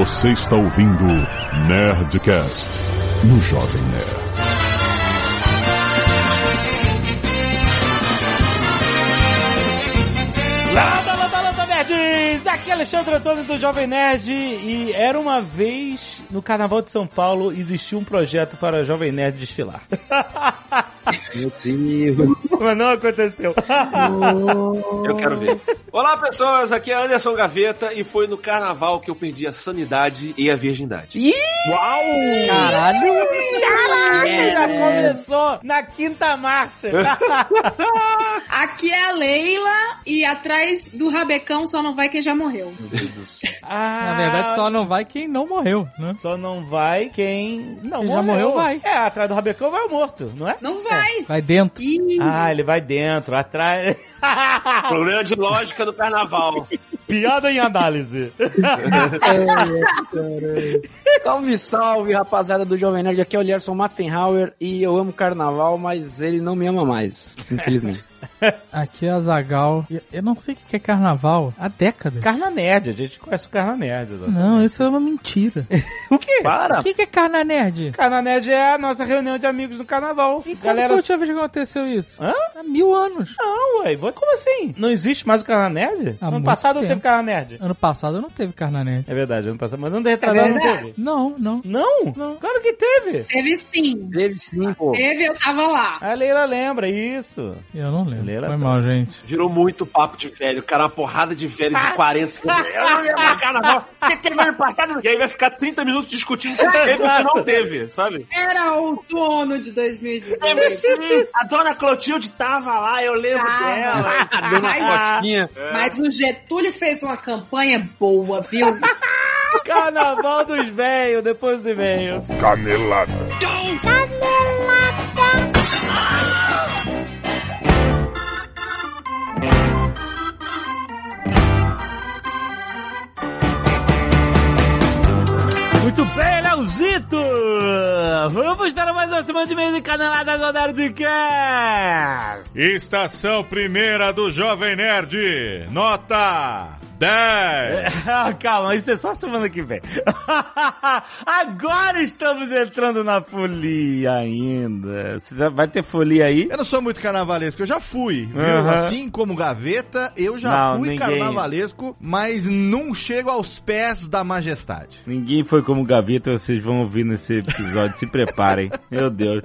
Você está ouvindo Nerdcast no Jovem Nerd. Landa, landa, landa, nerds! Aqui é Alexandre Antônio do Jovem Nerd e era uma vez no Carnaval de São Paulo existiu um projeto para o Jovem Nerd desfilar. Meu Deus. Mas não aconteceu. Eu quero ver. Olá, pessoas. Aqui é Anderson Gaveta e foi no carnaval que eu perdi a sanidade e a virgindade. Uau! Caralho! Caraca, já começou na quinta marcha. Aqui é a Leila e atrás do rabecão só não vai quem já morreu. Ah, Na verdade, só não vai quem não morreu, né? Só não vai quem não Quem já morreu. morreu, vai. É, atrás do rabecão vai o morto, não é? Não vai. Vai dentro. Ih, Ah, ele vai dentro, atrás. Problema de lógica do carnaval. Piada em análise. Salve, salve, rapaziada do Jovem Nerd. Aqui é o Lierson Mattenhauer e eu amo carnaval, mas ele não me ama mais, infelizmente. Aqui é a Zagal. Eu- não sei o que é carnaval há décadas. Carna Nerd, a gente conhece o Carna Nerd. exatamente. Não, isso é uma mentira. O quê? Para! O que é carna nerd? Carna Nerd é a nossa reunião de amigos no carnaval. E quando Galera. foi a última vez que aconteceu isso? Hã? Há mil anos. Não, ué. Como assim? Não existe mais o Carna Nerd? Há ano passado não tempo. teve Carna Nerd. Ano passado não teve carna nerd. É verdade, ano passado. Mas ano retrasado não verdade. teve. Não, não. Não? Não. Claro que teve. teve sim. Teve sim, pô. Teve, eu tava lá. A Leila lembra, isso. Eu não lembro. Leila Foi mal, gente. Virou muito papo de velho. Cara, uma porrada de velho de 40, 50. Eu não lembro do carnaval. Teve ano passado? E aí vai ficar 30 minutos discutindo se teve ou se não teve, sabe? Era outono de 2018. Teve sim. A dona Clotilde tava lá, eu lembro Tava. dela. Dona Mas, Cotinha. mas o Getúlio fez uma campanha boa, viu? Carnaval dos velhos, depois dos velhos. Canelada. Muito bem, Leozito! Vamos para mais uma semana de mês em Canelada do Nerdcast! Estação primeira do Jovem Nerd. Nota 10. Ah, Calma, isso é só semana que vem. Agora estamos entrando na folia ainda. Vai ter folia aí? Eu não sou muito carnavalesco, eu já fui, viu? Aham. Assim como Gaveta, eu já Não, fui ninguém- carnavalesco, mas não chego aos pés da majestade. Ninguém foi como Gaveta, vocês vão ouvir nesse episódio, se preparem. Meu Deus.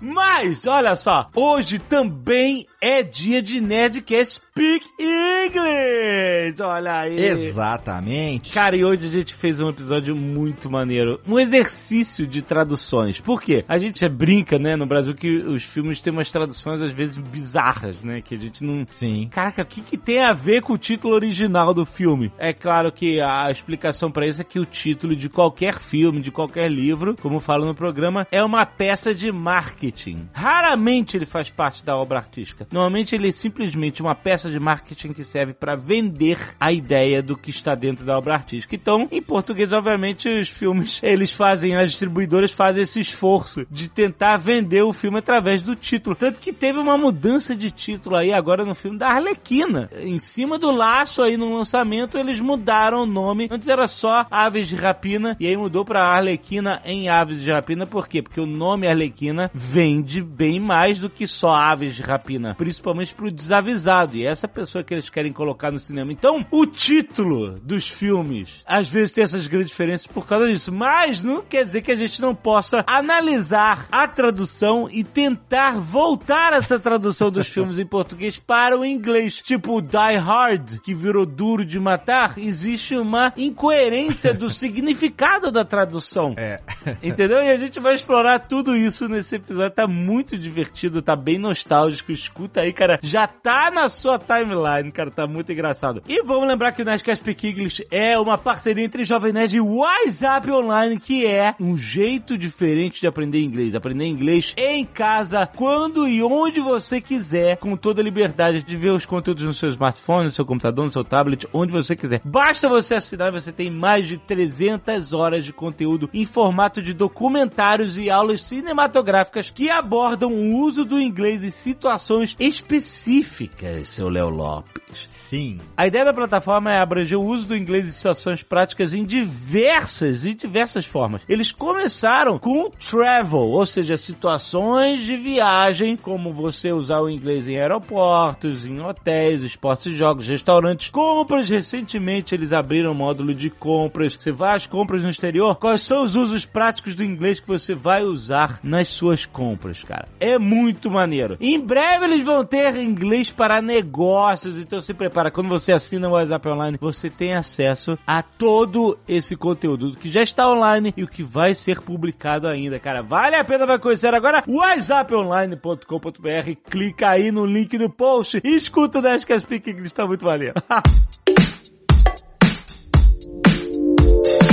Mas, olha só, hoje também é dia de Nerdcast Speak English! Olha aí. Exatamente. Cara, e hoje a gente fez um episódio muito maneiro. Um exercício de traduções. Por quê? A gente já brinca, né, no Brasil, que os filmes têm umas traduções às vezes bizarras, né? Que a gente não. Sim. Caraca, o que, que tem a ver com o título original do filme? É claro que a explicação pra isso é que o título de qualquer filme, de qualquer livro, como falo no programa, é uma peça de marketing. Raramente ele faz parte da obra artística. Normalmente ele é simplesmente uma peça de marketing que serve pra vender a ideia do que está dentro da obra artística. Então, em português, obviamente, os filmes, eles fazem, as distribuidoras fazem esse esforço de tentar vender o filme através do título. Tanto que teve uma mudança de título aí agora no filme da Arlequina. Em cima do laço aí no lançamento, eles mudaram o nome. Antes era só Aves de Rapina e aí mudou pra Arlequina em Aves de Rapina. Por quê? Porque o nome Arlequina vende bem mais do que só Aves de Rapina, principalmente pro desavisado. E é essa pessoa que eles querem colocar no cinema. Então, o título dos filmes às vezes tem essas grandes diferenças por causa disso, mas não quer dizer que a gente não possa analisar a tradução e tentar voltar essa tradução dos filmes em português para o inglês. Tipo Die Hard, que virou duro de matar, existe uma incoerência do significado da tradução. É. Entendeu? E a gente vai explorar tudo isso nesse episódio. Tá muito divertido, tá bem nostálgico. Escuta aí, cara. Já tá na sua timeline, cara. Tá muito engraçado. E vamos lembrar que o Nerdcast Speak English é uma parceria entre Jovem Nerd e WhatsApp Online, que é um jeito diferente de aprender inglês. Aprender inglês em casa, quando e onde você quiser, com toda a liberdade de ver os conteúdos no seu smartphone, no seu computador, no seu tablet, onde você quiser. Basta você assinar e você tem mais de 300 horas de conteúdo em formato de documentários e aulas cinematográficas que abordam o uso do inglês em situações específicas, seu Léo Lopes. Sim. A ideia da plataforma é abranger o uso do inglês em situações práticas em diversas e diversas formas. Eles começaram com travel, ou seja, situações de viagem, como você usar o inglês em aeroportos, em hotéis, esportes e jogos, restaurantes, compras. Recentemente eles abriram um módulo de compras. Você vai às compras no exterior, quais são os usos práticos do inglês que você vai usar nas suas compras, cara? É muito maneiro. Em breve eles vão ter inglês para negócios, então se prepara. Quando você assina o WhatsApp Online, você tem acesso a todo esse conteúdo que já está online e o que vai ser publicado ainda, cara. Vale a pena vai conhecer agora whatsapponline.com.br. Clica aí no link do post e escuta o Nerdcast Speak English, tá muito maneiro.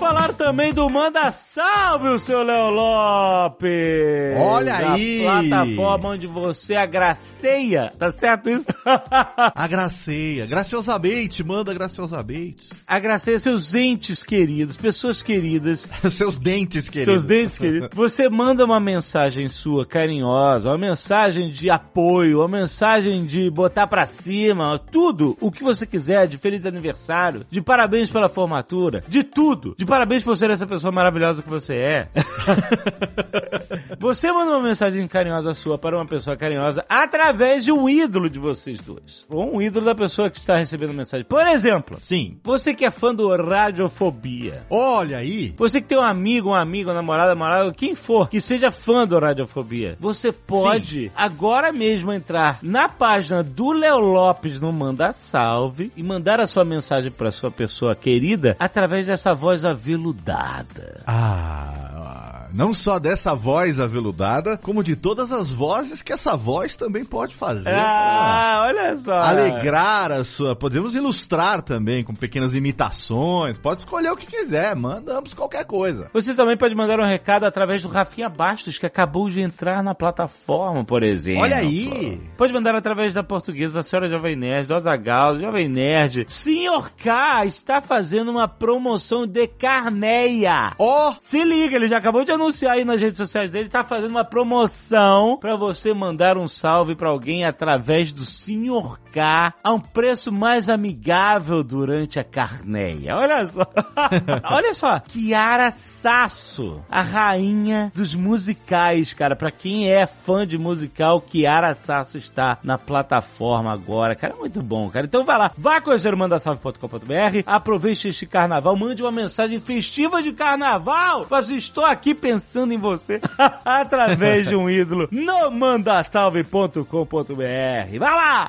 Falar também do Manda Salve, o seu Léo Lopes. Olha a aí. plataforma onde você agraceia, tá certo isso? Agraceia. Graciosamente, manda graciosamente. agraceia seus entes queridos, pessoas queridas, Seus dentes, querido. seus dentes queridos. Você manda uma mensagem sua carinhosa, uma mensagem de apoio, uma mensagem de botar pra cima, tudo o que você quiser, de feliz aniversário, de parabéns pela formatura, de tudo. De parabéns por ser essa pessoa maravilhosa que você é. você manda uma mensagem carinhosa sua para uma pessoa carinhosa através de um ídolo de vocês dois. Ou um ídolo da pessoa que está recebendo a mensagem. Por exemplo, Sim. você que é fã do Radiofobia. Olha aí. Você que tem um amigo, um amigo, um namorado, quem for, que seja fã do Radiofobia, você pode agora mesmo entrar na página do Léo Lopes no Manda Salve e mandar a sua mensagem para sua pessoa querida através dessa voz aveludada. Ah, não só dessa voz aveludada, como de todas as vozes que essa voz também pode fazer. Ah, olha só. Alegrar a sua. Podemos ilustrar também com pequenas imitações. Pode escolher o que quiser. Mandamos qualquer coisa. Você também pode mandar um recado através do Rafinha Bastos, que acabou de entrar na plataforma, por exemplo. Olha aí. Pode mandar através da portuguesa, da senhora Jovem Nerd, do Azagal, do Jovem Nerd. Senhor K está fazendo uma promoção de carneia. Ó, Se liga, ele já acabou de anunciar aí nas redes sociais dele, tá fazendo uma promoção pra você mandar um salve pra alguém através do Senhor K a um preço mais amigável durante a carneia. Olha só. Olha só. Kiara Sasso, a rainha dos musicais, cara. Pra quem é fã de musical, Kiara Sasso está na plataforma agora. Cara, é muito bom, cara. Então vai lá, vai conhecer o mandasalve.com.br, aproveite este carnaval, mande uma mensagem festiva de carnaval. Mas estou aqui pensando em você através de um ídolo no mandasalve.com.br. Vai lá!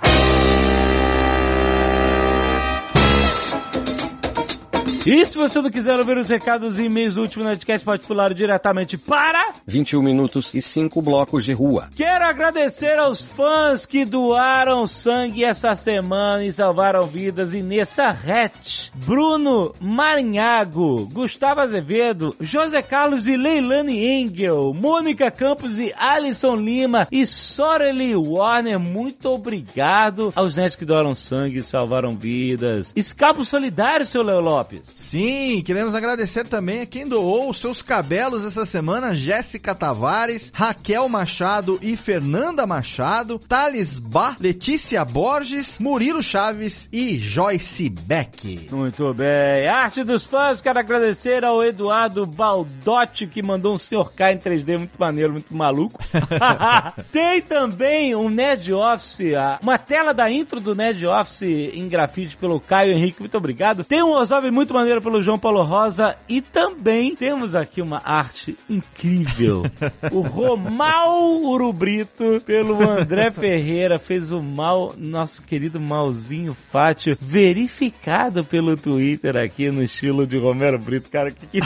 E se você não quiser ouvir os recados e e-mails do último Nerdcast, pode pular diretamente para... 21 minutos e 5 blocos de rua. Quero agradecer aos fãs que doaram sangue essa semana e salvaram vidas. Inessa Hatch, Bruno Marinhago, Gustavo Azevedo, José Carlos e Leilane Engel, Mônica Campos e Alisson Lima e Sorely Warner. Muito obrigado aos nerds que doaram sangue e salvaram vidas. Escapo Solidário, seu Léo Lopes. Sim, queremos agradecer também a quem doou os seus cabelos essa semana: Jéssica Tavares, Raquel Machado e Fernanda Machado, Thales Bá, Letícia Borges, Murilo Chaves e Joyce Beck. Muito bem. Arte dos fãs, quero agradecer ao Eduardo Baldotti, que mandou um Sr. K em 3D muito maneiro, muito maluco. Tem também um Nerd Office, uma tela da intro do Nerd Office em grafite pelo Caio Henrique, muito obrigado. Tem um Ozob muito maneiro pelo João Paulo Rosa e também temos aqui uma arte incrível. o Romal Urubrito pelo André Ferreira fez o mal, nosso querido Malzinho Fátio, verificado pelo Twitter aqui no estilo de Romero Brito. Cara, que, que,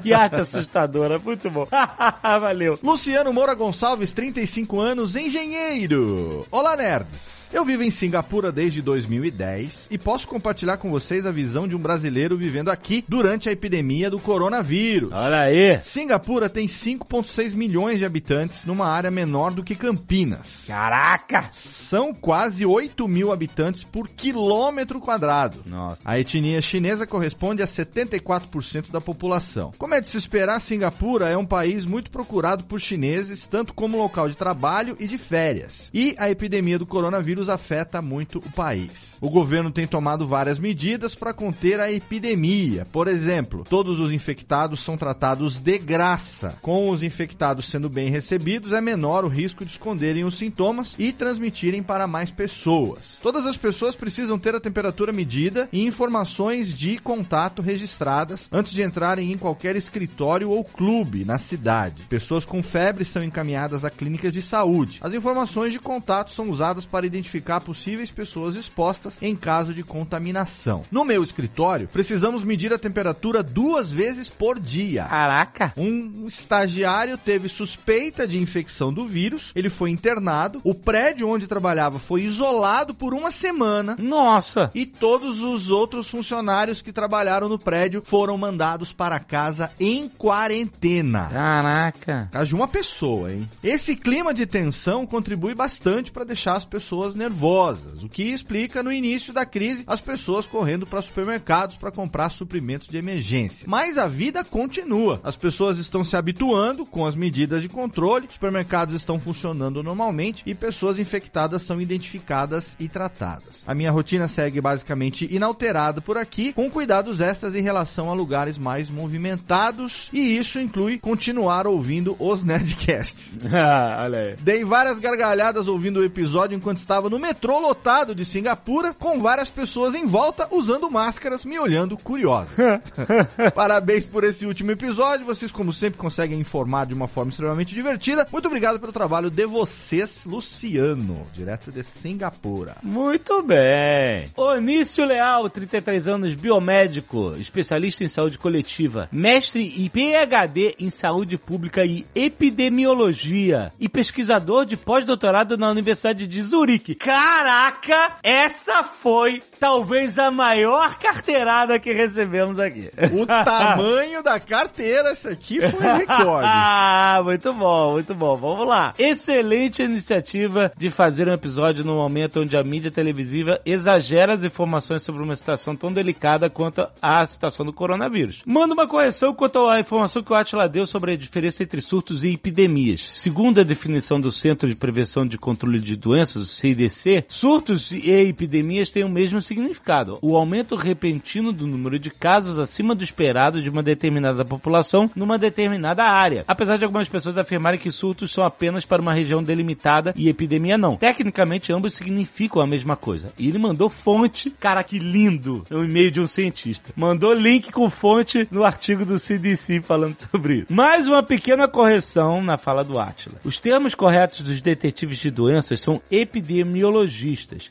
que arte assustadora, muito bom. Valeu. Luciano Moura Gonçalves, 35 anos, engenheiro. Olá, nerds. Eu vivo em Singapura desde 2010 e posso compartilhar com vocês a visão de um brasileiro vivendo aqui durante a epidemia do coronavírus. Olha aí. Singapura tem 5,6 milhões de habitantes numa área menor do que Campinas. Caraca! São quase 8 mil habitantes por quilômetro quadrado. Nossa. A etnia chinesa corresponde a 74% da população. Como é de se esperar, Singapura é um país muito procurado por chineses, tanto como local de trabalho e de férias. E a epidemia do coronavírus afeta muito o país. O governo tem tomado várias medidas para conter a epidemia. Por exemplo, todos os infectados são tratados de graça. Com os infectados sendo bem recebidos, é menor o risco de esconderem os sintomas e transmitirem para mais pessoas. Todas as pessoas precisam ter a temperatura medida e informações de contato registradas antes de entrarem em qualquer escritório ou clube na cidade. Pessoas com febre são encaminhadas a clínicas de saúde. As informações de contato são usadas para identificar possíveis pessoas expostas em caso de contaminação. No meu escritório, precisamos medir a temperatura duas vezes por dia. Caraca! Um estagiário teve suspeita de infecção do vírus, ele foi internado, o prédio onde trabalhava foi isolado por uma semana Nossa! e todos os outros funcionários que trabalharam no prédio foram mandados para casa em quarentena. Caraca! Caso de uma pessoa, hein? Esse clima de tensão contribui bastante para deixar as pessoas nervosas, o que explica no início da crise as pessoas correndo para supermercados para comprar suprimentos de emergência. Mas a vida continua. As pessoas estão se habituando com as medidas de controle, supermercados estão funcionando normalmente e pessoas infectadas são identificadas e tratadas. A minha rotina segue basicamente inalterada por aqui, com cuidados extras em relação a lugares mais movimentados, e isso inclui continuar ouvindo os Nerdcasts. Aí. Dei várias gargalhadas ouvindo o episódio enquanto estava no metrô lotado de Singapura, com várias pessoas em volta usando máscaras, me olhando curiosas. Parabéns por esse último episódio, vocês como sempre conseguem informar de uma forma extremamente divertida. Muito obrigado pelo trabalho de vocês, Luciano, direto de Singapura. Muito bem. Onício Leal, 33 anos, biomédico, especialista em saúde coletiva, mestre e PhD em saúde pública e epidemiologia e pesquisador de pós-doutorado na Universidade de Zurique. Caraca, essa foi talvez a maior carteirada que recebemos aqui. O tamanho da carteira, esse aqui foi recorde. Ah, muito bom, muito bom. Vamos lá. Excelente iniciativa de fazer um episódio no momento onde a mídia televisiva exagera as informações sobre uma situação tão delicada quanto a situação do coronavírus. Manda uma correção quanto à informação que o Atila deu sobre a diferença entre surtos e epidemias. Segundo a definição do Centro de Prevenção de Controle de Doenças, o CDC, surtos e epidemias têm o mesmo significado. O aumento repentino do número de casos acima do esperado de uma determinada população numa determinada área. Apesar de algumas pessoas afirmarem que surtos são apenas para uma região delimitada e epidemia não. Tecnicamente, ambos significam a mesma coisa. E ele mandou fonte, cara, que lindo! É um e-mail de um cientista. Mandou link com fonte no artigo do CDC falando sobre isso. Mais uma pequena correção na fala do Atila. Os termos corretos dos detetives de doenças são epidemiologistas.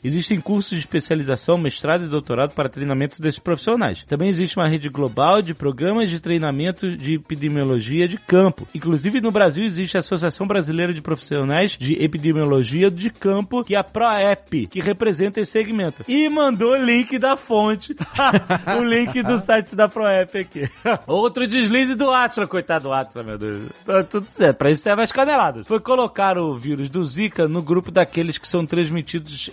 Existem cursos de especialização, mestrado e doutorado para treinamento desses profissionais. Também existe uma rede global de programas de treinamento de epidemiologia de campo. Inclusive no Brasil existe a Associação Brasileira de Profissionais de Epidemiologia de Campo, que é a PROEP, que representa esse segmento. E mandou o link da fonte, o link do site da PROEP aqui. Outro deslize do Atila, coitado do Atila, meu Deus. Tá tudo certo, pra isso serve as caneladas. Foi colocar o vírus do Zika no grupo daqueles que são transmitidos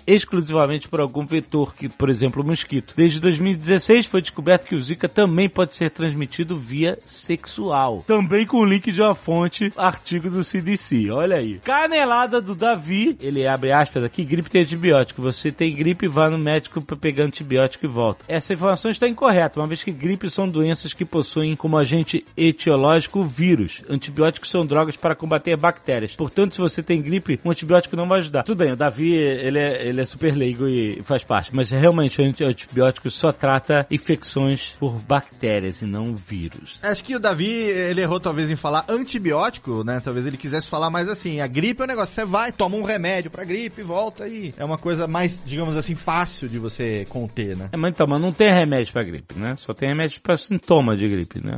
exclusivamente por algum vetor, que, por exemplo, o mosquito. Desde 2016 foi descoberto que o Zika também pode ser transmitido via sexual. Também com o link de uma fonte, artigo do CDC. Olha aí. Canelada do Davi, ele abre aspas aqui, gripe tem antibiótico. Você tem gripe, vá no médico para pegar antibiótico e volta. Essa informação está incorreta, uma vez que gripes são doenças que possuem como agente etiológico o vírus. Antibióticos são drogas para combater bactérias. Portanto, se você tem gripe, um antibiótico não vai ajudar. Tudo bem, o Davi, ele é, ele é super leigo e faz parte, mas realmente o anti- antibiótico só trata infecções por bactérias e não vírus. Acho que o Davi, ele errou talvez em falar antibiótico, né? Talvez ele quisesse falar mais assim, a gripe é um negócio, você vai, toma um remédio pra gripe, volta aí. É uma coisa mais, digamos assim, fácil de você conter, né? É, mas então, mas não tem remédio pra gripe, né? Só tem remédio pra sintoma de gripe, né?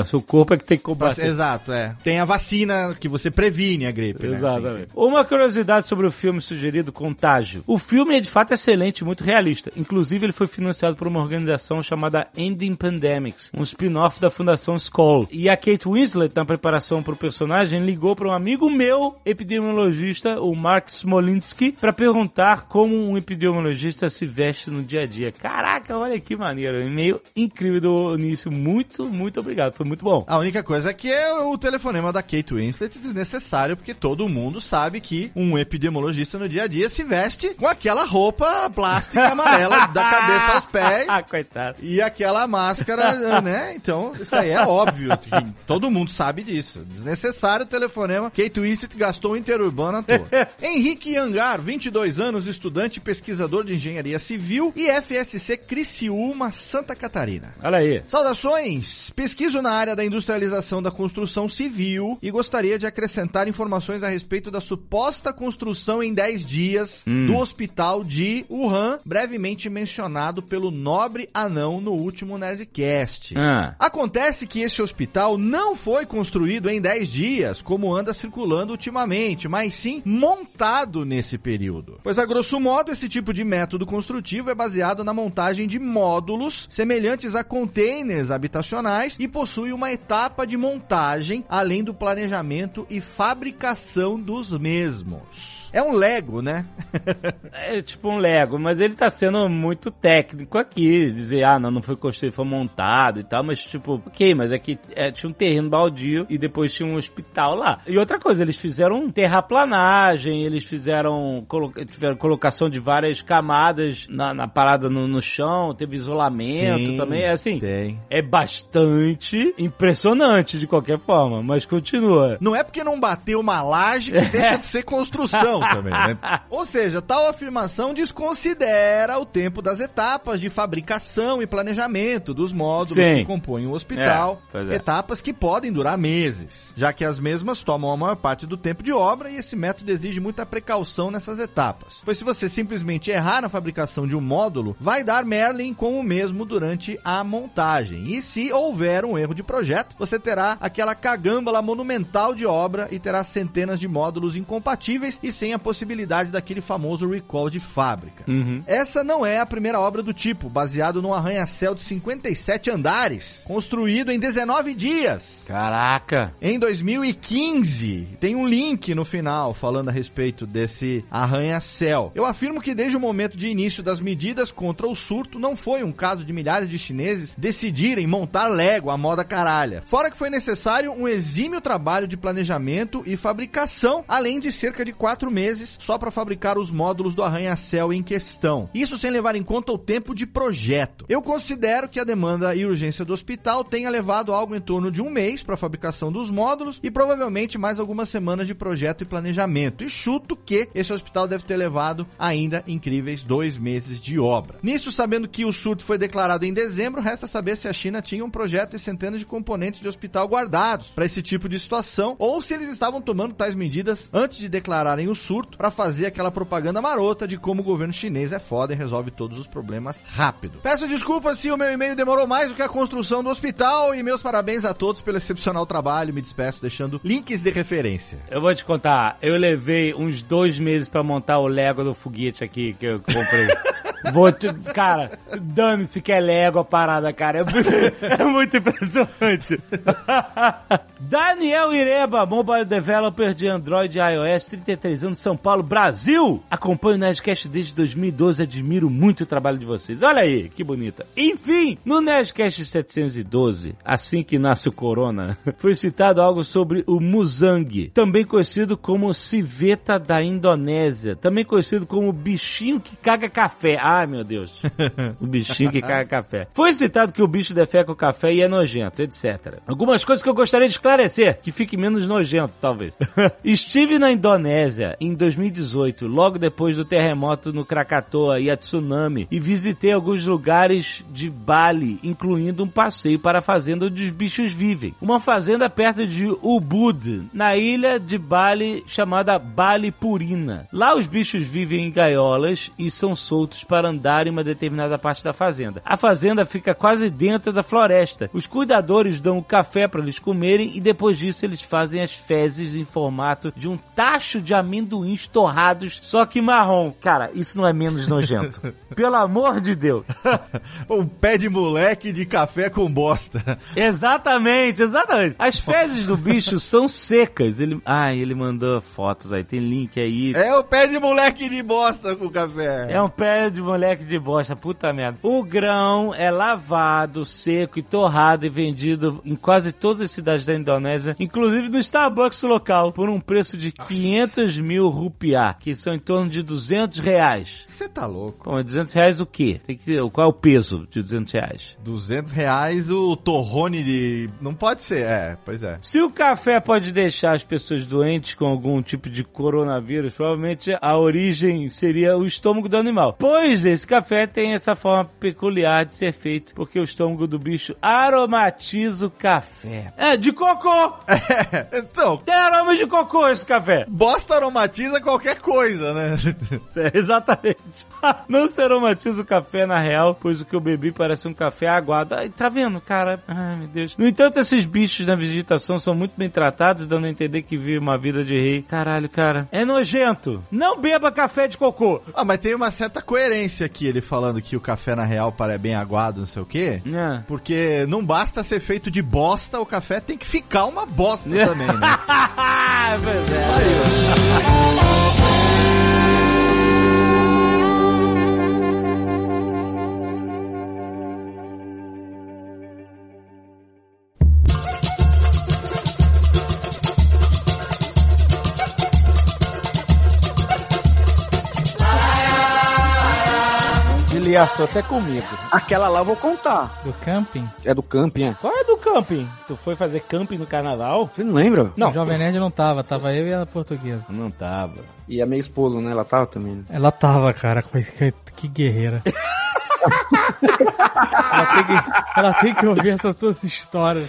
O seu corpo é que tem que combater. Exato, é. Tem a vacina que você previne a gripe, né? Exatamente. Sim, sim. Uma curiosidade sobre o filme sugerido Contágio. O filme é de fato excelente e muito realista. Inclusive, ele foi financiado por uma organização chamada Ending Pandemics, um spin-off da Fundação Skoll. E a Kate Winslet, na preparação para o personagem, ligou para um amigo meu, epidemiologista, o Mark Smolinski, para perguntar como um epidemiologista se veste no dia a dia. Caraca, olha que maneiro. E-mail incrível do início. Muito, muito obrigado. Foi muito bom. A única coisa é que é o telefonema da Kate Winslet desnecessário, porque todo mundo sabe que um epidemiologista no dia a dia se veste com aquela roupa plástica amarela da cabeça aos pés. Ah, coitado. E aquela máscara, né? Então, isso aí é óbvio. que Todo mundo sabe disso. Desnecessário o telefonema. Kate Winslet gastou o interurbano à toa. Henrique Angar, 22 anos, estudante e pesquisador de engenharia civil e FSC Criciúma, Santa Catarina. Olha aí. Saudações! Pesquiso na área da industrialização da construção civil e gostaria de acrescentar informações a respeito da suposta construção em 10 dias do hospital de Wuhan, brevemente mencionado pelo nobre anão no último Nerdcast. Ah. Acontece que esse hospital não foi construído em 10 dias, como anda circulando ultimamente, mas sim montado nesse período. Pois, a grosso modo, esse tipo de método construtivo é baseado na montagem de módulos semelhantes a containers habitacionais e possui uma etapa de montagem, além do planejamento e fabricação dos mesmos. É um Lego, né? É tipo um Lego, mas ele tá sendo muito técnico aqui. Dizer, ah, não, não foi construído, foi montado e tal, mas tipo, ok, mas é que é, tinha um terreno baldio e depois tinha um hospital lá. E outra coisa, eles fizeram terraplanagem, eles fizeram, tiveram colocação de várias camadas na, na parada no, no chão, teve isolamento Sim, também, é assim. tem. É bastante impressionante de qualquer forma, mas continua. Não é porque não bateu uma laje que deixa de ser construção também, né? Ou seja, tal afirmação desconsidera o tempo das etapas de fabricação e planejamento dos módulos Sim. que compõem o hospital. É, é. Etapas que podem durar meses, já que as mesmas tomam a maior parte do tempo de obra e esse método exige muita precaução nessas etapas. Pois se você simplesmente errar na fabricação de um módulo, vai dar Merlin com o mesmo durante a montagem. E se houver um erro de projeto, você terá aquela cagâmbala monumental de obra e terá centenas de módulos incompatíveis e sem a possibilidade daquele famoso recall de fábrica. Uhum. Essa não é a primeira obra do tipo, baseado num arranha-céu de 57 andares, construído em 19 dias. Caraca. Em 2015, tem um link no final falando a respeito desse arranha-céu. Eu afirmo que desde o momento de início das medidas contra o surto, não foi um caso de milhares de chineses decidirem montar Lego à moda caralha. Fora que foi necessário um exímio trabalho de planejamento e fabricação, além de cerca de quatro meses só para fabricar os módulos do arranha-céu em questão. Isso sem levar em conta o tempo de projeto. Eu considero que a demanda e urgência do hospital tenha levado algo em torno de um mês para a fabricação dos módulos e provavelmente mais algumas semanas de projeto e planejamento. E chuto que esse hospital deve ter levado ainda incríveis dois meses de obra. Nisso, sabendo que o surto foi declarado em dezembro, resta saber se a China tinha um projeto e centenas de componentes de hospital guardados para esse tipo de situação ou se eles estavam tomando tais medidas antes de declararem o surto para fazer aquela propaganda marota de como o governo chinês é foda e resolve todos os problemas rápido. Peço desculpas se o meu e-mail demorou mais do que a construção do hospital e meus parabéns a todos pelo excepcional trabalho. Me despeço deixando links de referência. Eu vou te contar, eu levei uns dois meses pra montar o Lego do foguete aqui que eu comprei. Vou te... Cara, dane-se que é Lego a parada, cara. É muito, é muito impressionante. Daniel Ireba, mobile developer de Android e iOS, 33 anos, São Paulo, Brasil. Acompanho o Nerdcast desde 2012, admiro muito o trabalho de vocês. Olha aí, que bonita. Enfim, no Nerdcast 712, assim que nasce o Corona, foi citado algo sobre o Muzang, também conhecido como civeta da Indonésia, também conhecido como bichinho que caga café. Ai, meu Deus. o bichinho que caga café. Foi citado que o bicho defeca o café e é nojento, etc. Algumas coisas que eu gostaria de esclarecer, que fique menos nojento, talvez. Estive na Indonésia em 2018, logo depois do terremoto no Krakatoa e a tsunami, e visitei alguns lugares de Bali, incluindo um passeio para a fazenda onde os bichos vivem. Uma fazenda perto de Ubud, na ilha de Bali chamada Bali Purina. Lá os bichos vivem em gaiolas e são soltos para andar em uma determinada parte da fazenda. A fazenda fica quase dentro da floresta. Os cuidadores dão café para eles comerem e depois disso eles fazem as fezes em formato de um tacho de amendoins torrados, só que marrom. Cara, isso não é menos nojento. Pelo amor de Deus. um pé de moleque de café com bosta. Exatamente, exatamente. As fezes do bicho são secas. Ele, ai, ele mandou fotos aí, tem link aí. É o pé de moleque de bosta com café. É um pé de moleque de bosta, puta merda. O grão é lavado, seco e torrado e vendido em quase todas as cidades da Indonésia, inclusive no Starbucks local, por um preço de 500 mil rupiah, que são em torno de 200 reais. Você tá louco. Como é 200 reais o quê? Tem que, qual é o peso de 200 reais? 200 reais o torrone de... Não pode ser, é, pois é. Se o café pode deixar as pessoas doentes com algum tipo de coronavírus, provavelmente a origem seria o estômago do animal. Pois esse café tem essa forma peculiar de ser feito, porque o estômago do bicho aromatiza o café. É, de cocô! É, então... Tem aroma de cocô esse café. Bosta aromatiza qualquer coisa, né? É, exatamente. Não se aromatiza o café na real, pois o que eu bebi parece um café aguado. Ai, tá vendo, cara? Ai, meu Deus. No entanto, esses bichos na vegetação são muito bem tratados, dando a entender que vive uma vida de rei. Caralho, cara. É nojento. Não beba café de cocô. Ah, mas tem uma certa coerência aqui, ele falando que o café na real para é bem aguado, não sei o quê. É. Porque não basta ser feito de bosta, o café tem que ficar uma bosta também, né? é verdade. Ele assou até comigo. Aquela lá eu vou contar. Do camping? É do camping, é? Qual é do camping? Tu foi fazer camping no carnaval? Você não lembra? Não. O Jovem Nerd não tava, tava eu e a portuguesa. Não tava. E a minha esposa, né? Ela tava também. né? Ela tava, cara, que, guerreira. ela, tem que, ela tem que ouvir essas tuas histórias.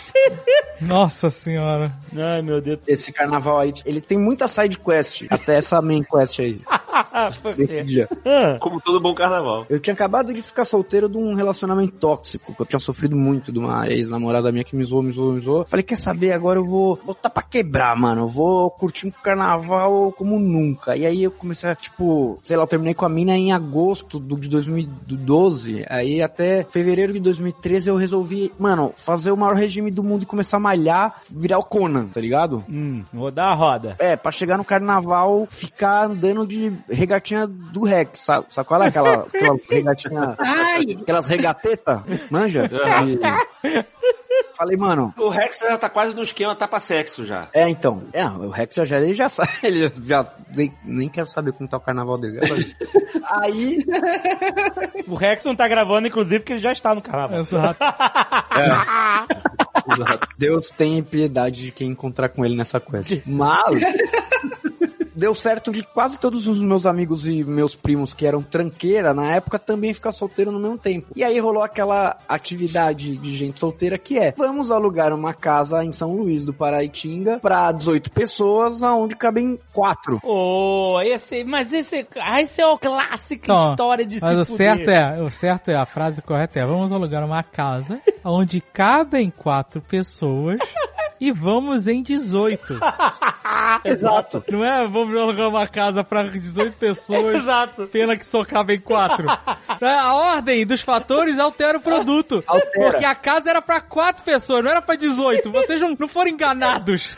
Nossa senhora. Ai, meu Deus. Esse carnaval aí, ele tem muita side quest. Até essa main quest aí. Dia. Como todo bom carnaval. Eu tinha acabado de ficar solteiro de um relacionamento tóxico, que eu tinha sofrido muito de uma ex-namorada minha que me zoou, me zoou, me zoou. Falei, quer saber, agora eu vou botar pra quebrar, mano. Eu vou curtir um carnaval como nunca. E aí eu comecei a, tipo, sei lá, eu terminei com a mina em agosto de 2012. Aí até fevereiro de 2013 eu resolvi, mano, fazer o maior regime do mundo e começar a malhar, virar o Conan, tá ligado? Hum, rodar a roda. É, pra chegar no carnaval, ficar andando de regatinha do Rex, sabe? Sabe qual é aquela, aquela regatinha... Ai, Aquelas regatetas, manja? E- Falei, mano, O Rex já tá quase no esquema tapa-sexo já. é então. É, o Rex já, ele já sabe, ele já nem, nem quer saber como tá o carnaval dele. Aí, O Rex não tá gravando, inclusive, porque ele já está no carnaval. Exato. Deus tem piedade de quem encontrar com ele nessa quest. Mas deu certo de quase todos os meus amigos e meus primos que eram tranqueira na época também ficar solteiro no mesmo tempo. E aí rolou aquela atividade de gente solteira que é: vamos alugar uma casa em São Luís do Paraitinga para 18 pessoas, aonde cabem quatro. Oh, esse, mas esse, ah, esse é o clássico Então, história de Mas o se fuder. certo é, o certo é, a frase correta é, vamos alugar uma casa onde cabem quatro pessoas e vamos em 18. Exato. Não é, vamos alugar uma casa pra 18 pessoas, Exato. pena que só cabem quatro. É, A ordem dos fatores altera o produto. Altera. Porque a casa era pra quatro pessoas, não era pra 18. Vocês não, não foram enganados.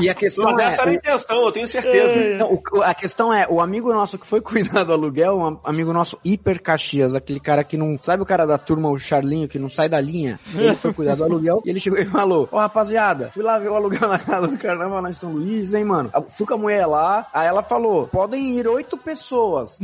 E a questão Mas é, essa era a intenção, eu tenho certeza. Não, o- a questão é, o amigo nosso que foi cuidar do aluguel, um amigo nosso hiper Caxias, aquele cara que não. Sabe o cara da turma, o Charlinho, que não sai da linha? Ele foi cuidar do aluguel e ele chegou e falou: Ó, rapaziada, fui lá ver o aluguel na casa do carnaval lá em São Luís, hein, mano? Fui com a mulher lá, aí ela falou: podem ir oito pessoas,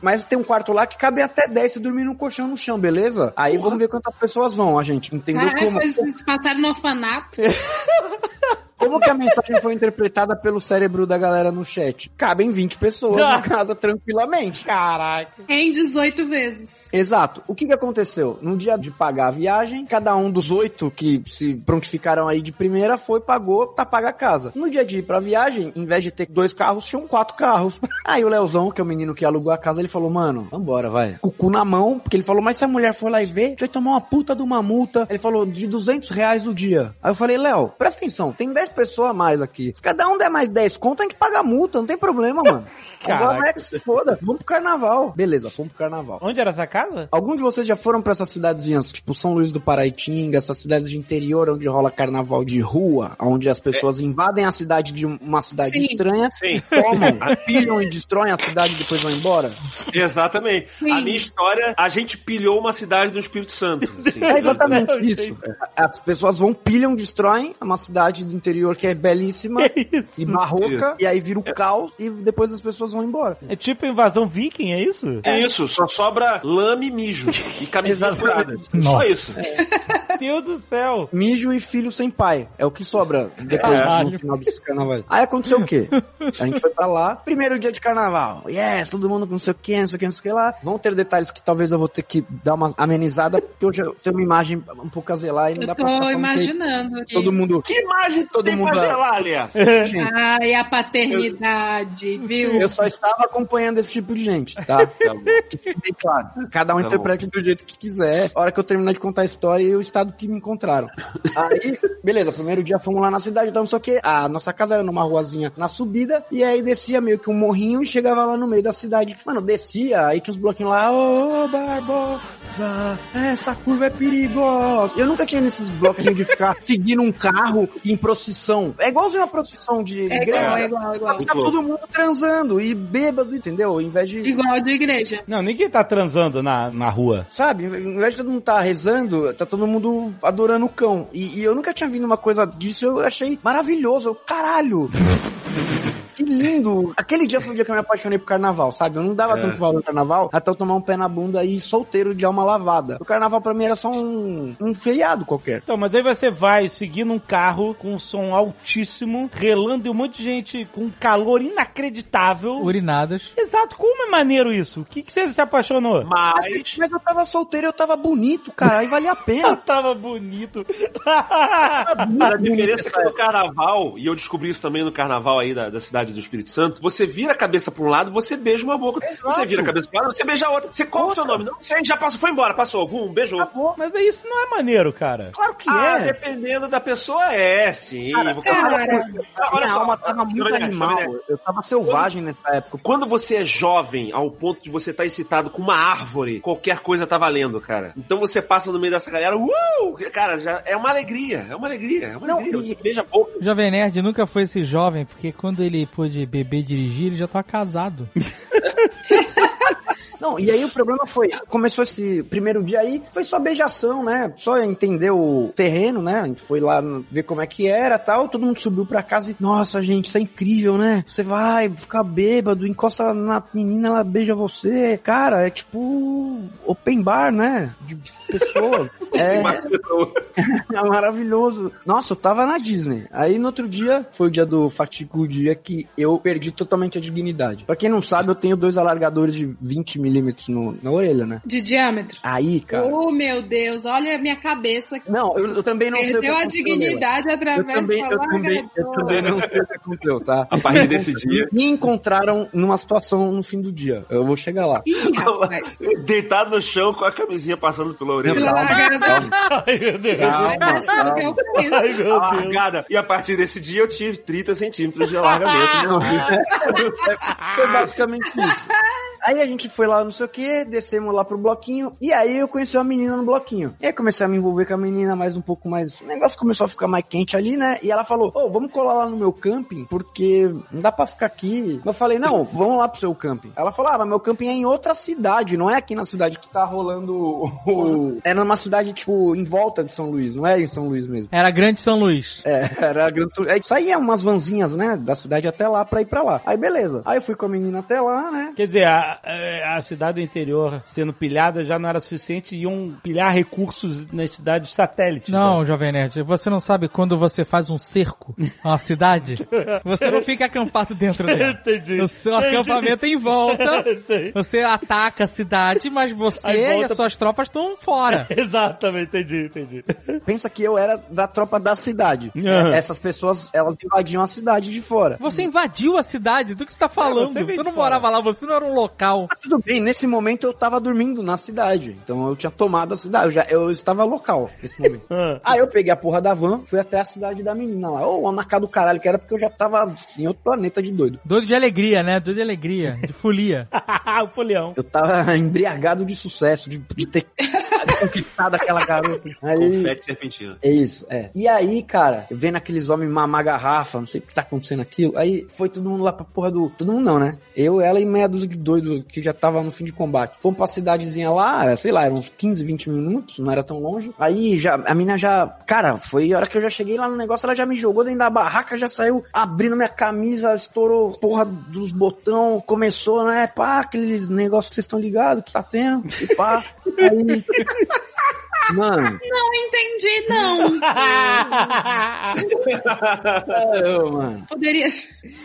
mas tem um quarto lá que cabe até dez se dormir no colchão no chão, beleza? Aí vamos ver quantas pessoas vão, a gente entendeu caralho, como. vocês passaram no orfanato. Como que a mensagem foi interpretada pelo cérebro da galera no chat? Cabem 20 pessoas na casa tranquilamente. Caraca. Em 18 vezes. Exato. O que que aconteceu? No dia de pagar a viagem, cada um dos oito que se prontificaram aí de primeira foi, pagou, tá paga a casa. No dia de ir pra viagem, em vez de ter dois carros, tinham quatro carros. Aí o Leozão, que é o menino que alugou a casa, ele falou, mano, vambora, vai. Com o cu na mão, porque ele falou, mas se a mulher for lá e ver, a gente vai tomar uma puta de uma multa. Ele falou, de 200 reais o dia. Aí eu falei, Léo, presta atenção, tem 10 pessoas a mais aqui. Se cada um der mais 10 conto, a gente paga multa, não tem problema, mano. Agora Caraca. é que se foda. Vamos pro carnaval. Beleza, fomos pro carnaval. Onde era essa casa? Alguns de vocês já foram pra essas cidadezinhas, tipo São Luís do Paraitinga, essas cidades de interior onde rola carnaval de rua, onde as pessoas invadem a cidade de uma cidade Sim. estranha, Sim, tomam, pilham e destroem a cidade e depois vão embora? exatamente. Sim. A minha história, a gente pilhou uma cidade do Espírito Santo. assim. É exatamente isso. sei. As pessoas vão, pilham, destroem uma cidade do interior que é belíssima isso? e barroca, e aí vira o caos e depois as pesas vão embora. É tipo invasão viking, é isso? É isso, só sobra lame e mijo. E camisinha furada. Só isso. Meu Deus do céu. Mijo e filho sem pai. É o que sobra depois Caralho. no final desse carnaval. Aí aconteceu o quê? A gente foi pra lá, primeiro dia de carnaval. Yes, todo mundo com não sei o que, não sei o que, não sei o que lá. Vão ter detalhes que talvez eu vou ter que dar uma amenizada, porque hoje eu tenho uma imagem um pouco a zelar e não Eu dá tô pra ficar falando imaginando. Todo mundo. Que imagem Todo tem mundo pra gelar, aliás? Ai, a paternidade, viu? eu só estava acompanhando esse tipo de gente, tá? Fique bem claro. Cada um Tá interprete do jeito que quiser. A hora que eu terminar de contar a história e o estado que me encontraram. Aí, beleza, primeiro dia fomos lá na cidade, então o que. A nossa casa era numa ruazinha na subida, e aí descia meio que um morrinho e chegava lá no meio da cidade. Mano, descia, aí tinha uns bloquinhos lá, ô Barbosa, essa curva é perigosa. Eu nunca tinha nesses bloquinhos de ficar seguindo um carro em procissão. É igualzinho uma procissão de É igreja. igual, é igual, é igual. Tá todo mundo transando e bêbado, entendeu? Ao invés de. Igual de igreja. Não, ninguém tá transando na, na rua. Sabe, ao invés de todo mundo tá rezando, tá todo mundo adorando o cão. E, e eu nunca tinha visto uma coisa disso, eu achei maravilhoso. Eu, caralho! Que lindo! Aquele dia foi o dia que eu me apaixonei por carnaval, sabe? Eu não dava tanto valor ao carnaval até eu tomar um pé na bunda e ir solteiro de alma lavada. O carnaval pra mim era só um, um feriado qualquer. Então, mas aí você vai seguindo um carro com um som altíssimo, relando e um monte de gente com um calor inacreditável. Urinadas. Exato, como é maneiro isso? O que, que você se apaixonou? Mas. Mas eu tava solteiro, eu tava bonito, cara, aí valia a pena. Tava bonito. A diferença é que no carnaval, e eu descobri isso também no carnaval aí da, da cidade do Espírito Santo, você vira a cabeça pra um lado, você beija uma boca. Você vira a cabeça pra um lado, você beija a outra. Você qual é o seu nome? Não sei, já passou, foi embora, passou. Vum, beijou. Mas aí isso não é maneiro, cara. Claro que Ah, é. dependendo da pessoa, é, sim. Vou- cara, Olha Minha só, alma tava muito Jovem Nerd, animal. Eu tava selvagem nessa época. Quando você é jovem, ao ponto de você estar excitado com uma árvore, qualquer coisa tá valendo, cara. Então você passa no meio dessa galera, uh! Cara, já é uma alegria, é uma alegria, é uma Não, alegria. e- Você beija a boca. O Jovem Nerd nunca foi esse jovem, porque quando ele pôde beber e dirigir, ele já tava casado. Não, e aí o problema foi, começou esse primeiro dia aí, foi só beijação, né? Só entender o terreno, né? A gente foi lá ver como é que era tal, todo mundo subiu pra casa e, nossa, gente, isso é incrível, né? Você vai ficar bêbado, encosta na menina, ela beija você. Cara, é tipo open bar, né? De pessoas. É, é maravilhoso. Nossa, eu tava na Disney. Aí no outro dia, foi o dia do fatídico dia que eu perdi totalmente a dignidade. Pra quem não sabe, eu tenho dois alargadores de 20 milímetros no- na orelha, né? De diâmetro. Aí, cara. Oh, meu Deus, olha a minha cabeça. Não, eu, eu também não sei o que Perdeu a dignidade Eu através também, da eu, também, eu também não sei o que aconteceu, tá? A partir desse dia, Me encontraram numa situação no fim do dia. Eu vou chegar lá. Ih, rapaz. deitado no chão com a camisinha passando pela orelha. Pela Calma. Ai, meu Deus. Calma, o que eu fiz? Ai, meu Deus. largada. E a partir desse dia eu tive 30 centímetros de alargamento. Não, foi basicamente isso. Aí a gente foi lá, não sei o que, descemos lá pro bloquinho, e aí eu conheci uma menina no bloquinho. E aí comecei a me envolver com a menina mais um pouco mais. O negócio começou a ficar mais quente ali, né? E ela falou: Ô, vamos colar lá no meu camping, porque não dá pra ficar aqui. Eu falei: Não, vamos lá pro seu camping. Ela falou: Ah, mas meu camping é em outra cidade, não é aqui na cidade que tá rolando o. É numa cidade, tipo, em volta de São Luís, não é em São Luís mesmo. Era Grande São Luís. É, era grande Sul. Aí saía umas vanzinhas, né, da cidade até lá pra ir pra lá. Aí beleza. Aí eu fui com a menina até lá, né? Quer dizer, a, a, cidade do interior sendo pilhada já não era suficiente e iam pilhar recursos nas cidades satélites. Não, Jovem Nerd, você não sabe quando você faz um cerco a uma cidade? Você não fica acampado dentro dela. Entendi. O seu acampamento é em volta, você ataca a cidade, mas você Aí e volta- as suas tropas estão fora. Exatamente, entendi, entendi. Pensa que eu era da tropa da cidade. Aham. Essas pessoas, elas invadiam a cidade de fora. Você invadiu a cidade, do que você tá falando? você você de não fora. morava lá, você não era um local. Ah, tudo bem, nesse momento eu tava dormindo na cidade. Então eu tinha tomado a cidade, eu, já, eu estava local nesse momento. Ah. Aí eu peguei a porra da van, fui até a cidade da menina lá. Ô, na cara do caralho, que era porque eu já tava em outro planeta de doido. Doido de alegria, né? Doido de alegria, de folia. o folião. Eu tava embriagado de sucesso, de, de ter conquistado aquela garota. Aí, Confete serpentina. É isso, é. E aí, cara, vendo aqueles homens mamar garrafa, não sei o que tá acontecendo aquilo, aí foi todo mundo lá pra porra do. Todo mundo não, né? Eu, ela e meia dúzia de doido que já tava no fim de combate. Fomos pra cidadezinha lá, sei lá, eram uns 15, 20 minutos, não era tão longe. Aí já, a mina já. Cara, foi a hora que eu já cheguei lá no negócio, ela já me jogou dentro da barraca, já saiu abrindo minha camisa, estourou porra dos botão, começou, né? Pá, aqueles negócios que vocês estão ligados que tá tendo, e pá. Aí. Mano, Não entendi, não. eu, mano. Poderia.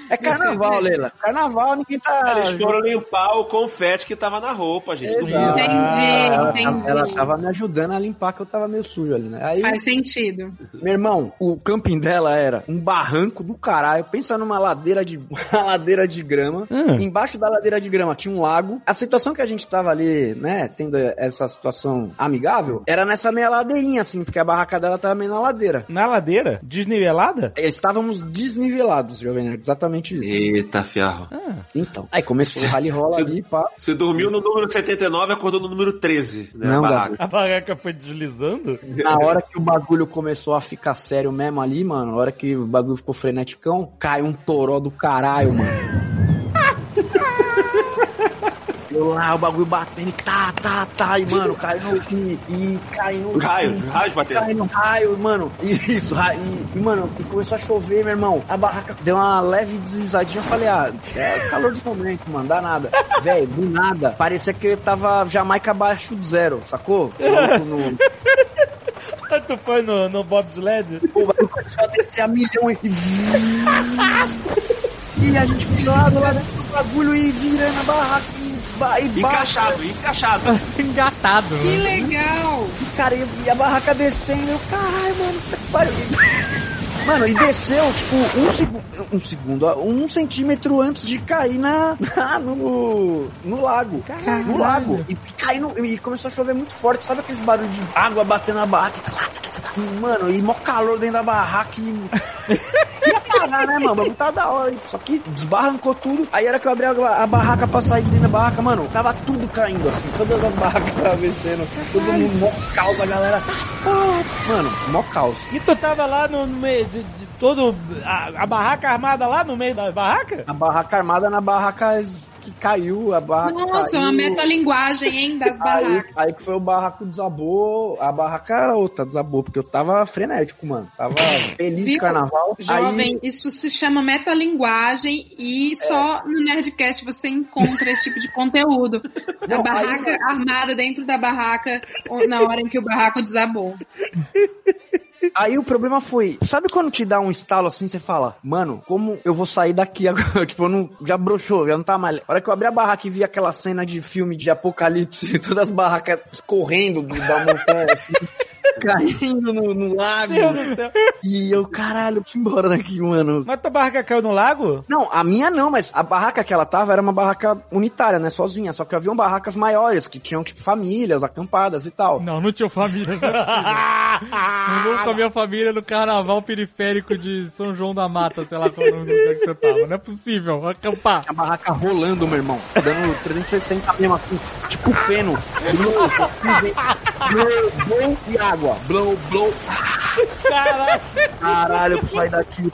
É carnaval, Leila. Carnaval, ninguém tá. Eles foram limpar o confete que tava na roupa, gente. Entendi, ela, entendi. ela tava me ajudando a limpar que eu tava meio sujo ali, né? Aí, Faz sentido. meu irmão, o camping dela era um barranco do caralho. Pensa numa ladeira de uma ladeira de grama. Hum. Embaixo da ladeira de grama tinha um lago. A situação que a gente tava ali, né, tendo essa situação amigável, era nessa meia ladeirinha assim, porque a barraca dela tava meio na ladeira. Na ladeira? Desnivelada? Estávamos desnivelados, Jovem Nerd, exatamente isso. Eita, ferro. Então, aí começou o rally rola Se- ali, pá. Você dormiu no número 79 e acordou no número 13, né? Não, barraca. A barraca foi deslizando? Na hora que o bagulho começou a ficar sério mesmo ali, mano, na hora que o bagulho ficou freneticão, caiu um toró do caralho, mano. Eu lá, o bagulho batendo, e tá, tá, tá, e mano, cai no. E, e cai no. Raios, raios batendo. Cai no raio, mano. Isso, raio. E, e, mano, e começou a chover, meu irmão. A barraca deu uma leve deslizadinha. Eu falei, ah, é calor de momento, mano, dá nada. Velho, do nada. Parecia que eu tava Jamaica abaixo de zero, sacou? No, tu foi no, no bobsled? o bagulho começou a descer a milhão e. E a gente pilado lá dentro do bagulho e virando a barraca e, Encaixado, encaixado. Engatado. Que legal. e, cara, e, e a barraca descendo. Eu, caralho, mano, que pariu. Mano, e desceu, tipo, um, segu um segundo, ó, um centímetro antes de cair na, na- no, no lago. No lago. E, e caiu no- e começou a chover muito forte. Sabe aqueles barulhos de água batendo na barraca? E, mano, e mó calor dentro da barraca e... Ia parar, né, mano? O bagulho tava da hora. Só que desbarrancou tudo. Aí era que eu abri a, a barraca pra sair de dentro da barraca, mano, tava tudo caindo, assim. Todas as barracas atravessando. Todo mundo mó caos, a galera... Ah, mano, mó caos. E tu tava lá no, no meio de todo. A, a barraca armada lá no meio da barraca? A barraca armada na barraca que caiu, a barraca Nossa, caiu. uma metalinguagem, hein, das Aí, barracas. aí que foi o barraco desabou, a barraca outra desabou, porque eu tava frenético, mano. Tava feliz de Viu? carnaval. Jovem, Aí, isso se chama metalinguagem e só no Nerdcast você encontra esse tipo de conteúdo. A Não, barraca aí- armada dentro da barraca ou na hora em que o barraco desabou. Aí o problema foi, sabe quando te dá um estalo assim, você fala, mano, como eu vou sair daqui agora? tipo, eu não, já broxou, já não tá mais. A hora que eu abri a barraca e vi aquela cena de filme de apocalipse, todas as barracas correndo do- da montanha, assim, caindo no, no lago. Meu Deus do céu. E eu, caralho, eu ir embora daqui, mano. Mas tua barraca caiu no lago? Não, a minha não, mas a barraca que ela tava era uma barraca unitária, né? Sozinha. Só que haviam barracas maiores, que tinham, tipo, famílias acampadas e tal. Não, não tinha família, não é vou com a minha família no carnaval periférico de São João da Mata, sei lá qual é o nome do lugar que você tava. Não é possível, acampar. A barraca rolando, meu irmão. Dando 360 mesmo, assim. Tipo feno. Blow, blow e água. Blow, blow. Caralho. Caralho, sair daqui.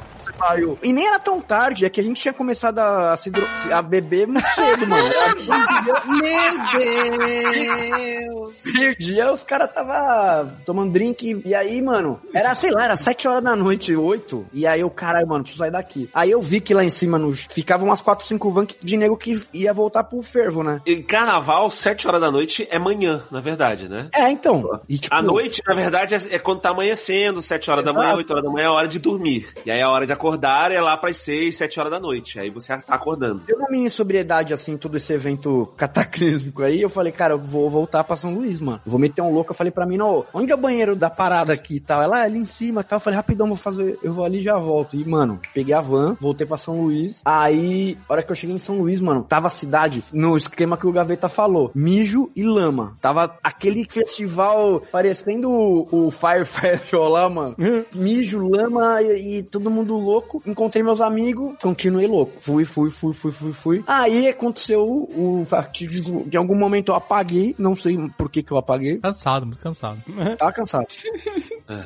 E nem era tão tarde, é que a gente tinha começado a, se dro- a beber muito cedo, mano. Meu Deus! dia os caras tava tomando drink. E aí, mano, era, sei lá, era 7 horas da noite, 8. E aí eu, caralho, mano, preciso sair daqui. Aí eu vi que lá em cima nos, ficavam umas 4, 5 vans de nego que ia voltar pro fervo, né? Em carnaval, 7 horas da noite é manhã, na verdade, né? É, então. E, tipo, A noite, na verdade, é, é quando tá amanhecendo, 7 horas da manhã, Exato. 8 horas da manhã é a hora de dormir. E aí a hora de acordar é lá pras 6, 7 horas da noite. Aí você tá acordando. Eu na minha sobriedade, assim, todo esse evento cataclísmico aí, eu falei, cara, eu vou voltar pra São Luís, mano. Vou meter um louco. Eu falei pra mim, não, onde é o banheiro da parada aqui e tal? Ela, "Ah, ali em cima e tal. Eu falei, rapidão, vou fazer, eu vou ali e já volto. E, mano, peguei a van, voltei pra São Luís. Aí, hora que eu cheguei em São Luís, mano, tava a cidade no esquema que o Gaveta falou: mijo e lama. Tava aquele festival parecendo o, o Fire Festival lá, mano. Mijo, lama e, e todo mundo louco. Encontrei meus amigos, continuei louco. Fui, fui, fui, fui, fui, fui. Aí aconteceu o, o fatídico. De algum momento eu apaguei, não sei por que que eu apaguei. Cansado, muito cansado. Tava cansado.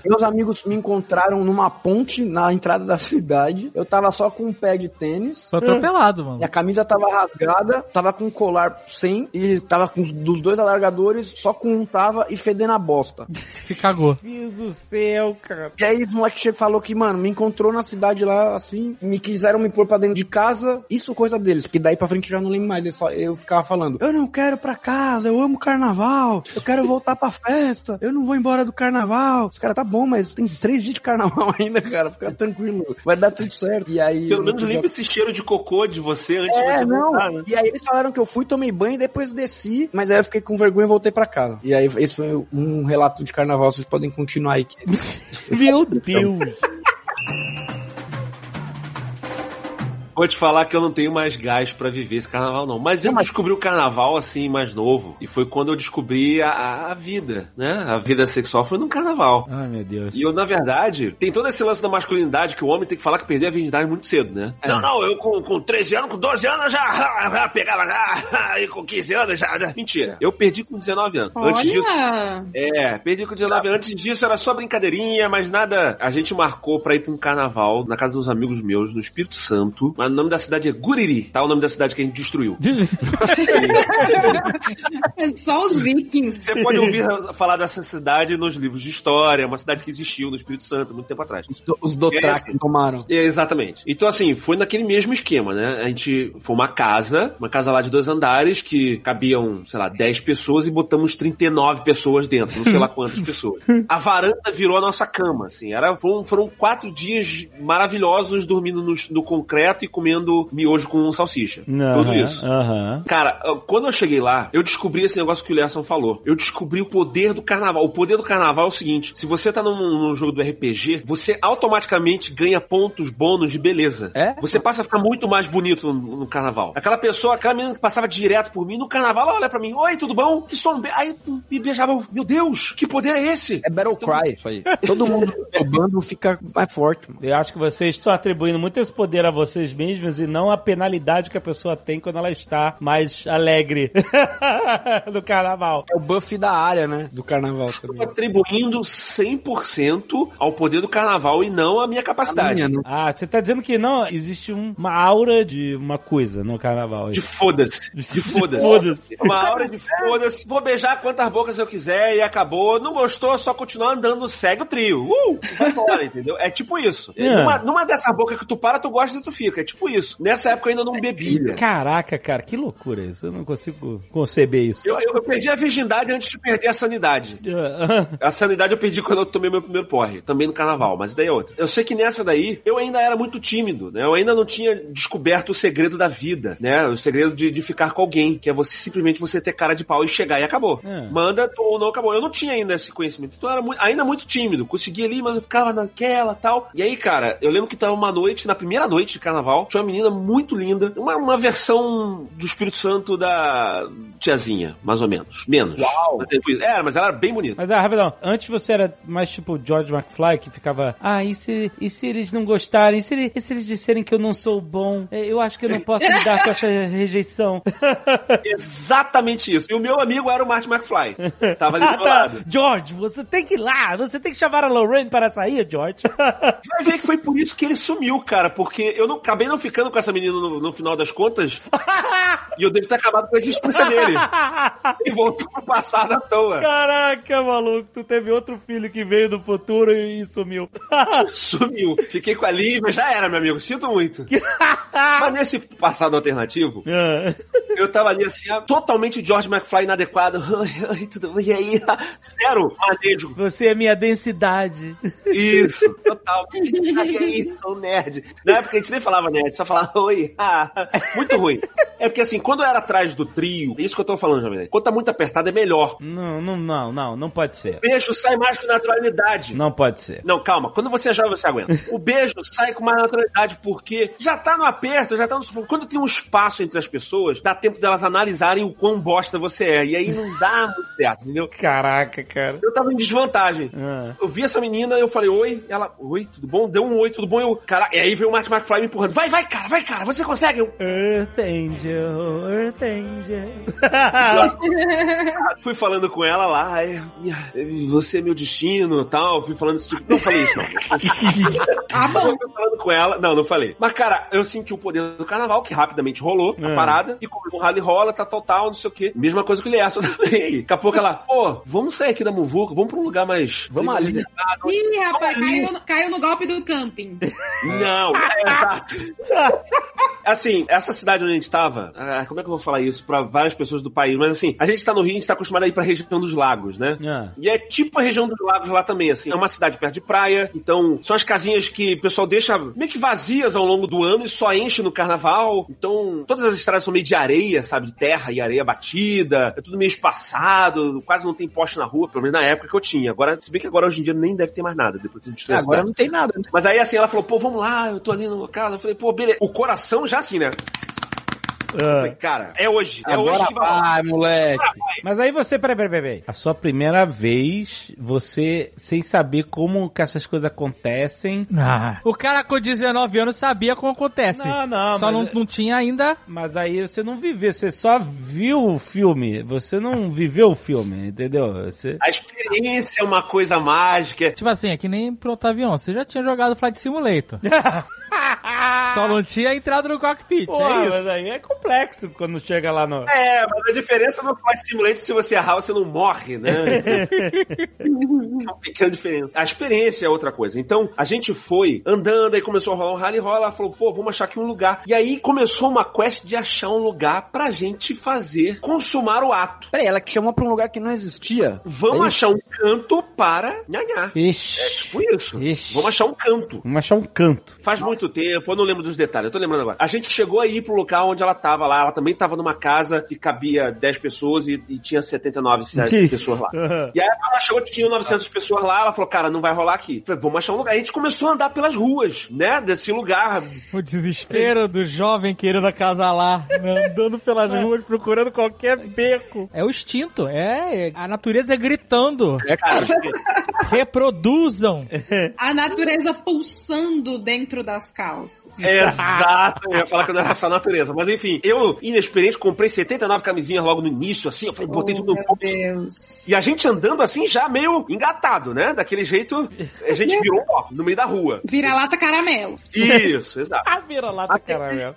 Meus amigos me encontraram numa ponte na entrada da cidade. Eu tava só com um pé de tênis. Tô atropelado, mano. Minha camisa tava rasgada, tava com um colar sem e tava com os dos dois alargadores, só com um tava e fedendo a bosta. Se cagou. Deus do céu, cara. E aí o moleque e falou que, mano, me encontrou na cidade lá, assim, me quiseram me pôr pra dentro de casa. Isso coisa deles, porque daí pra frente eu já não lembro mais. Eu, só, eu ficava falando, eu não quero pra casa, eu amo carnaval, eu quero voltar pra festa, eu não vou embora do carnaval. Os caras, tá bom, mas tem três dias de carnaval ainda, cara, fica tranquilo, vai dar tudo certo. E aí... Pelo no menos limpa esse cheiro de cocô de você antes de É, você não. voltar, né? E aí eles falaram que eu fui, tomei banho e depois desci, mas aí eu fiquei com vergonha e voltei pra casa. E aí esse foi um relato de carnaval, vocês podem continuar aí. Meu Deus. Vou te falar que eu não tenho mais gás pra viver esse carnaval, não. Mas eu descobri o carnaval, assim, mais novo. E foi quando eu descobri a, a vida, né? A vida sexual foi no carnaval. Ai, meu Deus. E eu, na verdade, tem todo esse lance da masculinidade que o homem tem que falar que perdeu a virgindade muito cedo, né? Não, não, eu com, com 13 anos, com 12 anos já, já pegava já, e com 15 anos já, já. Mentira. Eu perdi com 19 anos. Antes disso, Olha! é, perdi com 19 anos. Antes disso era só brincadeirinha, mas nada. A gente marcou pra ir pra um carnaval na casa dos amigos meus, no Espírito Santo. Mas nome da cidade é Guriri, tá? O nome da cidade que a gente destruiu. É só os vikings. Você pode ouvir falar dessa cidade nos livros de história, é uma cidade que existiu no Espírito Santo muito tempo atrás. Os, do, os Dothraki tomaram. É, Exatamente. Então, assim, foi naquele mesmo esquema, né? A gente foi uma casa, uma casa lá de dois andares que cabiam, sei lá, 10 pessoas e botamos 39 pessoas dentro, não sei lá quantas pessoas. A varanda virou a nossa cama, assim. Era, foram, foram quatro dias maravilhosos dormindo no, no concreto e comendo miojo com salsicha. Tudo isso. Cara, quando eu cheguei lá, eu descobri esse negócio que o Lerson falou. Eu descobri o poder do carnaval. O poder do carnaval é o seguinte: se você tá num, num jogo do RPG, você automaticamente ganha pontos bônus de beleza. É? Você passa a ficar muito mais bonito no, no carnaval. Aquela pessoa, aquela menina que passava direto por mim no carnaval, ela olha pra mim: Oi, tudo bom? Que som. be-" Aí me beijava. eu, Meu Deus, que poder é esse? É Battle Cry, isso aí. Todo mundo do bando fica mais forte, mano. Eu acho que vocês estão atribuindo muito esse poder a vocês mesmos e não a penalidade que a pessoa tem quando ela está mais alegre no carnaval. É o buff da área, né? Do carnaval também. Atribuindo 100% ao poder do carnaval e não à minha A capacidade. minha. Ah, você tá dizendo que não existe um- uma aura de uma coisa no carnaval. De foda-se. De foda-se. Foda-se. Uma hora de foda-se. Vou beijar quantas bocas eu quiser e acabou. Não gostou, só continuar andando, segue o trio. Uh! Vai embora, entendeu? É tipo isso. É. Numa, numa dessas bocas que tu para, tu gosta e tu fica. É tipo isso. Nessa época eu ainda não bebia. Caraca, cara, que loucura isso. Eu não consigo conceber isso. Eu, eu, eu perdi a virgindade antes de perder a sanidade. A sanidade eu perdi quando eu tomei meu primeiro porre, também no carnaval, mas daí é outra. Eu sei que nessa daí eu ainda era muito tímido, né? Eu ainda não tinha descoberto o segredo da vida, né? O segredo de, de ficar com alguém, que é você simplesmente você ter cara de pau e chegar e acabou. É. Manda ou não acabou. Eu não tinha ainda esse conhecimento, então eu era muito- ainda muito tímido. Conseguia ali, mas eu ficava naquela tal. E aí, cara, eu lembro que tava uma noite, na primeira noite de carnaval, tinha uma menina muito linda, uma, uma versão do Espírito Santo da tiazinha, mais ou menos. Menos. Uau. Mas É, mas ela era bem bonita. Mas, ah, rapidão, antes você era mais tipo George McFly, que ficava, ah, e se, e se eles não gostarem? E se, ele- e se eles disserem que eu não sou bom? É, Eu acho que eu não posso lidar com essa rejeição. Exatamente isso. E o meu amigo era o Martin McFly. Tava ali Ah, do meu tá. lado. George, você tem que ir lá, você tem que chamar a Lorraine para para sair, George? Vai ver que foi por isso que ele sumiu, cara, porque eu não acabei não ficando com essa menina no, no final das contas. e eu devo ter acabado com a existência dele. E voltou pro passado à toa. Caraca, maluco, tu teve outro filho que veio do futuro e sumiu. Sumiu. Fiquei com a Lívia, já era, meu amigo. Sinto muito. Mas nesse passado alternativo, Ah. eu tava ali assim, totalmente George McFly inadequado. Tudo bem? E aí? Zero manejo. Você é minha densidade. Isso, total. E aí, sou nerd. Na época a gente nem falava nerd, só falava oi. Ah, muito ruim. É porque assim, quando era atrás do trio, é isso que eu tô falando, Jovem Nerd. Quando tá muito apertado é melhor. Não, não, não, não, não pode ser. Beijo sai mais com naturalidade. Não pode ser. Não, calma. Quando você é jovem, você aguenta. O beijo sai com mais naturalidade, porque já tá no aperto, já tá no. Quando tem um espaço entre as pessoas, dá tempo delas analisarem o quão bosta você é. E aí não dá muito certo, entendeu? Caraca, cara. Eu tava em desvantagem. Ah. Eu vi essa menina, eu falei, oi. Ela, oi, tudo bom? Deu um oi, tudo bom? Eu, cara, e aí veio o Martin McFly me empurrando. Vai, vai, cara, vai, cara, você consegue. Eu, Earth Angel, Earth Angel. fui falando com ela lá, "Ai, minha- você é meu destino tal. Fui falando esse tipo. Não falei isso, não. Ah, bom. Eu fui falando com ela. Não, não falei. Mas, cara, eu senti o poder do carnaval, que rapidamente rolou, a É. parada. E como o rally rola, tá total, não sei o quê. Mesma coisa que o Lierson também. Daqui a pouco ela, pô, vamos sair aqui da Muvuca, vamos pra um lugar mais. Vamos ali. reservado." Ih, rapaz, caiu, no- caiu no golpe do camping. Não, é exato. Assim, essa cidade onde a gente tava, ah, como é que eu vou falar isso pra várias pessoas do país? Mas assim, a gente tá no Rio, a gente tá acostumado a ir pra região dos lagos, né? Ah. E é tipo a região dos lagos lá também, assim. É uma cidade perto de praia, então são as casinhas que o pessoal deixa meio que vazias ao longo do ano e só enche no carnaval. Então, todas as estradas são meio de areia, sabe? De terra e areia batida. É tudo meio espaçado, quase não tem poste na rua, pelo menos na época que eu tinha. Agora, se bem que agora hoje em dia nem deve ter mais nada, depois que a gente Agora não tem nada. né? Mas aí assim, ela falou, pô, vamos lá, eu tô ali no casa. Eu falei, pô, beleza. O coração já assim, né? Falei, cara, é hoje. É hoje Agora que vai moleque. Mas aí você, peraí, peraí, peraí, peraí. A sua primeira vez, você, sem saber como que essas coisas acontecem. Ah. O cara com 19 anos sabia como acontece. Não, não, Só mas não, é- não tinha ainda. Mas aí você não viveu, você só viu o filme. Você não viveu o filme, entendeu? Você... A experiência é uma coisa mágica. Tipo assim, é que nem pro Otavião. Você já tinha jogado Flight Simulator. Só não tinha entrado no cockpit, Pô, é mas isso. aí é complexo quando chega lá no. É, mas a diferença no Flight Simulator, se você errar, você não morre, né? é uma pequena diferença. A experiência é outra coisa. Então, a gente foi andando, aí começou a rolar um rally rola, ela falou, pô, vamos achar aqui um lugar. E aí começou uma quest de achar um lugar pra gente fazer, consumar o ato. Peraí, ela que chamou pra um lugar que não existia. Vamos É achar um canto para nhanhar. Ixi. É tipo isso. Ixi. Vamos achar um canto. Vamos achar um canto. Faz muito tempo, eu não lembro dos detalhes, eu tô lembrando agora. A gente chegou aí pro local onde ela tava lá, ela também tava numa casa que cabia 10 pessoas e, e tinha 79 Sim. pessoas lá. E aí ela chegou que tinha 900 pessoas lá, ela falou, cara, não vai rolar aqui. Eu Falei, vamos achar um lugar. A gente começou a andar pelas ruas, né, desse lugar. O desespero do jovem querendo acasalar, né, andando pelas ruas procurando qualquer beco. É o instinto, é, é a natureza gritando. É, cara. Reproduzam. A natureza pulsando dentro das calças. Exato, eu ia falar que não era só natureza. Mas enfim, eu, inexperiente, comprei 79 camisinhas logo no início, assim, eu falei, botei Oh, tudo no meu bolso. Deus. E a gente andando assim, já meio engatado, né? Daquele jeito, a gente virou um ó, no meio da rua. Vira-lata caramelo. Isso, exato. Ah, vira lá do caramelo.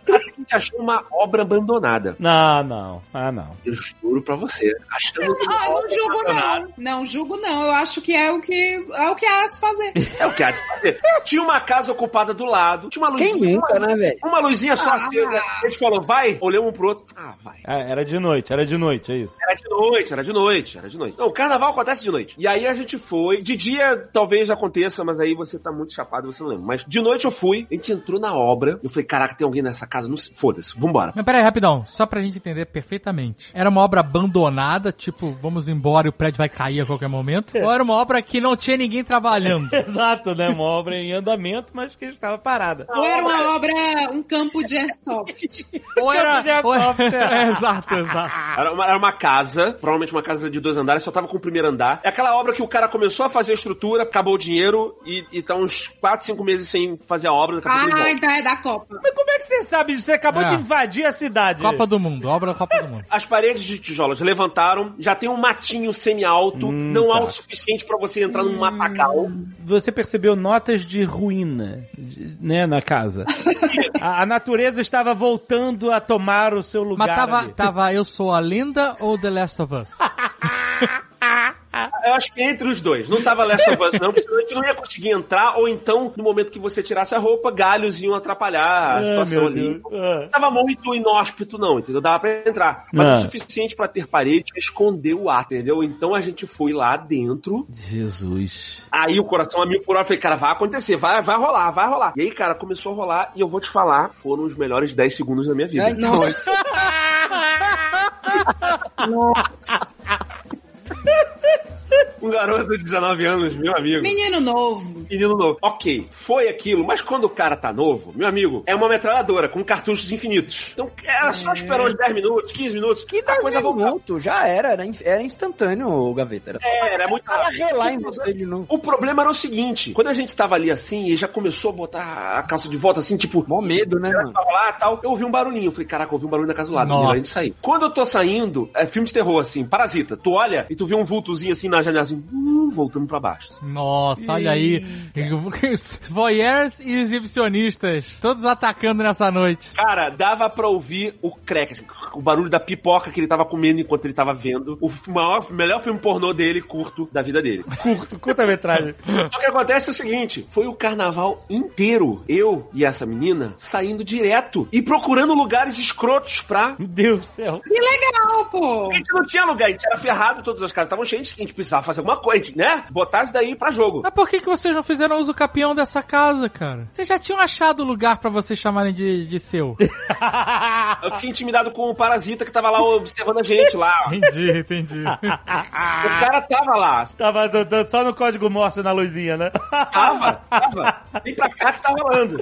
A gente achou uma obra abandonada. Não, não. Ah, não. Eu juro pra você. Achamos uma Ah, eu não obra julgo abandonada. não. Não julgo não. Eu acho que é o que é o que há a se fazer. É o que há de se fazer. Tinha uma casa ocupada do lado, tinha uma Quem luzinha. nunca, né, velho? Uma luzinha só Ah. acesa. A gente falou, vai, olhou um pro outro. Ah, vai. Ah, era de noite, era de noite, é isso. Era de noite, era de noite, era de noite. Não, o carnaval acontece de noite. E aí a gente foi. De dia talvez aconteça, mas aí você tá muito chapado, você não lembra. Mas de noite eu fui, a gente entrou na obra. Eu falei, caraca, tem alguém nessa casa? Não se- Foda-se, vambora. Mas peraí, rapidão, só pra gente entender perfeitamente. Era uma obra abandonada, tipo, vamos embora e o prédio vai cair a qualquer momento? Ou era uma obra que não tinha ninguém trabalhando? Exato, né? Uma obra em andamento, mas que estava parada. Ou era uma obra, um campo de airsoft. Ou era... Campo de ou- airsoft, é. É, exato, exato. Era uma, era uma casa, provavelmente uma casa de dois andares, só tava com o primeiro andar. É aquela obra que o cara começou a fazer a estrutura, acabou o dinheiro e, e tá uns 4, 5 meses sem fazer a obra, Ah, então é da Copa. Mas como é que você sabe disso? Você acabou É. de invadir a cidade. Copa do Mundo, obra da Copa do Mundo. As paredes de tijolos levantaram, já tem um matinho semi-alto, Hum, não tá. alto o suficiente pra você entrar num matacal. Você percebeu notas de ruína, né, na casa. a, a natureza estava voltando a tomar o seu lugar. Mas tava, ali. tava Eu Sou a Lenda ou The Last of Us? Eu acho que entre os dois. Não tava Last of Us, não, porque senão a gente não ia conseguir entrar, ou então, no momento que você tirasse a roupa, galhos iam atrapalhar a Ah, situação ali. Não tava muito inóspito, não, entendeu? Dava pra entrar. Mas o suficiente pra ter parede pra esconder o ar, entendeu? Então a gente foi lá dentro. Jesus. Aí o coração a mil por hora, eu falei, cara, vai acontecer, vai, vai rolar, vai rolar. E aí, cara, começou a rolar e eu vou te falar, foram os melhores 10 segundos da minha vida. É, então, Um garoto de 19 anos, meu amigo. Menino novo. Menino novo. Ok, foi aquilo, mas quando o cara tá novo, meu amigo, é uma metralhadora com cartuchos infinitos. Então era só esperar uns 10 minutos, 15 minutos, que a coisa minuto, já era, era, era instantâneo o gaveta. Era É, era muito rápido. relar em você de novo. O problema era o seguinte, quando a gente tava ali assim e já começou a botar a calça de volta assim, tipo, Mó medo, né, mano? lá tal? Eu ouvi um barulhinho. Eu falei, caraca, eu ouvi um barulho na casa do lado. Nossa. Melhor a gente sair. Quando eu tô saindo, é filme de terror, assim, parasita. Tu olha e tu vê um vultozinho assim na janela, assim, hum, voltando pra baixo. Nossa, olha aí. Voyeurs e exibicionistas, todos atacando nessa noite. Cara, dava pra ouvir o crack, o barulho da pipoca que ele tava comendo enquanto ele tava vendo. O maior, melhor filme pornô dele, curto, da vida dele. Curto, curta-metragem. Só que acontece é o seguinte: foi o carnaval inteiro, eu e essa menina, saindo direto e procurando lugares escrotos pra. Meu Deus do céu. Que legal, pô. A gente não tinha lugar, a gente era ferrado, todas as casas estavam cheias, a gente precisava fazer alguma coisa, né? Botar isso daí pra jogo. Mas por que, que vocês não fizeram uso capião dessa casa, cara? Vocês já tinham achado lugar pra vocês chamarem de, de seu. Eu fiquei intimidado com o parasita que tava lá observando a gente lá. entendi, entendi. O cara tava lá. Tava dando só no código Morse na luzinha, né? Tava, tava. Vem pra cá que tá rolando.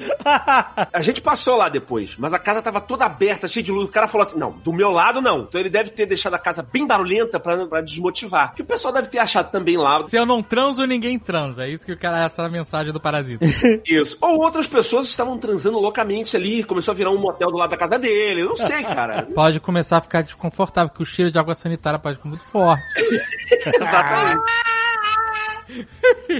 A gente passou lá depois, mas a casa tava toda aberta, cheia de luz. O cara falou assim: não, do meu lado não. Então ele deve ter deixado a casa bem barulhenta pra, pra desmotivar. Que o pessoal deve ter achado também lá. Se eu não transo, ninguém transa. É isso que o cara, essa é mensagem do parasita. Isso. Ou outras pessoas estavam transando loucamente ali, começou a virar um motel do lado da casa dele. Eu não sei, cara. Pode começar a ficar desconfortável, porque o cheiro de água sanitária pode ficar muito forte. Exatamente.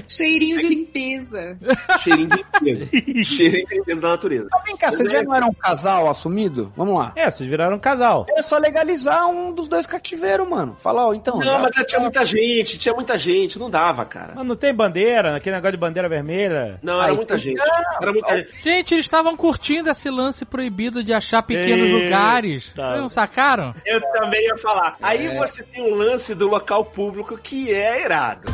Cheirinho de limpeza. Cheirinho de limpeza. Cheirinho de limpeza da natureza. Vem cá, vocês já não eram um casal assumido? Vamos lá. É, vocês viraram um casal. É só legalizar um dos dois cativeiros, mano. Fala, ó, então. Não, já- mas tinha muita gente, tinha muita gente, não dava, cara. Mas não tem bandeira, aquele negócio de bandeira vermelha. Não, era Ah, muita gente. Não, Era muita gente. Gente, eles estavam curtindo esse lance proibido de achar pequenos Eita. lugares. Vocês não sacaram? Eu também ia falar. Aí você tem o lance do local público que é irado.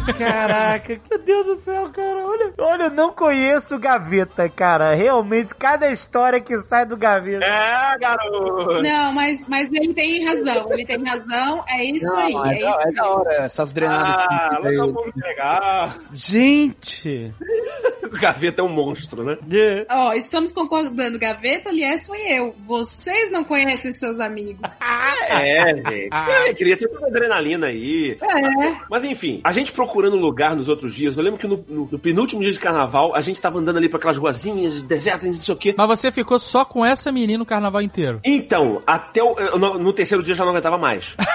Caraca, meu Deus do céu, cara. Olha, olha, eu não conheço o Gaveta, cara. Realmente, cada história que sai do Gaveta. É, garoto. Não, mas, mas ele tem razão. Ele tem razão. É isso Não, aí. é, É, da, isso é da hora essas drenadas. Ah, público é legal. Gente. O Gaveta é um monstro, né? De- Ó, estamos concordando, Gaveta, aliás, sou eu. Vocês não conhecem seus amigos. É, gente. É, queria ter toda adrenalina aí. É. Mas enfim, a gente procurando lugar nos outros dias, eu lembro que no, no- no penúltimo dia de carnaval, a gente tava andando ali pra aquelas ruazinhas, desertas, não sei o quê. Mas você ficou só com essa menina o carnaval inteiro. Então, até o, no, no terceiro dia já não aguentava mais.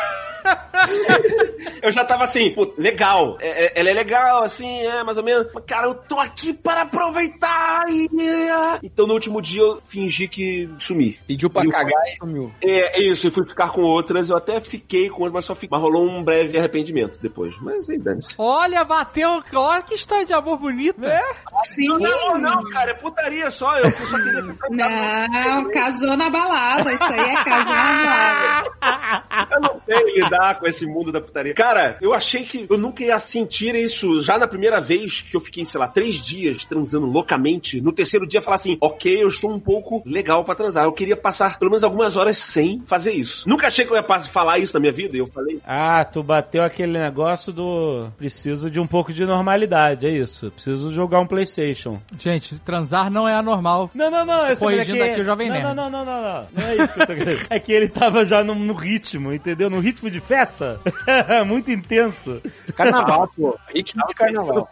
eu já tava assim, pô, legal. É, é- ela é legal, assim, é, mais ou menos. Mas, cara, eu tô aqui para aproveitar. E... Então, no último dia, eu fingi que sumi. Pediu pra E cagar e sumiu. É, é isso, eu fui ficar com outras, eu até fiquei com outras, mas só fiquei. Mas rolou um breve arrependimento depois. Mas aí, dane-se. Olha, bateu. Olha que história de amor bonita. É? Sim. Não, não, cara, é putaria só. Eu só queria Não, casou na balada. Isso aí é casar na balada. Eu não sei lidar com esse mundo da putaria. Cara, eu achei que eu nunca ia sentir isso já na primeira vez que eu fiquei, sei lá, três dias transando loucamente. No terceiro dia, falar assim: ok, eu estou um pouco legal pra transar. Eu queria passar pelo menos algumas horas sem fazer isso. Nunca achei que eu ia falar isso na minha vida e eu falei. Ah, tu bateu aquele negócio do. Preciso de um pouco de normalidade, é isso. Preciso jogar um PlayStation. Gente, transar não é anormal. Não, não, não. Eu Corrigindo é que- aqui o Jovem não, Nerd. não, não, não, não, não. Não é isso que eu tô querendo. É que ele tava já no, no ritmo, entendeu? No ritmo de festa. Muito intenso. Carnaval, pô. Ritmo de carnaval.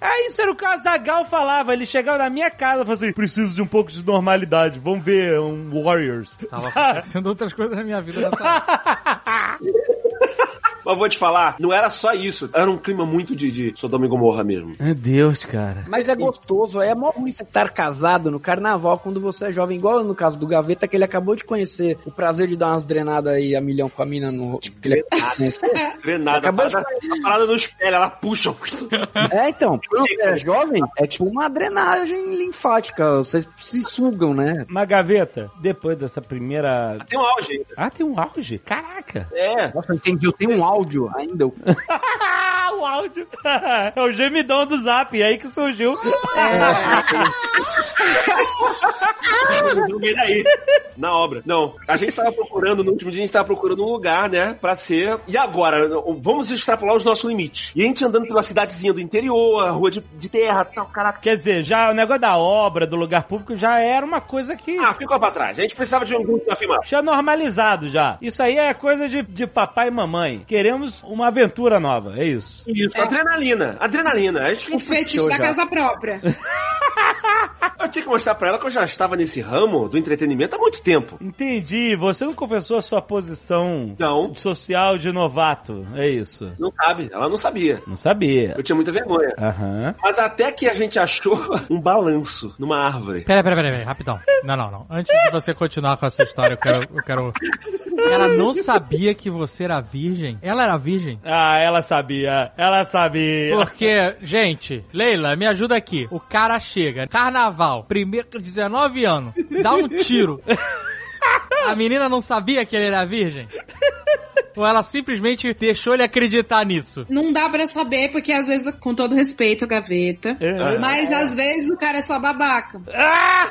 Ah, isso era o que o Azagal falava. Ele chegava na minha casa e falava assim: preciso de um pouco de normalidade. Vamos ver um Warriors. Tava acontecendo outras coisas na minha vida nessa. Mas vou te falar, não era só isso. Era um clima muito de, de Sodoma e Gomorra mesmo. Meu Deus, cara. Mas é gostoso, é mó ruim você estar casado no carnaval quando você é jovem, igual no caso do Gaveta, que ele acabou de conhecer o prazer de dar umas drenadas aí a milhão com a mina no. Tipo, que ele é. Grenada, a Acabou de parada, a parada não espelha, ela puxa. É, então, quando você é jovem, é tipo uma drenagem linfática. Vocês se sugam, né? Mas, Gaveta, depois dessa primeira. Tem um auge ainda. Ah, tem um auge? Caraca! É. Nossa, entendi. Eu tenho um áudio ainda. o áudio. É o gemidão do zap, é aí que surgiu. No meio daí. Na obra. Não, a gente tava procurando, no último dia a gente tava procurando um lugar, né, pra ser. E agora, vamos extrapolar os nossos limites. E a gente andando pela cidadezinha do interior, rua de, de terra, tal, caraca. Quer dizer, já o negócio da obra, do lugar público, já era uma coisa que. Ah, ficou pra trás. A gente precisava de um grupo pra filmar. Já normalizado já. Isso aí é coisa de, de papai e mamãe. Queremos uma aventura nova, é isso. Isso, adrenalina. Adrenalina. Acho que a O gente fetiche da já. casa própria. Eu tinha que mostrar pra ela que eu já estava nesse ramo do entretenimento há muito tempo. Entendi. Você não confessou a sua posição Não, social de novato, é isso. não sabe. Ela não sabia. Não sabia. Eu tinha muita vergonha. Aham. Mas até que a gente achou um balanço numa árvore. Pera, pera, pera, pera, rapidão. Não, não, não. Antes de você continuar com essa história, eu quero, eu quero. Ela não sabia que você era virgem? Ela era virgem? Ah, ela sabia. Ela sabia. Porque, gente, Leila, me ajuda aqui. O cara chega, carnaval, primeiro, 19 anos, dá um tiro. A menina não sabia que ele era virgem? Ou ela simplesmente deixou ele acreditar nisso? Não dá pra saber, porque às vezes, com todo respeito, gaveta. É. Mas às vezes o cara é só babaca. Ah!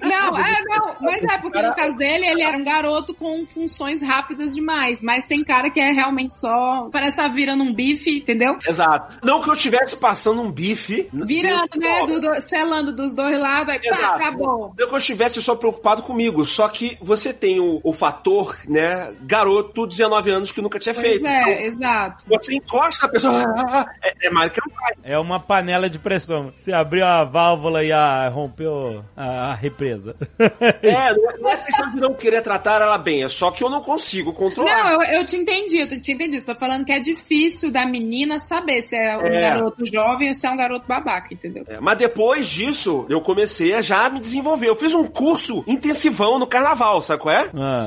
Não, é, não, mas é porque no caso dele, ele era um garoto com funções rápidas demais. Mas tem cara que é realmente só. Parece estar virando um bife, entendeu? Exato. Não que eu estivesse passando um bife. Virando, né? Do, do- selando dos dois lados, aí pá, acabou. Não que eu estivesse só preocupado comigo, só que você tem o, o fator, né, garoto, 19 anos, que nunca tinha Pois feito. é, exato. Então, você encosta a pessoa, ah, ah, é, é mais que não vai. É uma panela de pressão. Você abriu a válvula e a, rompeu a, a represa. É, não é- não é questão de não querer tratar ela bem, é só que eu não consigo controlar. Não, eu, eu te entendi, eu te entendi. Estou falando que é difícil da menina saber se é um É. garoto jovem ou se é um garoto babaca, entendeu? É, mas depois disso, eu comecei a já me desenvolver. Eu fiz um curso intensivão no carnaval, sabe qual é? Ah.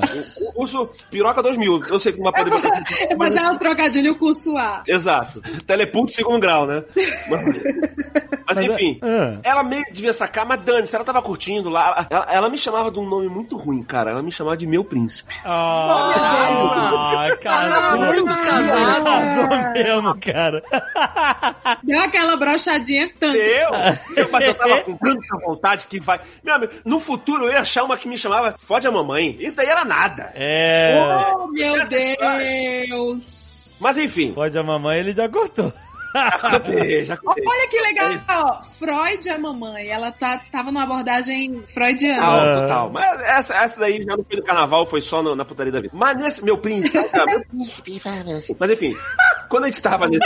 O curso Piroca 2000. Eu sei que vai poder botar. É fazer um trocadilho curso A. Exato. Telepulso segundo grau, né? Mas, mas, enfim. Ah. Ela meio que devia sacar, mas Dani, se ela tava curtindo lá, ela, ela me chamava de um nome muito ruim, cara. Ela me chamava de meu príncipe. Ah, cara. Muito casado. Casou mesmo, cara. Deu aquela brochadinha tanto. Eu? eu? Mas eu tava com tanta vontade que vai. Meu amigo, no futuro eu ia achar uma que me chamava Fode a Mamãe. Isso daí era nada. É. Oh, meu Deus! Mas enfim. Pode a mamãe, ele já cortou. Já contei, já contei. Olha que legal, ó. Freud é a mamãe. Ela tá, tava numa abordagem freudiana. Total, total. Mas essa, essa daí já não foi no carnaval, foi só no- na putaria da vida. Mas nesse meu príncipe, ah, meu príncipe, assim. Mas enfim, quando a gente tava nesse-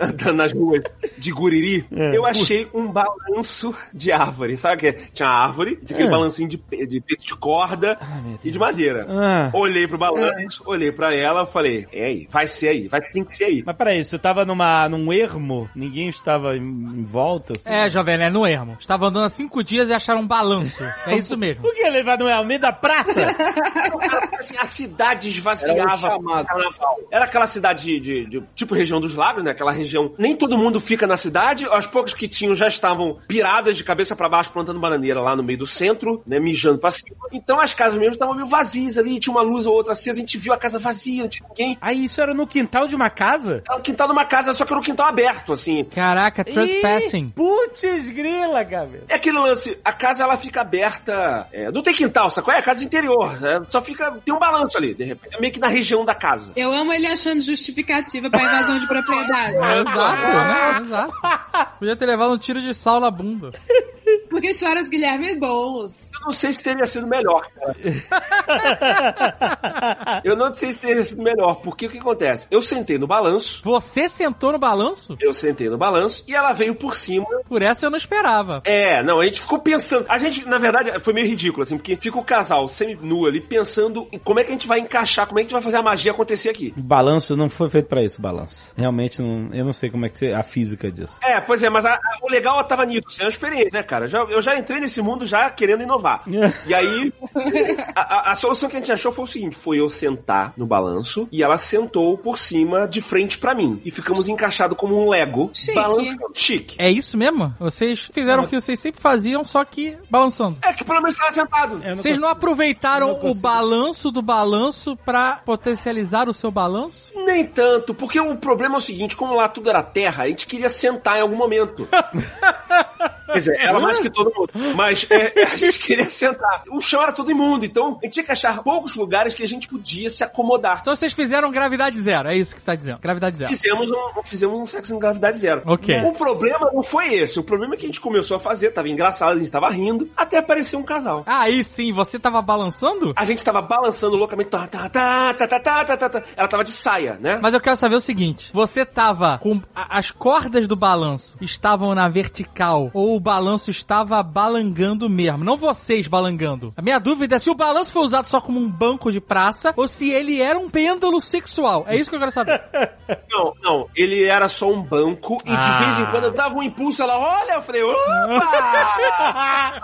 andando nas ruas de Guriri, É. eu achei um balanço de árvore. Sabe o que? Tinha árvore, tinha aquele É. balancinho de, de peito de corda e de madeira. Ah. Olhei pro balanço, olhei pra ela, falei, é aí, vai ser aí, vai, tem que ser aí. Mas peraí, você tava numa, num ermo? Ninguém estava em, em volta? Assim? É, jovem, é no ermo. Estava andando há cinco dias e acharam um balanço. É isso mesmo. Por que ele vai no meio da praça? Assim, a cidade esvaziava Era um carnaval. Era aquela cidade de, de- de- tipo região dos lagos, né? Aquela região. Nem todo mundo fica na cidade. Aos poucos que tinham já estavam piradas de cabeça pra baixo plantando bananeira lá no meio do centro, né? Mijando pra cima. Então as casas mesmo estavam meio vazias ali. Tinha uma luz ou outra acesa. A gente viu a casa vazia, não tinha ninguém. Aí isso era no quintal de uma casa? Era o quintal de uma casa, só que era um quintal aberto, assim. Caraca, trespassing. Putz, grila, Gabriel. É aquele lance, a casa ela fica aberta. é, não tem quintal, sacou? É a casa interior. né? Só fica. Tem um balanço ali, de repente. É meio que na região da casa. Eu amo ele achando justificativa pra invasão de propriedade. Exato, né? Exato. Podia ter levado um tiro de sal na bunda. Porque choras Guilherme Boulos. Você não sei se teria sido melhor, cara. eu não sei se teria sido melhor, porque o que acontece? Eu sentei no balanço, Você sentou no balanço? eu sentei no balanço e ela veio por cima. Por essa eu não esperava. É, não, a gente ficou pensando. A gente, na verdade, foi meio ridículo, assim, porque fica o casal semi-nu ali pensando em como é que a gente vai encaixar, como é que a gente vai fazer a magia acontecer aqui. O balanço não foi feito pra isso, o balanço. Realmente, não, eu não sei como é que é a física disso. É, pois é, mas a- a- o legal tava nisso, assim, é uma experiência, né, cara? Já- eu já entrei nesse mundo já querendo inovar. E aí, a, a- a solução que a gente achou foi o seguinte: foi eu sentar no balanço e ela sentou por cima, de frente pra mim. E ficamos encaixados como um Lego. Chique. Balançando. Chique. É isso mesmo? Vocês fizeram o que vocês sempre faziam, só que balançando. É que pelo menos tava sentado. Não Vocês não aproveitaram não o balanço do balanço pra potencializar o seu balanço? Nem tanto, porque o problema é o seguinte: como lá tudo era terra, a gente queria sentar em algum momento. Quer dizer, ela mais que todo mundo. Mas é, a gente queria sentar. Tá, o chão era todo imundo, então a gente tinha que achar poucos lugares que a gente podia se acomodar. Então vocês fizeram gravidade zero, é isso que você está dizendo. Gravidade zero. Fizemos um, fizemos um sexo em gravidade zero. Ok. O problema não foi esse. O problema é que a gente começou a fazer, tava engraçado, a gente tava rindo, até aparecer um casal. Ah, aí sim, você tava balançando? A gente tava balançando loucamente. Tá, tá, tá, tá, tá, tá, tá, tá, tá. Ela tava de saia, né? Mas eu quero saber o seguinte: você tava com. A, as cordas do balanço estavam na vertical ou o balanço estava balangando mesmo? Não você balangando. A minha dúvida é se o balanço foi usado só como um banco de praça ou se ele era um pêndulo sexual. É isso que eu quero saber. Não, não. Ele era só um banco e de Ah. vez em quando eu dava um impulso, ela, olha, eu falei, opa!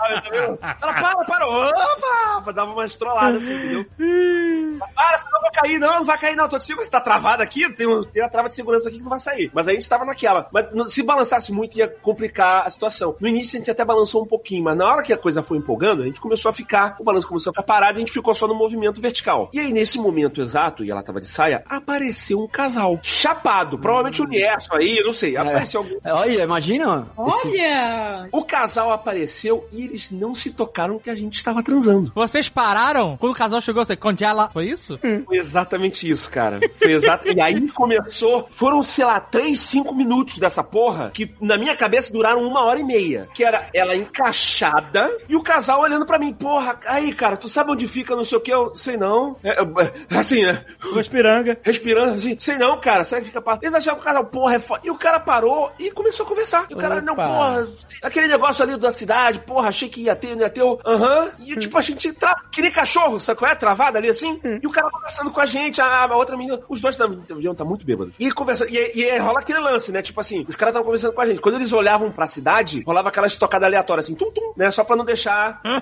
Ela, para, para, opa! Dava uma estrolada assim, entendeu? Para, senão eu vou cair, não, não vai cair, não. Tô de seguro, tá travado aqui, tem, um, tem uma trava de segurança aqui que não vai sair. Mas a gente tava naquela. Mas se balançasse muito, ia complicar a situação. No início a gente até balançou um pouquinho, mas na hora que a coisa foi empolgando, a gente começou a ficar, o balanço começou a ficar parado e a gente ficou só no movimento vertical. E aí, nesse momento exato, e ela tava de saia, apareceu um casal. Chapado, provavelmente o universo aí, eu não sei. Apareceu algum. É, Olha, imagina. Olha! O casal apareceu e eles não se tocaram que a gente estava transando. Vocês pararam quando o casal chegou, você congela. Foi isso? Foi exatamente isso, cara. Foi exato. e aí começou. Foram, sei lá, 3, 5 minutos dessa porra que na minha cabeça duraram uma hora e meia. Que era ela encaixada e o casal olhando pra mim. Porra, aí, cara, tu sabe onde fica, não sei o que? Eu sei não. É, é, assim, né? Espiranga. Respirando, assim, sei não, cara, sai fica parado. Eles acharam que o casal, porra, é foda. E o cara parou e começou a conversar. E o cara, não, Opa. porra, aquele negócio ali da cidade, porra, achei que ia ter, não ia ter. Aham. E tipo, a gente tra... queria cachorro, sabe qual é? Travada ali assim. E o cara conversando com a gente, a, a outra menina, os dois também estar muito bêbados. E conversando, e, e, rola aquele lance, né? Tipo assim, os caras estavam conversando com a gente. Quando eles olhavam pra cidade, rolava aquela estocada aleatória, assim, tum, tum, né? Só pra não deixar. Não,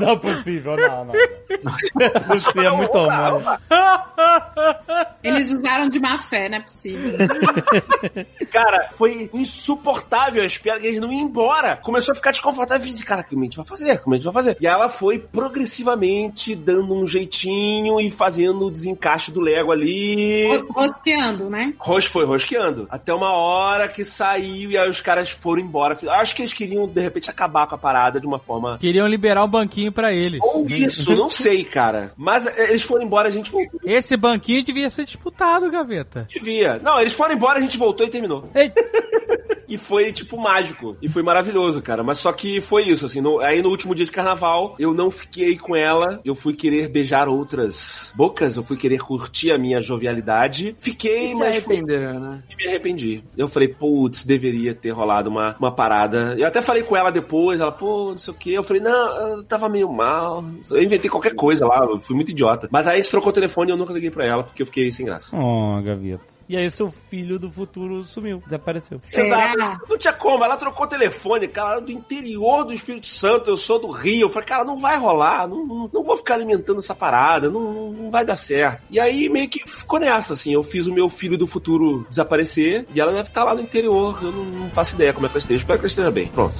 não é possível, não, não. Você é muito opa. Eles usaram de má fé, não é possível. Cara, foi insuportável a espera que eles não iam embora. Começou a ficar desconfortável. Falei, cara, como a gente vai fazer? Como a gente vai fazer? E ela foi progressivamente dando um jeitinho e fazendo o desencaixe do Lego ali. Ro- Rosqueando, né? Ros foi rosqueando. Até uma hora que saiu e aí os caras foram embora. Acho que eles queriam, de repente, acabar com a parada de uma forma. Queriam liberar o banquinho pra eles. Ou isso, não sei, cara. Mas eles foram embora, a gente voltou. Esse banquinho devia ser disputado, gaveta. Devia. Não, eles foram embora, a gente voltou e terminou. E foi, tipo, mágico. E foi maravilhoso, cara. Mas só que foi isso, assim. no- aí no último dia de carnaval, eu não fiquei com ela. Eu fui querer beijar outras bocas. Eu fui querer curtir a minha jovialidade. Fiquei, E se mas fui- arrependeu, né? e me arrependi. Eu falei, putz, deveria ter rolado uma, uma parada. Eu até falei com ela depois, ela, pô, não sei o quê. Eu falei, não, eu tava meio mal. Eu inventei qualquer coisa lá, fui muito idiota. Mas aí a gente trocou o telefone e eu nunca liguei pra ela, porque eu fiquei sem graça. Oh, gaveta. E aí seu filho do futuro sumiu, desapareceu. Será? Exato. Não tinha como, ela trocou o telefone, cara, ela era do interior do Espírito Santo, eu sou do Rio. Eu falei, cara, não vai rolar, não, não, não vou ficar alimentando essa parada, não, não, não vai dar certo. E aí meio que ficou nessa, assim, eu fiz o meu filho do futuro desaparecer e ela deve estar lá no interior, eu não, não faço ideia como é que ela esteja, espero que ela esteja bem. Pronto.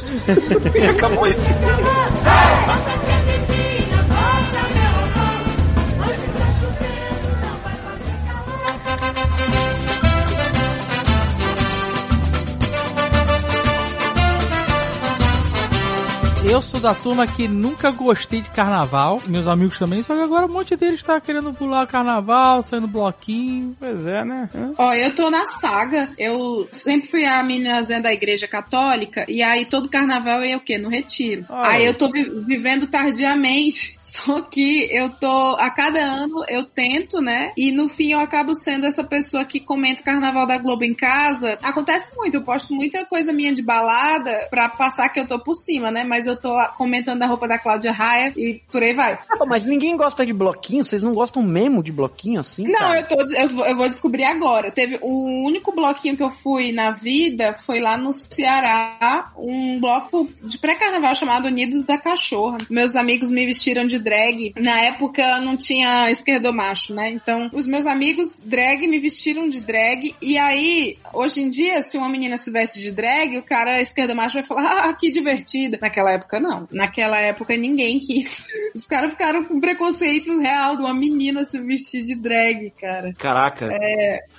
Acabou isso. Eu sou da turma que nunca gostei de carnaval. Meus amigos também, só que agora um monte deles tá querendo pular carnaval, saindo bloquinho. Pois é, né? Ó, eu tô na saga. Eu sempre fui a menina zen da igreja católica. E aí todo carnaval eu ia o quê? No retiro. Olha. Aí eu tô vi- vivendo tardiamente. Só que eu tô. A cada ano eu tento, né? E no fim eu acabo sendo essa pessoa que comenta o carnaval da Globo em casa. Acontece muito. Eu posto muita coisa minha de balada pra passar que eu tô por cima, né? Mas eu tô comentando a roupa da Cláudia Raia e por aí vai. Ah, mas ninguém gosta de bloquinho? Vocês não gostam mesmo de bloquinho assim? Não, cara? eu, tô, eu, vou- eu vou descobrir agora. Teve o único bloquinho que eu fui na vida foi lá no Ceará, um bloco de pré-carnaval chamado Unidos da Cachorra. Meus amigos me vestiram de drag. Na época não tinha esquerdomacho, né? Então, os meus amigos drag me vestiram de drag. E aí, hoje em dia, se uma menina se veste de drag, o cara esquerdomacho vai falar, ah, que divertida. Naquela época, não. Naquela época, ninguém quis. Os caras ficaram com preconceito real de uma menina se vestir de drag, cara. Caraca.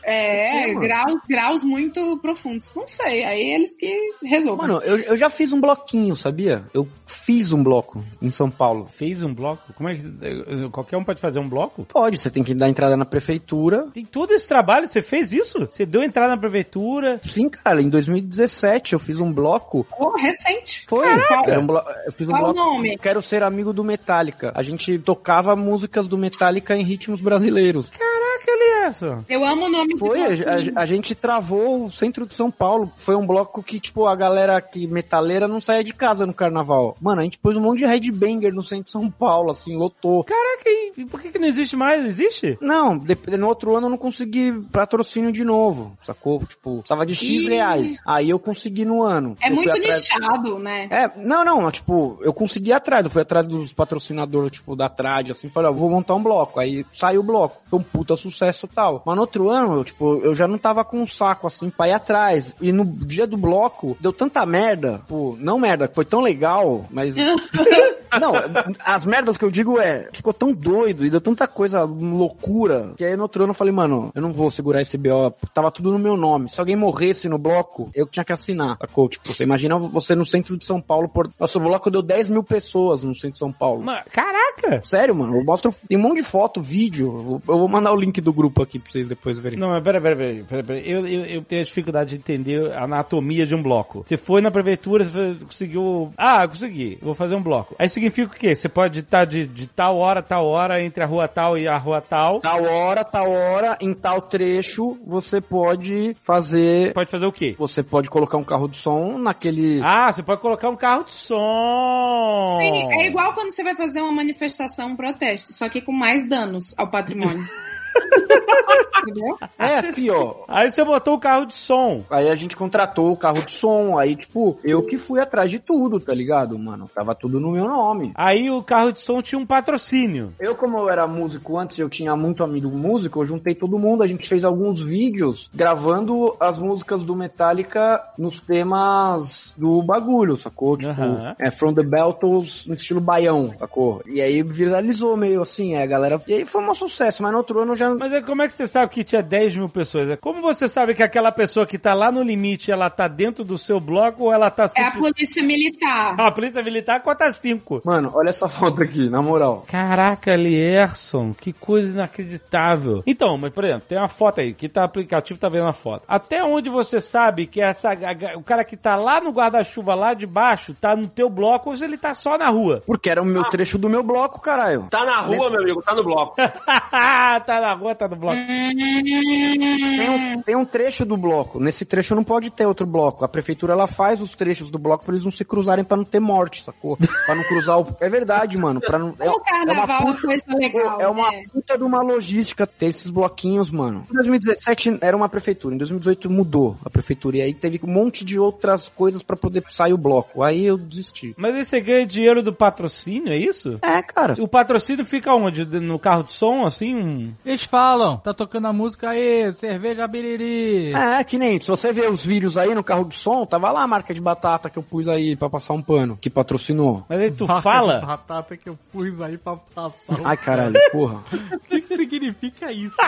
É, mano? graus, graus muito profundos. Não sei, aí eles que resolvam. Mano, eu, eu já fiz um bloquinho, sabia? Eu fiz um bloco em São Paulo. Fez um bloco? Como é que. Qualquer um pode fazer um bloco? Pode, você tem que dar entrada na prefeitura. Tem todo esse trabalho, você fez isso? Você deu entrada na prefeitura. Sim, cara, em 2017 eu fiz um bloco. Oh, recente. Foi, Caraca. era um blo- eu fiz um Qual nome? Quero ser amigo do Metallica. A gente tocava músicas do Metallica em ritmos brasileiros. Caraca, Eliasson. Eu amo o nome Foi, a, a- gente travou o centro de São Paulo. Foi um bloco que, tipo, a galera que metaleira não saía de casa no carnaval. Mano, a gente pôs um monte de headbanger no centro de São Paulo, assim, lotou. Caraca, e por que, que não existe mais? Existe? Não, de- no outro ano eu não consegui patrocínio de novo, sacou? Tipo, precisava de X Ih. reais. Aí eu consegui no ano. É Eu muito nichado, né? É, não, não, tipo, eu consegui ir atrás, eu fui atrás dos patrocinadores, tipo, da Trad, assim, falei, ó, vou montar um bloco. Aí saiu o bloco, foi um puta sucesso e tal. Mas no outro ano, eu, tipo, eu já não tava com um saco, assim, pra ir atrás. E no dia do bloco, deu tanta merda, tipo, não merda, foi tão legal, mas... Não, as merdas que eu digo é, ficou tão doido e deu tanta coisa loucura, que aí no outro ano eu falei, mano, eu não vou segurar esse BO, tava tudo no meu nome. Se alguém morresse no bloco, eu tinha que assinar, sacou? Tipo, você imagina você no centro de São Paulo, por... nossa, o bloco deu 10 mil pessoas no centro de São Paulo. Ma- Caraca! Sério, mano, eu mostro, tem um monte de foto, vídeo, eu vou- mandar o link do grupo aqui pra vocês depois verem. Não, mas peraí, peraí, peraí, peraí, peraí. Eu, eu, eu tenho a dificuldade de entender a anatomia de um bloco. Você foi na prefeitura, você conseguiu. Ah, consegui, vou fazer um bloco. Aí significa o quê? Você pode estar de, de tal hora, tal hora, entre a rua tal e a rua tal. Tal hora, tal hora, em tal trecho, você pode fazer... Pode fazer o quê? Você pode colocar um carro de som naquele... Ah, você pode colocar um carro de som. Sim, é igual quando você vai fazer uma manifestação, um protesto, só que com mais danos ao patrimônio. É, aqui, ó. Aí você botou o carro de som. Aí a gente contratou o carro de som, aí, tipo, eu que fui atrás de tudo, tá ligado, mano? Tava tudo no meu nome. Aí o carro de som tinha um patrocínio. Eu, como eu era músico antes, eu tinha muito amigo músico, eu juntei todo mundo, a gente fez alguns vídeos gravando as músicas do Metallica nos temas do bagulho, sacou? Tipo, Aham. é From the Beltles no estilo baião, sacou? E aí viralizou meio assim, é, a galera... E aí foi um sucesso, mas no outro ano eu já... Mas é, como é que você sabe que tinha 10 mil pessoas? É, Como você sabe que aquela pessoa que tá lá no limite, ela tá dentro do seu bloco ou ela tá É a polícia militar. A polícia militar conta 5. Mano, olha essa foto aqui, na moral. Caraca, Lierson, que coisa inacreditável. Então, mas por exemplo, tem uma foto aí, que tá aplicativo tá vendo a foto. Até onde você sabe que essa a- o cara que tá lá no guarda-chuva lá de baixo tá no teu bloco ou se ele tá só na rua? Porque era o meu trecho do meu bloco, caralho. Tá na rua, meu amigo, tá no bloco. tá na rua, tá no bloco. Tem um, tem um trecho do bloco. Nesse trecho não pode ter outro bloco. A prefeitura ela faz os trechos do bloco pra eles não se cruzarem pra não ter morte, sacou? Pra não cruzar o. É verdade, mano. Pra não... é, O carnaval é uma coisa legal. é uma né? puta de uma logística ter esses bloquinhos, mano. Em 2017 era uma prefeitura, em 2018 mudou a prefeitura. E aí teve um monte de outras coisas pra poder sair o bloco. Aí eu desisti. Mas aí você ganha dinheiro do patrocínio, é isso? É, cara. O patrocínio fica onde? No carro de som, assim? Um... Eles falam. Tá tocando a música aí, cerveja biriri. É, que nem, se você ver os vídeos aí no carro de som, tava lá a marca de batata que eu pus aí pra passar um pano, que patrocinou. Mas aí tu Marca de fala. batata que eu pus aí pra passar. Ai, caralho, porra. O que, que significa isso?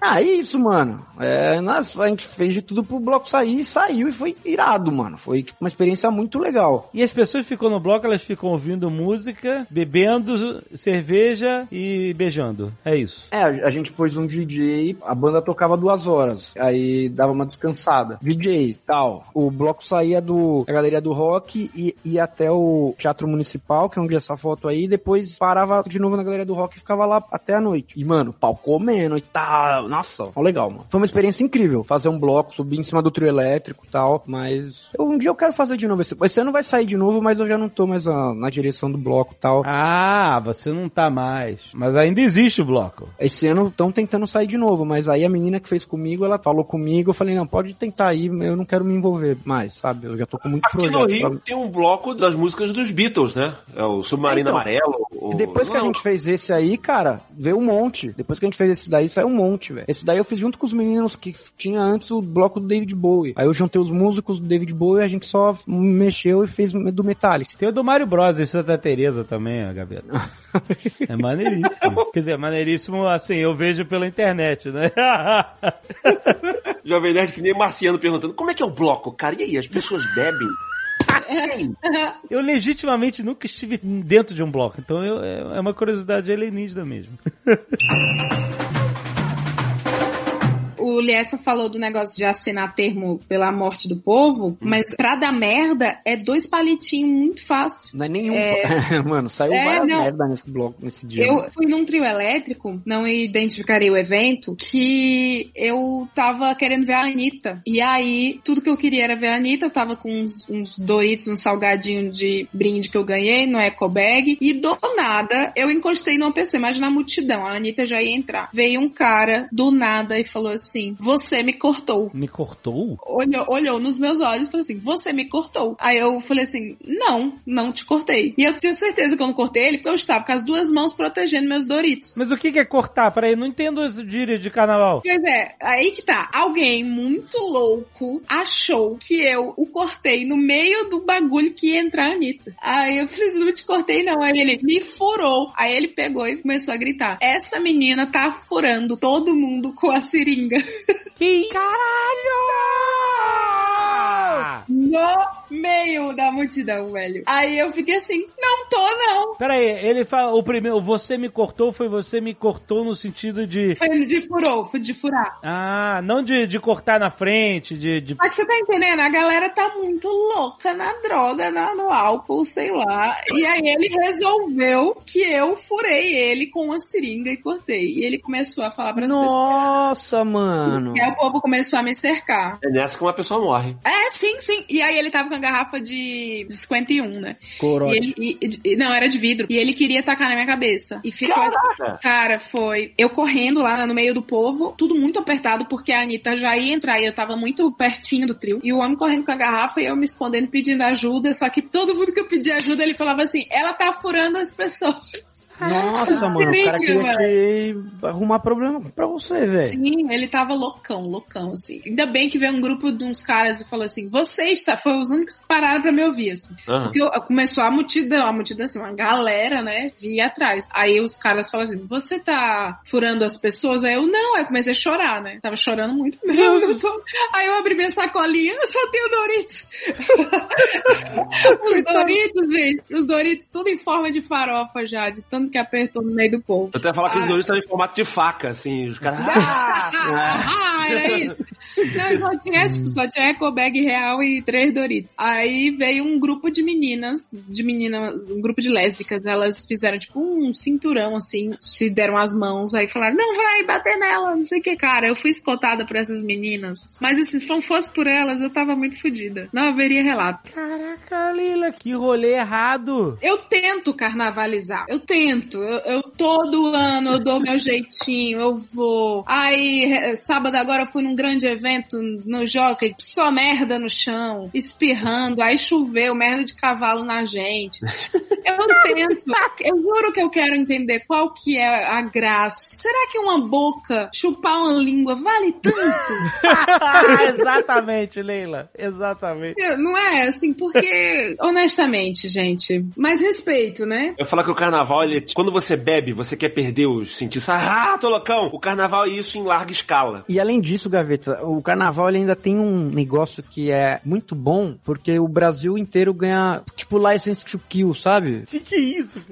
Ah, é isso, mano. É, nós, a gente fez de tudo pro bloco sair e saiu e foi irado, mano. Foi tipo, uma experiência muito legal. E as pessoas ficam no bloco, elas ficam ouvindo música, bebendo cerveja e beijando. É isso. É, a gente pôs um DJ, a banda tocava duas horas, aí dava uma descansada. DJ tal. O bloco saía do, da galeria do rock e ia até o Teatro Municipal, que é onde é essa foto aí, depois parava de novo na galeria do rock e ficava lá até a noite. E, mano, pau comendo e tal. Nossa, ó, legal, mano. Foi uma experiência incrível fazer um bloco, subir em cima do trio elétrico e tal, mas eu- um dia eu quero fazer de novo. Esse, esse ano vai sair de novo, mas eu já não tô mais na, na direção do bloco e tal. Ah, você não tá mais. Mas ainda existe o bloco. Esse ano estão tentando sair de novo, mas aí a menina que fez comigo, ela falou comigo, eu falei, não, pode tentar aí, eu não quero me envolver mais, sabe? Eu já tô com muito Aqui projeto. no Rio pra- tem um bloco das músicas dos Beatles, né? É o Submarino então. Amarelo. o- depois que a Não, gente fez esse aí, cara, veio um monte. Depois que a gente fez esse daí, saiu um monte, velho. Esse daí eu fiz junto com os meninos que tinha antes o bloco do David Bowie. Aí eu juntei os músicos do David Bowie e a gente só mexeu e fez do Metallica. Tem o do Mario Bros em Santa Teresa também, a Gaveta. É maneiríssimo. Quer dizer, maneiríssimo assim, eu vejo pela internet, né? Jovem Nerd que nem Marciano perguntando, como é que é o bloco, cara? E aí, as pessoas bebem? eu legitimamente nunca estive dentro de um bloco, então eu- é é uma curiosidade alienígena mesmo. O Liessa falou do negócio de assinar termo pela morte do povo, mas pra dar merda é dois palitinhos muito fácil. Não é nenhum. É. Mano, saiu É, várias não. merda nesse bloco, nesse dia. Eu fui num trio elétrico, não identificarei o evento, que eu tava querendo ver a Anitta. E aí, tudo que eu queria era ver a Anitta. Eu tava com uns, uns Doritos, um salgadinho de brinde que eu ganhei no Eco Bag. E do nada, eu encostei numa pessoa. Imagina a multidão, a Anitta já ia entrar. Veio um cara do nada e falou assim: Você me cortou. Me cortou? Olhou, olhou nos meus olhos e falou assim: Você me cortou. Aí eu falei assim: Não, não te cortei. E eu tinha certeza que eu não cortei ele porque eu estava com as duas mãos protegendo meus Doritos. Mas o que que é cortar? Peraí, não entendo esse gíria de carnaval. Pois é, aí que tá. Alguém muito louco achou que eu o cortei no meio do bagulho que ia entrar a Anitta. Aí eu falei, não te cortei não. Aí ele me furou. Aí ele pegou e começou a gritar. Essa menina tá furando todo mundo com a seringa. Que Caralho! No meio da multidão, velho. Aí eu fiquei assim, não tô não. Peraí, ele fala, o primeiro, você me cortou, foi você me cortou no sentido de... Foi de furou, foi de furar. Ah, não de, de cortar na frente, de... de... Mas você tá entendendo? A galera tá muito louca na droga, na, no álcool, sei lá. E aí ele resolveu que eu furei ele com uma seringa e cortei. E ele começou a falar pras pessoas. Nossa, mano. E aí o povo começou a me cercar. É nessa que uma pessoa morre. É, sim, sim. E aí ele tava com a garrafa de 51, né? E Corote. ele, e- e- não, era de vidro. E ele queria tacar na minha cabeça. E ficou. Caraca! Cara, foi. Eu correndo lá no meio do povo, tudo muito apertado, porque a Anitta já ia entrar e eu tava muito pertinho do trio. E o homem correndo com a garrafa e eu me escondendo pedindo ajuda. Só que todo mundo que eu pedia ajuda, ele falava assim: ela tá furando as pessoas. Nossa, mano, o cara queria te arrumar problema pra você, velho. Sim, ele tava loucão, loucão, assim. Ainda bem que veio um grupo de uns caras e falou assim: você está. Foi os únicos que pararam pra me ouvir, assim. Aham. Porque eu- começou a multidão, a multidão assim, uma galera, né, de ir atrás. Aí os caras falaram assim, você tá furando as pessoas? Aí eu, não, aí eu comecei a chorar, né? Tava chorando muito mesmo. eu tô- Aí eu abri minha sacolinha, eu só tenho Doritos. os Doritos, gente, os Doritos tudo em forma de farofa já, de tanto que apertou no meio do povo. Eu até ia falar que os Ah. Doritos estão em formato de faca, assim. Os caras. Ah, era isso. Não, só tinha, tipo, só tinha eco bag real e três Doritos. Aí veio um grupo de meninas, de meninas, um grupo de lésbicas, elas fizeram, tipo, um cinturão, assim, se deram as mãos, aí falaram, não vai bater nela, não sei o que. Cara, eu fui escoltada por essas meninas. Mas, assim, se não fosse por elas, eu tava muito fodida. Não, haveria relato. Caraca, Lila, que rolê errado. Eu tento carnavalizar. Eu tento. Eu, eu todo ano eu dou meu jeitinho, eu vou. Aí, eh, sábado agora eu fui num grande evento no Jockey, só merda no chão, espirrando, aí choveu, merda de cavalo na gente. Eu tento. Eu juro que eu quero entender qual que é a graça. Será que uma boca, chupar uma língua, vale tanto? Exatamente, Leila. Exatamente. Não é assim, porque, honestamente, gente, mais respeito, né? Eu falar que o carnaval, ele, quando você bebe, você quer perder os sentidos. Ah, tô loucão! O carnaval é isso em larga escala. E além disso, Gaveta, o carnaval ele ainda tem um negócio que é muito bom, porque o Brasil inteiro ganha, tipo, license to kill, sabe? Que que é isso?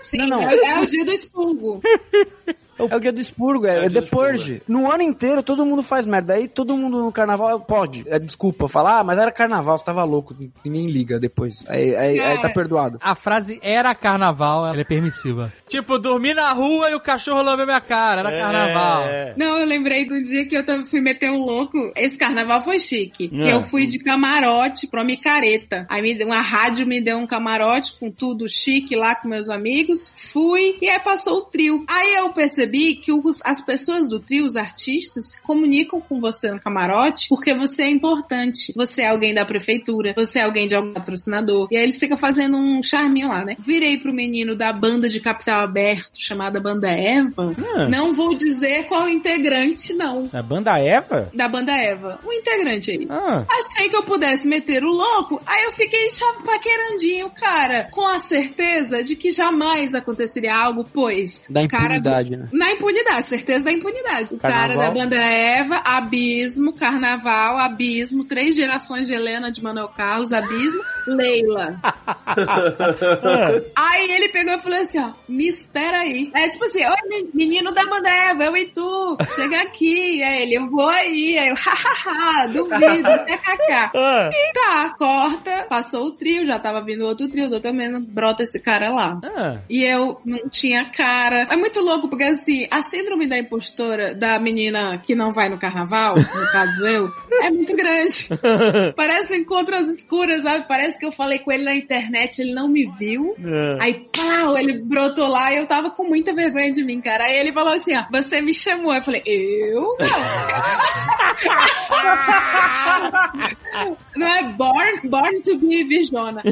Sim, Não, não. É, é o dia do expurgo. É o dia do expurgo, é, É é dia The do expurgo, Purge. No ano inteiro todo mundo faz merda. Aí todo mundo no carnaval pode. É desculpa falar, ah, mas era carnaval, você tava louco. Ninguém liga depois. Aí, aí- aí tá perdoado. A frase era carnaval, ela é permissiva. Tipo, dormir na rua e o cachorro lambeu minha cara, era carnaval. É. Não, eu lembrei do dia que eu fui meter um louco. Esse carnaval foi chique. Que É. eu fui de camarote pra micareta. Aí me deu, uma rádio me deu um camarote com tudo chique lá com meus amigos. Fui e aí passou o trio. Aí eu percebi que os- as pessoas do trio, os artistas, se comunicam com você no camarote porque você é importante. Você é alguém da prefeitura, você é alguém de algum patrocinador. E aí eles ficam fazendo um charminho lá, né? Virei pro menino da banda de capital aberto chamada Banda Eva. Ah. Não vou dizer qual integrante, não. A banda Eva? Da banda Eva. O integrante aí. Ah. Achei que eu pudesse meter o louco, aí eu fiquei paquerandinho, cara, com a certeza de que jamais aconteceria algo, pois. Da o cara- impunidade, né? Na impunidade, certeza da impunidade. O cara Carnaval. da banda Eva, Abismo, Carnaval, Abismo, três gerações de Helena de Manuel Carlos, Abismo, Leila. Aí ele pegou e falou assim, ó, me espera aí. É tipo assim, oi men- menino da banda Eva, eu e tu, chega aqui. Aí ele, eu vou aí. Aí eu, hahaha, duvido, kkk. Ah. E tá, corta, passou o trio, já tava vindo outro trio, doutor Meno, brota esse cara lá. Ah. E eu não tinha cara. É muito louco, porque assim, a síndrome da impostora da menina que não vai no carnaval, no caso eu, é muito grande. Parece um encontro às escuras, sabe? Parece que eu falei com ele na internet, ele não me viu. Ah. Aí, pau, ele brotou lá e eu tava com muita vergonha de mim, cara. Aí ele falou assim, ó, você me chamou. Eu falei, eu não. não é born, born to be virjona.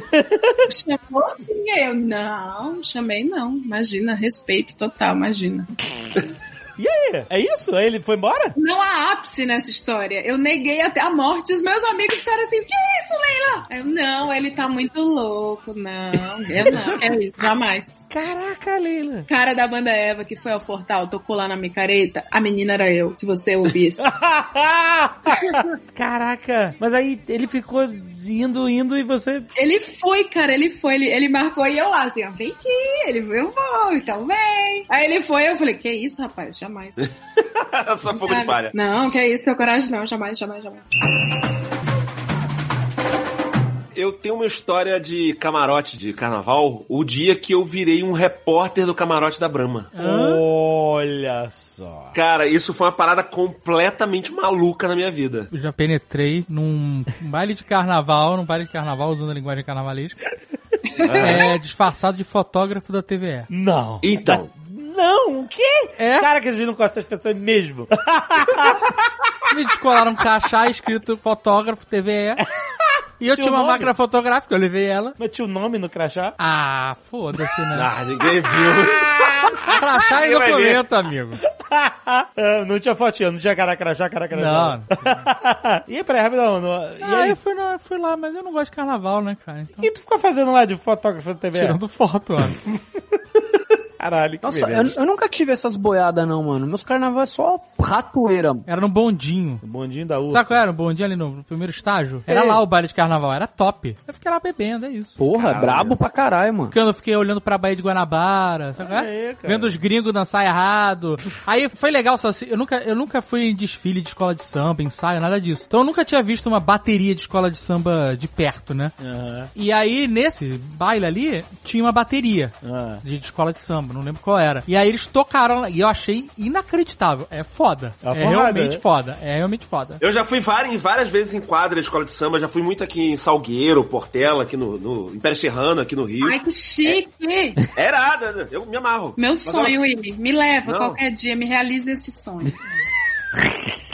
Chamou sim, eu, não, chamei não. Imagina, respeito total, imagina. E aí? É isso? Aí ele foi embora? Não há ápice nessa história. Eu neguei até a morte. Os meus amigos ficaram assim: que é isso, Leila? Eu, não, ele tá muito louco. Não, eu não, é isso, jamais. Caraca, Leila. Cara da banda Eva que foi ao Fortal, tocou lá na micareta, a menina era eu, se você ouvisse. Caraca. Mas aí ele ficou indo, indo e você... Ele foi, cara, ele foi, ele, ele marcou e eu lá, assim, ó, vem aqui, ele eu vou, então vem. Aí ele foi, eu falei, que isso, rapaz, jamais. Só fogo de palha. Não, que isso, teu coragem não, jamais, jamais, jamais. Eu tenho uma história de camarote de carnaval, o dia que eu virei um repórter do camarote da Brahma. Olha só. Cara, isso foi uma parada completamente maluca na minha vida. Eu já penetrei num baile de carnaval, num baile de carnaval, usando a linguagem carnavalesca. é, disfarçado de fotógrafo da TVE. Não. Então, Não, o quê? É? Cara, que a gente não conhece essas pessoas mesmo. Me descolaram um crachá escrito fotógrafo TVE. E eu Tinha tinha uma máquina fotográfica, eu levei ela. Mas tinha o nome no crachá? Ah, foda-se, né? ah, ninguém viu. Crachá e ver. documento, amigo. Não tinha fotinha, não tinha cara crachá, cara crachá. Não. e aí, peraí, rapidão. não- E Ah, aí? eu fui, não, eu fui lá, mas eu não gosto de carnaval, né, cara? Então, que tu ficou fazendo lá de fotógrafo da TV? tirando foto, ó. Caralho, que Nossa, eu, eu nunca tive essas boiadas não, mano. Meus carnavais é só ratoeira. Era no bondinho. O bondinho da urca. Sabe qual era o bondinho ali no, no primeiro estágio? Era É. lá o baile de carnaval, era top. Eu fiquei lá bebendo, é isso. Porra, Caralho. brabo pra caralho, mano. Porque eu fiquei olhando pra Baía de Guanabara, sabe qual é? Cara. Vendo os gringos dançar errado. Aí foi legal, só assim, eu nunca, eu nunca fui em desfile de escola de samba, ensaio, nada disso. Então eu nunca tinha visto uma bateria de escola de samba de perto, né? Aham. E aí, nesse baile ali, tinha uma bateria Ah. de de escola de samba. Não lembro qual era. E aí eles tocaram lá, e eu achei inacreditável. É foda. É É, porrada, realmente né? foda. É realmente foda. Eu já fui várias, várias vezes em quadra de escola de samba, já fui muito aqui em Salgueiro, Portela, aqui no, no Império Serrano, aqui no Rio. Ai, que chique! É irada, né? eu me amarro. Meu Mas sonho, Willy. Me leva Não. qualquer dia, me realize esse sonho.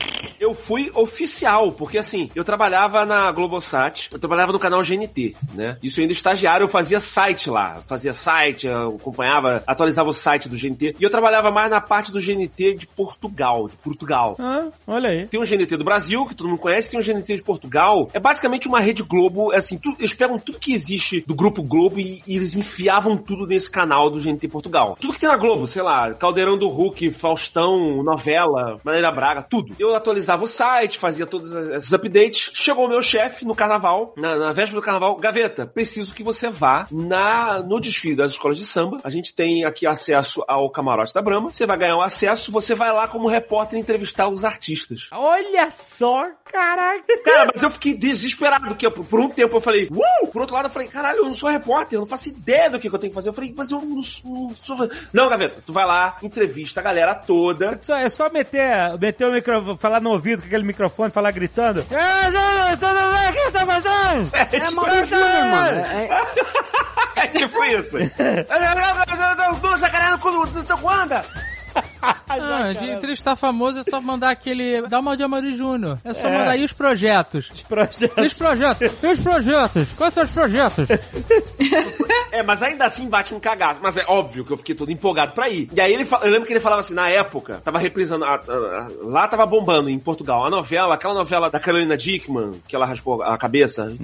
Eu fui oficial, porque assim, eu trabalhava na Globosat, eu trabalhava no canal GNT, né? Isso ainda estagiário, eu fazia site lá, fazia site, eu acompanhava, atualizava o site do GNT, e eu trabalhava mais na parte do GNT de Portugal, de Portugal. Ah, olha aí. Tem um GNT do Brasil, que todo mundo conhece, tem um GNT de Portugal. É basicamente uma rede Globo, é assim, tu- eles pegam tudo que existe do Grupo Globo e, e eles enfiavam tudo nesse canal do GNT Portugal. Tudo que tem na Globo, sei lá, Caldeirão do Hulk, Faustão, novela, Maneira Braga, tudo. Eu atualizava o site, fazia todos esses updates. Chegou o meu chefe no carnaval, na, na véspera do carnaval, Gaveta, preciso que você vá na, no desfile das escolas de samba. A gente tem aqui acesso ao camarote da Brahma. Você vai ganhar o acesso, você vai lá como repórter entrevistar os artistas. Olha só, caraca. Cara, mas eu fiquei desesperado, porque por por um tempo eu falei, uh! Por outro lado eu falei, caralho, eu não sou repórter, eu não faço ideia do que, que eu tenho que fazer. Eu falei, mas eu não sou... Não, sou... não Gaveta, tu vai lá, entrevista a galera toda. Só- é só meter, meter o microfone, falar no ouvido com aquele microfone, falar gritando. É, não, tudo bem, o que você tá fazendo? É, É tipo, mano. É, é- é tipo isso. Do jacaré no no teu guanda. Ah, de entrevistar famoso é só mandar aquele. Dá uma de Amari Júnior. É só É. mandar aí os projetos. E os projetos? E os projetos? Quais são os projetos? É, mas ainda assim bate um cagaço. Mas é óbvio que eu fiquei todo empolgado pra ir. E aí ele, eu lembro que ele falava assim, na época, tava reprisando, a- a- a- lá tava bombando em Portugal, a novela, aquela novela da Carolina Dickman, que ela raspou a cabeça.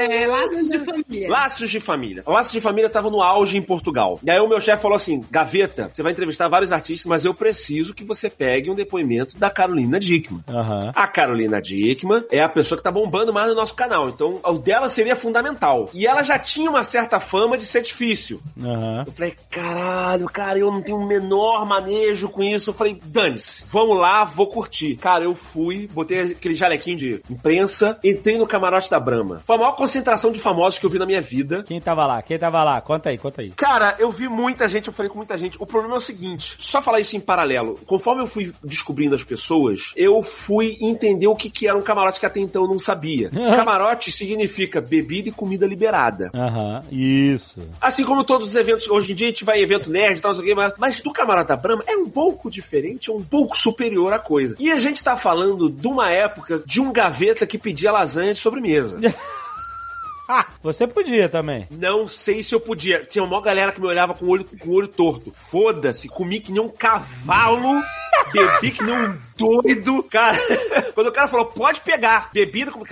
É, laços de família. Laços de Família. Laços de Família tava no auge em Portugal. E aí o meu chefe falou assim, Gaveta, você vai entrevistar vários artistas, mas eu preciso que você pegue um depoimento da Carolina Dickman. Aham. A Carolina Dickman é a pessoa que tá bombando mais no nosso canal, então o dela seria fundamental. E ela já tinha uma certa fama de ser difícil. Aham. Eu falei, caralho, cara, eu não tenho o menor manejo com isso. Eu falei, dane-se, vamos lá, vou curtir. Cara, eu fui, botei aquele jalequinho de imprensa, entrei no camarote da Brahma. Foi a maior concentração de famosos que eu vi na minha vida. Quem tava lá? Quem tava lá? Conta aí, conta aí. Cara, eu vi muita gente, eu falei com muita gente. O problema é o seguinte, só falar isso em paralelo. Conforme eu fui descobrindo as pessoas, eu fui entender o que, que era um camarote que até então eu não sabia. camarote significa bebida e comida liberada. Aham, isso. Assim como todos os eventos, hoje em dia a gente vai em evento nerd e tal, não sei o quê, mas, mas do Camarada da Brahma é um pouco diferente, é um pouco superior à coisa. E a gente tá falando de uma época de um gaveta que pedia lasanha de sobremesa. Ah, você podia também. Não sei se eu podia. Tinha uma galera que me olhava com o olho, com o olho torto. Foda-se, comi que nem um cavalo, bebi que nem um doido. Cara, quando o cara falou, pode pegar, bebida, como...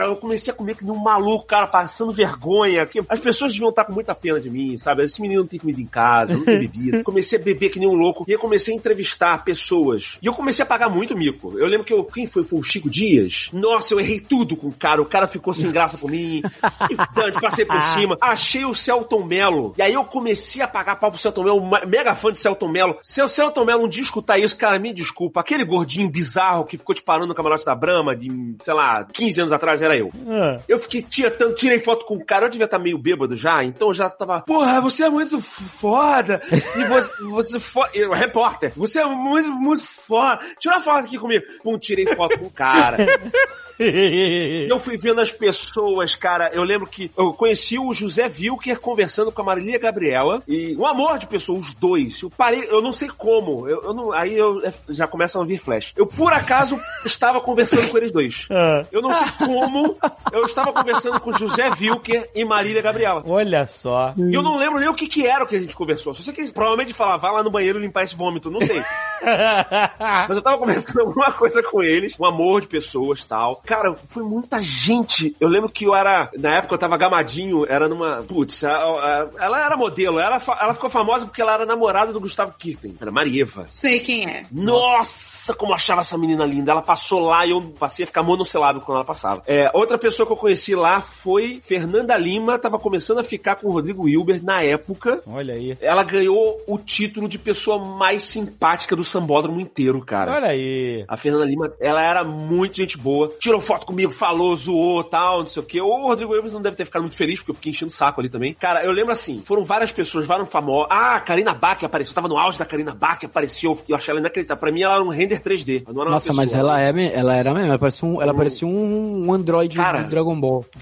eu comecei a comer que nem um maluco, cara, passando vergonha. As pessoas deviam estar com muita pena de mim, sabe? Esse menino não tem comida em casa, não tem bebida. Comecei a beber que nem um louco. E eu comecei a entrevistar pessoas. E eu comecei a pagar muito mico. Eu lembro que eu. Quem foi? Foi o Chico Dias? Nossa, eu errei tudo com o cara. O cara ficou sem graça por mim. E Dante, passei por cima. Achei o Celton Mello. E aí eu comecei a pagar pau pro Celton Mello. Mega fã de Celton Mello. Se o Celton Mello um dia escutar isso, cara, me desculpa. Aquele gordinho bizarro que ficou te parando no camarote da Brahma de, sei lá, 15 anos atrás era eu. Ah, Eu fiquei tirando, tirei foto com o cara, eu devia estar meio bêbado já, então eu já tava, porra, você é muito foda, e você, você fo... eu, repórter, você é muito, muito foda, tira uma foto aqui comigo. Pum, tirei foto com o cara. Eu fui vendo as pessoas, cara. Eu lembro que eu conheci o José Wilker conversando com a Marília Gabriela. E um amor de pessoa, os dois. Eu parei, eu não sei como. Eu, eu não, aí eu é, já começam a vir flash. Eu, por acaso, estava conversando com eles dois. ah. Eu não sei como. Eu estava conversando com José Wilker e Marília Gabriela. Olha só. E eu não lembro nem o que, que era o que a gente conversou. Só sei que provavelmente falava, vai lá no banheiro limpar esse vômito. Não sei. Mas eu tava conversando alguma coisa com eles, um amor de pessoas e tal. Cara, foi muita gente. Eu lembro que eu era. Na época eu tava gamadinho, era numa. Putz, a- a- ela era modelo. Ela, ela ficou famosa porque ela era namorada do Gustavo Kirten. Era Marieva. Sei quem é. Nossa, como eu achava essa menina linda. Ela passou lá e eu passei a ficar monossilábico quando ela passava. É, outra pessoa que eu conheci lá foi Fernanda Lima, tava começando a ficar com o Rodrigo Wilber na época. Olha aí. Ela ganhou o título de pessoa mais simpática do sambódromo inteiro, cara. Olha aí. A Fernanda Lima, ela era muito gente boa. Tirou foto comigo, falou, zoou, tal, não sei o quê. O Rodrigo Williams não deve ter ficado muito feliz, porque eu fiquei enchendo o saco ali também. Cara, eu lembro assim, foram várias pessoas, vários famosos. Ah, a Karina Bach apareceu. Eu tava no auge da Karina Bach, apareceu. Eu achei ela inacreditável. Pra mim, ela era um render 3D. Ela não era Nossa, mas pessoa. ela é, me- ela era mesmo, ela parecia um, ela parecia um, um androide Cara. do Dragon Ball.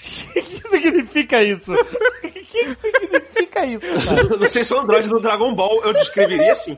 O que significa isso? O que significa isso, cara? Não sei se o Android do Dragon Ball eu descreveria assim.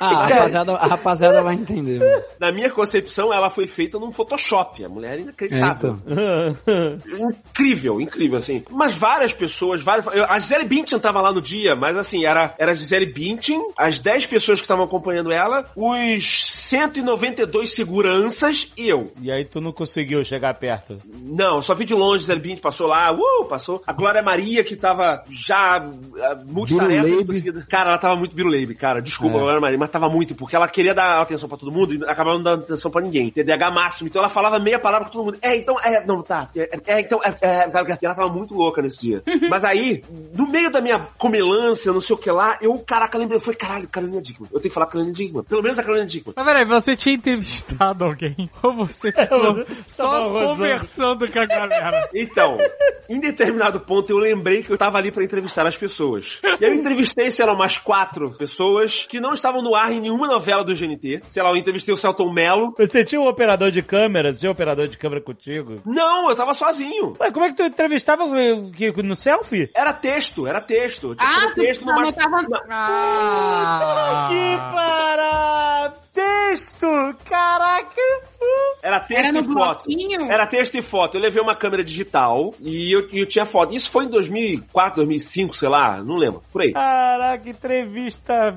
Ah, a rapaziada, a rapaziada vai entender. mano. Na minha concepção, ela foi feita num Photoshop. A mulher é É, inacreditável. então. incrível, incrível, assim. Mas várias pessoas, várias. eu- A Gisele Bündchen tava lá no dia, mas assim, era, era a Gisele Bündchen, as 10 pessoas que estavam acompanhando ela, os 192 seguranças e eu. E aí tu não conseguiu chegar perto. Não, só vi de longe, Gisele Bündchen passou lá, uh, passou. A Glória Maria, que tava já uh, multitarefa. Biruleibe. não conseguia- Cara, ela tava muito biruleibe, cara. Desculpa, É. Glória Maria, tava muito, porque ela queria dar atenção pra todo mundo e acabava não dando atenção pra ninguém. TDAH máximo. Então ela falava meia palavra pra todo mundo. É, então, é, não, tá. É, é, então, é, é, é. Ela tava muito louca nesse dia. Mas aí, no meio da minha comelância, não sei o que lá, eu, caraca, lembrei, eu falei, caralho, Carolina Dickman. Eu tenho que falar Carolina Dickman. Pelo menos a Carolina Dickman. Mas peraí, você tinha entrevistado alguém? Ou você ficou só tava rozando. conversando com a galera? Então, em determinado ponto eu lembrei que eu tava ali pra entrevistar as pessoas. E eu entrevistei, sei lá, umas quatro pessoas que não estavam no ar em nenhuma novela do GNT. Sei lá, eu entrevistei o Celton Mello. Você tinha um operador de câmera? Tinha um operador de câmera contigo? Não, eu tava sozinho. Ué, como é que tu entrevistava eh, no selfie? Era texto, era texto. Eu tinha Ah, texto numa... anotava... Ah, Que para! Texto! Caraca! Era texto Era e foto. bloquinho? Era texto e foto. Eu levei uma câmera digital e eu, e eu tinha foto. Isso foi em 2004, 2005, sei lá, não lembro. Por aí. Caraca, entrevista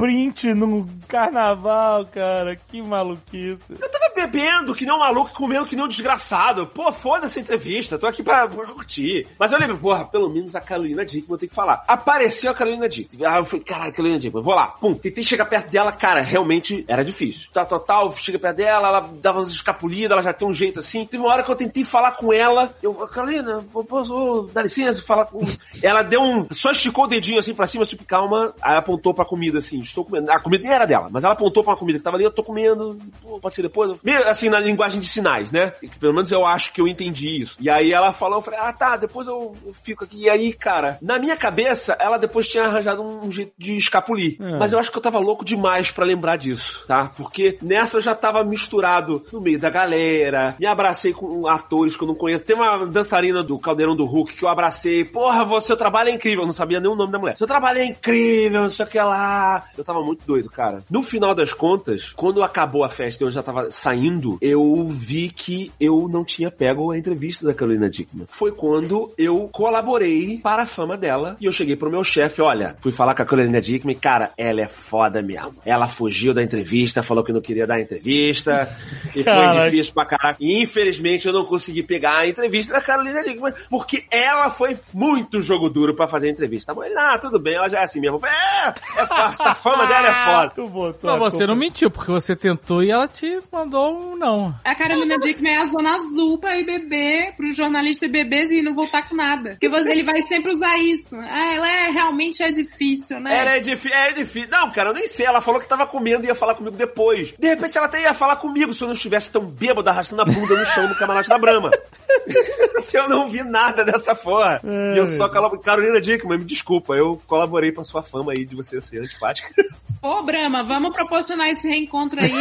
print num carnaval, cara. Que maluquice. Eu tava bebendo que nem um maluco, comendo que nem um desgraçado. Pô, foda-se a entrevista, tô aqui pra, pra curtir. Mas eu lembro, porra, pelo menos a Carolina Dickman eu tenho que falar. Apareceu a Carolina Dickman. Ah, eu falei, caralho, Carolina Dickman, vou lá. Pum, tentei chegar perto dela, cara, realmente era difícil. Tá, total, chega perto dela, ela dava umas escapulidas, ela já tem um jeito assim. Teve uma hora que eu tentei falar com ela, eu, Carolina, posso dar licença, falar com... Ela deu um, só esticou o dedinho assim pra cima, tipo, calma, aí apontou pra comida assim, estou comendo. A comida nem era dela, mas ela apontou pra uma comida que tava ali, eu tô comendo, pô, pode ser depois? Meio assim, na linguagem de sinais, né? Pelo menos eu acho que eu entendi isso. E aí ela falou, eu falei, ah, tá, depois eu, eu fico aqui. E aí, cara, na minha cabeça, ela depois tinha arranjado um jeito de escapulir. É. Mas eu acho que eu tava louco demais pra lembrar disso, tá? Porque nessa eu já tava misturado no meio da galera, me abracei com atores que eu não conheço. Tem uma dançarina do Caldeirão do Hulk que eu abracei. Porra, você, seu trabalho é incrível. Eu não sabia nem o nome da mulher. Seu trabalho é incrível, não sei o que lá. Eu tava muito doido, cara. No final das contas, quando acabou a festa e eu já tava saindo, eu vi que eu não tinha pego a entrevista da Carolina Dickman. Foi quando eu colaborei para a fama dela e eu cheguei pro meu chefe, olha, fui falar com a Carolina Dickman, cara, ela é foda mesmo. Ela fugiu da entrevista, falou que não queria dar a entrevista e foi Caraca. difícil pra caraca. E infelizmente eu não consegui pegar a entrevista da Carolina Dickman porque ela foi muito jogo duro pra fazer a entrevista. Mas, ah, tudo bem, ela já é assim mesmo. É, é fácil, a fama dela é foda. Tu botou a você culpa- não mentiu, porque você tentou e ela te mandou um não. A Carolina Dickman é a zona azul pra ir beber, pro jornalista ir beber e não voltar com nada. Porque você- ele vai sempre usar isso. Ah, ela é, realmente é difícil, né? Ela é difícil, é difícil. Não, cara, eu nem sei. Ela falou que tava comendo e ia falar comigo depois. De repente ela até ia falar comigo se eu não estivesse tão bêbado arrastando a bunda no chão no camarote da Brama. se eu não vi nada dessa porra. E eu só colaborei. Carolina Dickman, me desculpa, eu colaborei pra sua fama aí de você ser antipática. Ô, Brahma, vamos proporcionar esse reencontro aí,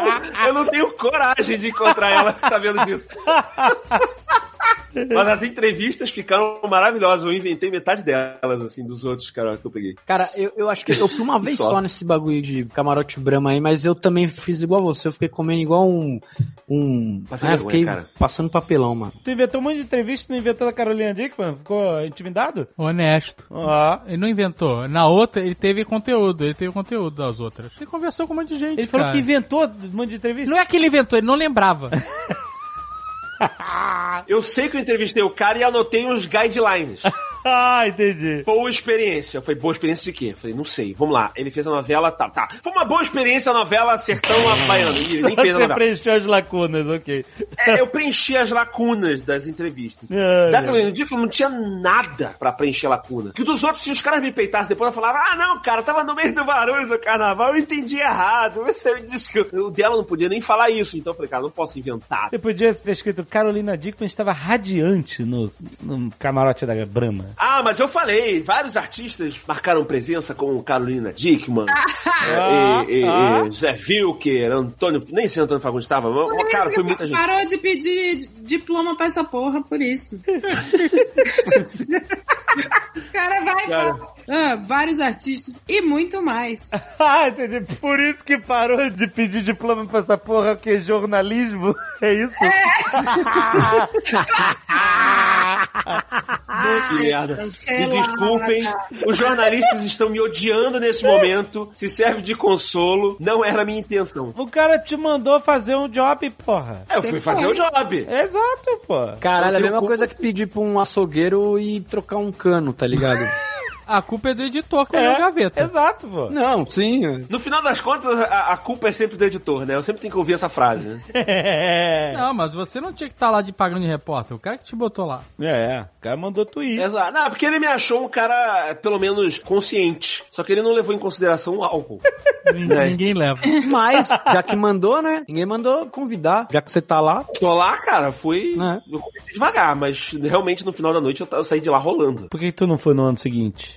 não, eu não tenho coragem de encontrar ela sabendo disso. Mas as entrevistas ficaram maravilhosas. Eu inventei metade delas, assim, dos outros cara, que eu peguei. Cara, eu, eu acho que eu fui uma vez Só. só. nesse bagulho de camarote brama aí, mas eu também fiz igual você, eu fiquei comendo igual um. um Passa ah, vergonha, fiquei cara. passando papelão, mano. Tu inventou um monte de entrevista, não inventou da Carolina Dickman? Ficou intimidado? Honesto. Ó. Ele não inventou. Na outra, ele teve conteúdo. Ele teve conteúdo das outras. Ele conversou com um monte de gente, Ele falou cara. que inventou um monte de entrevista. Não é que ele inventou, ele não lembrava. Eu sei que eu entrevistei o cara e anotei uns guidelines. Ah, entendi. Boa experiência. Foi boa experiência de quê? Falei, não sei. Vamos lá. Ele fez a novela, tá, tá. Foi uma boa experiência a novela Sertão Baiano. Ih, nem fez a Você novela. preencheu as lacunas, ok. É, eu preenchi as lacunas das entrevistas. Ai, Da. Carolina Dickman não tinha nada pra preencher lacuna. Que dos outros, se os caras me peitassem depois, eu falava, ah, não, cara, tava no meio do barulho do carnaval, eu entendi errado. Você me desculpa. O dela não podia nem falar isso, então eu falei, cara, não posso inventar. Você podia ter escrito Carolina Dickman estava radiante no, no camarote da Brahma. Ah, mas eu falei, vários artistas marcaram presença como Carolina Dickman, Ah, e, e- ah. e Zé Wilker, Antônio, nem sei se Antônio Fagundes estava, mas, cara, foi muita gente. Parou de pedir diploma pra essa porra, por isso. o cara vai Cara. falar, ah, vários artistas e muito mais. Ah, entendi. Por isso que parou de pedir diploma pra essa porra, que é jornalismo. É isso? Que merda. Me desculpem, os jornalistas estão me odiando nesse momento. Se serve de consolo, não era a minha intenção. O cara te mandou fazer um job, porra. Eu fui fazer o job. Exato, pô. Caralho, é a mesma coisa que pedir pra um açougueiro e trocar um cano, tá ligado? A culpa é do editor que olhou a gaveta. Exato, pô. Não, sim. No final das contas, a, a culpa é sempre do editor, né? Eu sempre tenho que ouvir essa frase, né? É. Não, mas você não tinha que estar lá de pagando de repórter. O cara que te botou lá. É, o cara mandou tweet. Exato. Não, porque ele me achou um cara, pelo menos, consciente. Só que ele não levou em consideração o álcool. Ninguém, ninguém leva. Mas, já que mandou, né? Ninguém mandou convidar. Já que você tá lá. Tô lá, cara, foi. É. Eu comecei devagar, mas realmente no final da noite eu, eu saí de lá rolando. Por que tu não foi no ano seguinte?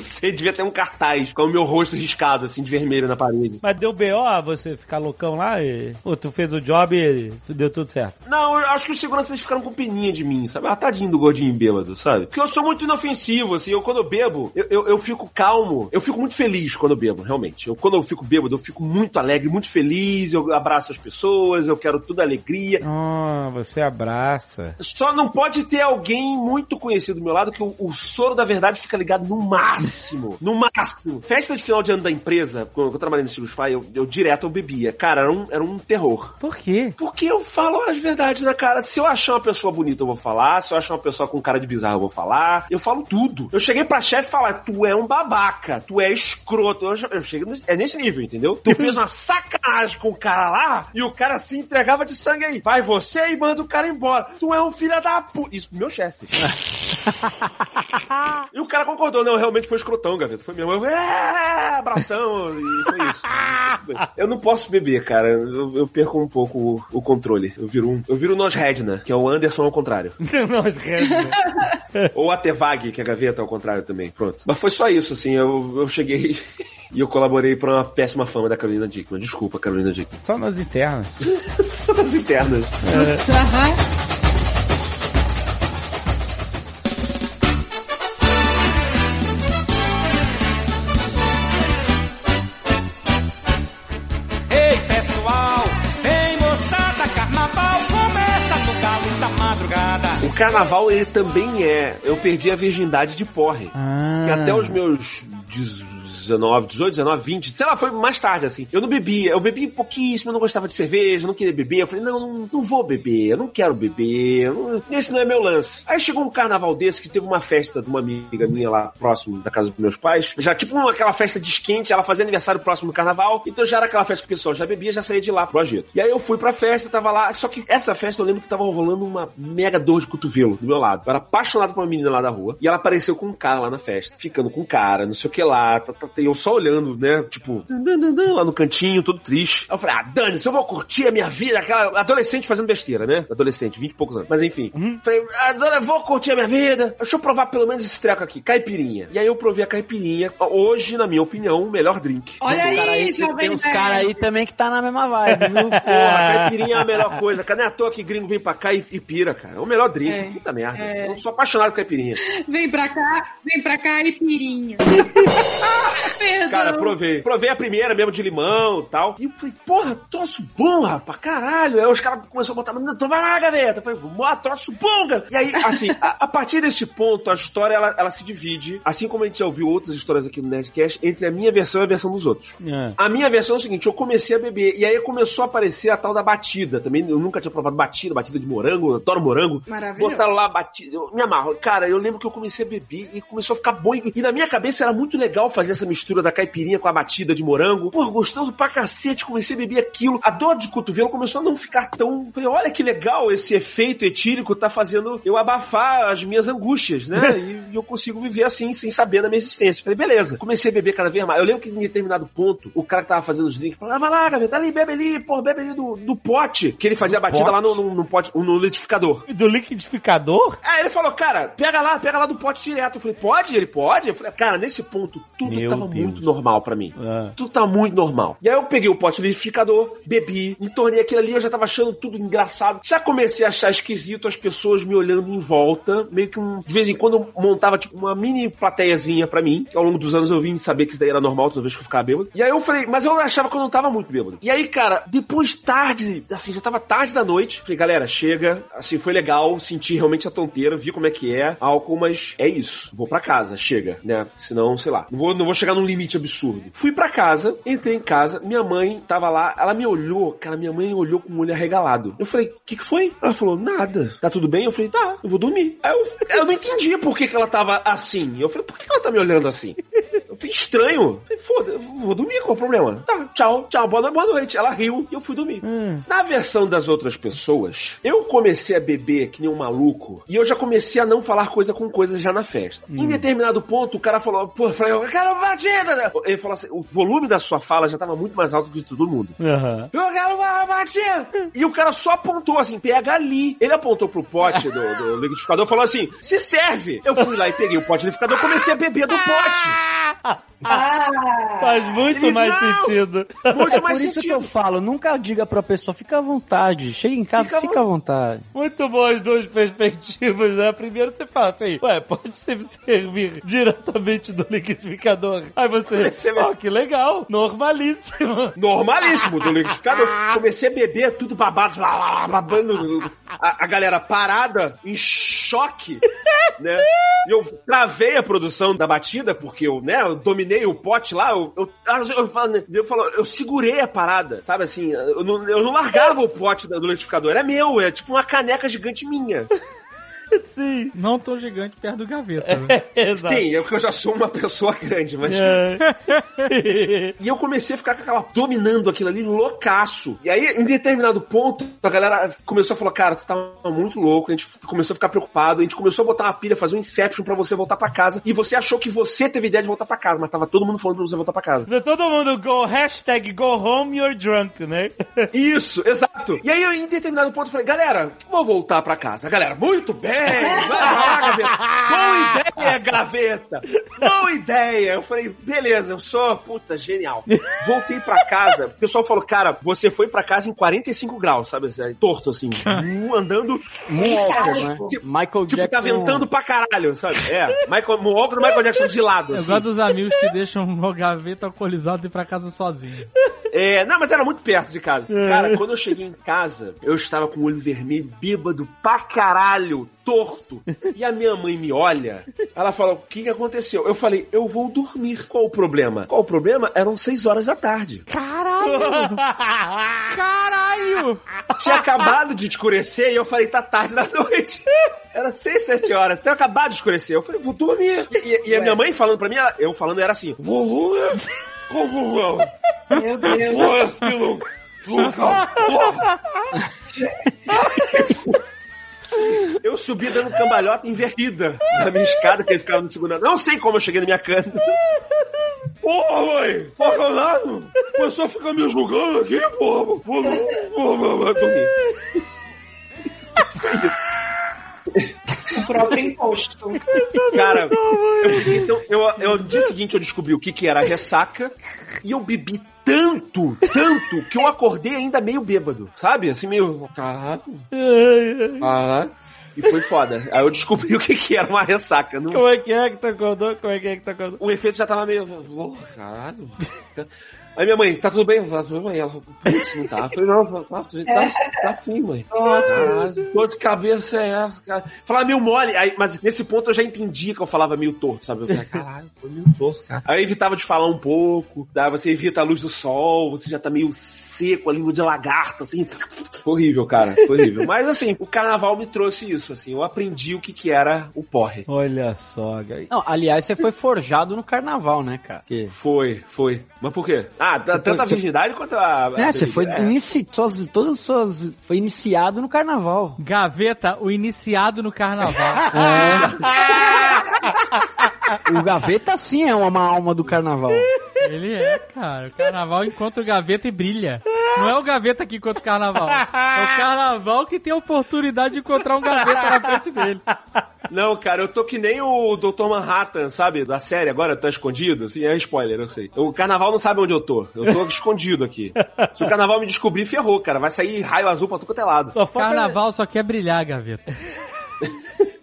Você devia ter um cartaz com o meu rosto riscado, assim, de vermelho na parede. Mas deu B.O. a você ficar loucão lá e... Pô, tu fez o job e deu tudo certo. Não, eu acho que os seguranças ficaram com peninha de mim, sabe? Ah, tadinho do gordinho bêbado, sabe? Porque eu sou muito inofensivo, assim, eu quando eu bebo, eu, eu, eu fico calmo, eu fico muito feliz quando eu bebo, realmente. Eu, quando eu fico bêbado, eu fico muito alegre, muito feliz, eu abraço as pessoas, eu quero tudo alegria. Ah, você abraça. Só não pode ter alguém muito conhecido do meu lado que o, o soro da verdade fica ligado no máximo. No máximo. Festa de final de ano da empresa, quando eu trabalhei no Silusfy, eu, eu direto eu bebia. Cara, era um, era um terror. Por quê? Porque eu falo as verdades na cara. Se eu achar uma pessoa bonita, eu vou falar. Se eu achar uma pessoa com cara de bizarro, eu vou falar. Eu falo tudo. Eu cheguei pra chefe e falar: tu é um babaca, tu é escroto. Eu, eu cheguei nesse, é nesse nível, entendeu? Tu fez uma sacanagem com o cara lá e o cara se entregava de sangue aí. Vai você e manda o cara embora. Tu é um filho da puta. Isso pro meu chefe. e o cara concordou. Não, realmente foi escrotão, gaveta. Foi mesmo. Eu, é, abração. E foi isso. Eu não posso beber, cara. Eu, eu perco um pouco o, o controle. Eu viro um. Eu viro o Nos Redna, que é o Anderson ao contrário. não, os resto. Ou a Tevag, que é a gaveta ao contrário também. Pronto. Mas foi só isso, assim. Eu, eu cheguei e eu colaborei pra uma péssima fama da Carolina Dickman. Desculpa, Carolina Dickman. Só nas internas. Só nas internas. Aham. Carnaval, ele também é. Eu perdi a virgindade de porre. Ah. Que até os meus 19, 18, 19, 20, sei lá, foi mais tarde, assim. Eu não bebia, eu bebi pouquíssimo, eu não gostava de cerveja, eu não queria beber. Eu falei, não, não, não vou beber, eu não quero beber, não- esse não é meu lance. Aí chegou um carnaval desse que teve uma festa de uma amiga minha lá próximo da casa dos meus pais, já tipo aquela festa de esquente, ela fazia aniversário próximo do carnaval, então já era aquela festa que o pessoal já bebia, já saía de lá pro agito. E aí eu fui pra festa, tava lá, só que essa festa eu lembro que tava rolando uma mega dor de cotovelo do meu lado. Eu era apaixonado por uma menina lá da rua, e ela apareceu com um cara lá na festa, ficando com um cara, não sei o que lá, tá, tá, e eu só olhando, né, tipo, lá no cantinho, todo triste. Aí eu falei, ah, Dani, se eu vou curtir a minha vida, aquela adolescente fazendo besteira, né? Adolescente, 20 e poucos anos. Mas enfim. Falei, ah, eu vou curtir a minha vida. Deixa eu provar pelo menos esse treco aqui, caipirinha. E aí eu provei a caipirinha. Hoje, na minha opinião, o melhor drink. Olha Tem cara aí, aí, jovem tem uns caras aí também que tá na mesma vibe, viu? Porra, caipirinha é a melhor coisa. Cara, não é à toa que gringo vem pra cá e, e pira, cara. É o melhor drink. É. Puta merda. É. Eu sou apaixonado por caipirinha. Vem pra cá, vem pra cá e pirinha. Perdão. Cara, provei. Provei a primeira mesmo de limão e tal. E eu falei, porra, troço bom, rapaz, caralho. Aí os caras começaram a botar, "Não, então vai lá, gaveta. Eu falei, mó, troço bom, cara. E aí, assim, a, a partir desse ponto, a história, ela, ela se divide, assim como a gente já ouviu outras histórias aqui no Nerdcast, entre a minha versão e a versão dos outros. É. A minha versão é o seguinte, eu comecei a beber, e aí começou a aparecer a tal da batida. Também, eu nunca tinha provado batida, batida de morango, eu adoro morango. Maravilhoso. Botaram lá a batida, eu me amarro. Cara, eu lembro que eu comecei a beber e começou a ficar bom. E e na minha cabeça era muito legal fazer essa mistura da caipirinha com a batida de morango. Pô, gostoso pra cacete, comecei a beber aquilo. A dor de cotovelo começou a não ficar tão... Falei, olha que legal esse efeito etílico tá fazendo eu abafar as minhas angústias, né? E, eu consigo viver assim, sem saber da minha existência. Falei, beleza. Comecei a beber cada vez mais. Eu lembro que em determinado ponto, o cara que tava fazendo os drinks falava, "Ah, vai lá, gaveta, ali, bebe ali, pô, bebe ali do, do pote. Que ele fazia a batida pote? lá no, no, no pote, no liquidificador. Do liquidificador? Aí ele falou, cara, pega lá, pega lá do pote direto. Eu falei, pode? Ele pode? Eu falei, cara, nesse ponto, tudo Meu tava Deus. muito normal pra mim. Ah. Tudo tava muito normal. E aí eu peguei o pote liquidificador, bebi, entornei aquilo ali, eu já tava achando tudo engraçado. Já comecei a achar esquisito as pessoas me olhando em volta, meio que um. De vez em quando eu montava, tipo, uma mini plateiazinha pra mim, que ao longo dos anos eu vim saber que isso daí era normal toda vez que eu ficava bêbado. E aí eu falei, mas eu achava que eu não tava muito bêbado. E aí, cara, depois tarde, assim, já tava tarde da noite, falei, galera, chega, assim, foi legal, senti realmente a tonteira, vi como é que é, álcool, mas é isso. Vou pra casa, chega, né? Senão, sei lá, não vou, não vou chegar num limite absurdo. Fui pra casa, entrei em casa, minha mãe tava lá, ela me olhou, cara, minha mãe olhou com o olho arregalado. Eu falei, o que que foi? Ela falou, nada. Tá tudo bem? Eu falei, tá, eu vou dormir. Aí eu, eu não entendi por que que ela tava assim. Eu falei, por que ela tá me olhando assim? Estranho. Foda, vou dormir, qual o problema? Tá, tchau, tchau, boa noite, boa noite. Ela riu e eu fui dormir. Na versão das outras pessoas, eu comecei a beber que nem um maluco e eu já comecei a não falar coisa com coisa já na festa. Em determinado ponto, o cara falou, pô, eu falei, eu quero batida, né? Ele falou assim, o volume da sua fala já tava muito mais alto do que de todo mundo. Aham. Eu quero E o cara só apontou assim, pega ali. Ele apontou pro pote do, do liquidificador e falou assim: se serve! Eu fui lá e peguei o pote do liquidificador e comecei a beber do pote. Ah, Faz muito Ele mais não. sentido. Muito É mais por isso que eu sentido. falo, nunca diga pra pessoa, fica à vontade. Chega em casa, Fica fica, à vontade. Muito bom as duas perspectivas, né? Primeiro você fala assim, ué, pode ser servir diretamente do liquidificador. Aí você, ó, que legal, normalíssimo. Normalíssimo do liquidificador. Comecei a beber, tudo babado, babando. A, a galera parada, em choque, né? E eu travei a produção da batida, porque eu, né, eu dominei o pote lá, eu, eu, eu, falo, né, eu, falo, eu segurei a parada, sabe assim? Eu não, eu não largava o pote do liquidificador, é meu, é tipo uma caneca gigante minha. Sim. Não tão gigante perto do gaveta. né? Exato. Sim, é porque eu já sou uma pessoa grande, mas. É. E eu comecei a ficar com aquela dominando aquilo ali, loucaço. E aí, em determinado ponto, a galera começou a falar: Cara, tu tá muito louco. A gente começou a ficar preocupado. A gente começou a botar uma pilha, fazer um inception pra você voltar pra casa. E você achou que você teve ideia de voltar pra casa, mas tava todo mundo falando pra você voltar pra casa. Todo mundo go, hashtag go home you're drunk, né? Isso, exato. E aí, eu, em determinado ponto, eu falei: Galera, vou voltar pra casa. Galera, muito bem. Vai lá, gaveta. Boa ideia, gaveta. Boa ideia. Eu falei: Beleza, eu sou, puta, genial. Voltei pra casa. O pessoal falou: Cara, você foi pra casa em 45 graus, sabe? Torto assim, andando. Moonwalker, né? Tipo- Michael Tipo, Jackson. tá ventando pra caralho, sabe? É. Michael, Moonwalker Michael Jackson de lado. Eu assim. gosto dos amigos que deixam o gaveta alcoolizado e ir pra casa sozinho. É, não, mas era muito perto de casa. Cara, quando eu cheguei em casa, eu estava com o olho vermelho, bêbado pra caralho, torto. E a minha mãe me olha, ela fala: O que, que aconteceu? Eu falei: Eu vou dormir. Qual o problema? Qual o problema? Eram seis horas da tarde. Caralho! Tinha acabado de escurecer e eu falei: Tá tarde da noite. Era seis, sete horas. Tinha acabado de escurecer. Eu falei: Vou dormir. E, e- a minha mãe falando pra mim, ela- eu falando era assim: vovô, meu Deus. Porra, filho! Luca, porra! Eu subi dando cambalhota invertida na minha escada, que ele ficava no segundo andar. Não sei como eu cheguei na minha cama. Porra, mãe! Porra, nada! Começou a ficar me julgando aqui, porra! Porra, porra, vai dormir. O próprio imposto. Cara, eu, então, eu, eu, no dia seguinte eu descobri o que, que era ressaca e eu bebi tanto, tanto, que eu acordei ainda meio bêbado, sabe? Assim, meio. Caralho. Caralho. E foi foda. Aí eu descobri o que, que era uma ressaca. Não- Como é que é que tu acordou? Como é que é que tu acordou? O efeito já tava meio. Oh, caralho. Aí minha mãe, tá tudo bem? Eu falei, tudo bem. Ela falou, putz, não tá. Eu falei, não, tá, tá, tá, tá sim, mãe. Caralho, que dor de cabeça é essa, cara? Falava meio mole, aí, mas nesse ponto eu já entendi que eu falava meio torto, sabe? Eu falei, caralho, foi meio torto, cara. Aí eu evitava de falar um pouco, daí você evita a luz do sol, você já tá meio seco, a língua de lagarto, assim. Horrível, cara, horrível. Mas assim, o carnaval me trouxe isso, assim, eu aprendi o que que era o porre. Olha só, cara. Não, aliás, você foi forjado no carnaval, né, cara? Que... Foi, foi. Mas por quê? Ah, tanto a foi- virgindade quanto a. a É, você foi é. inici... suas, todas as suas foi iniciado no carnaval. Gaveta, o iniciado no carnaval. O Gaveta sim é uma alma do carnaval. Ele é, cara. O carnaval encontra o gaveta e brilha. Não é o gaveta que encontra o carnaval. É o carnaval que tem a oportunidade de encontrar um gaveta na frente dele. Não, cara, eu tô que nem o Dr. Manhattan, sabe? Da série agora, tá escondido. Assim, é spoiler, eu sei. O carnaval não sabe onde eu tô. Eu tô escondido aqui. Se o carnaval me descobrir, ferrou, cara. Vai sair raio azul pra tudo quanto é lado. Carnaval só quer brilhar, gaveta.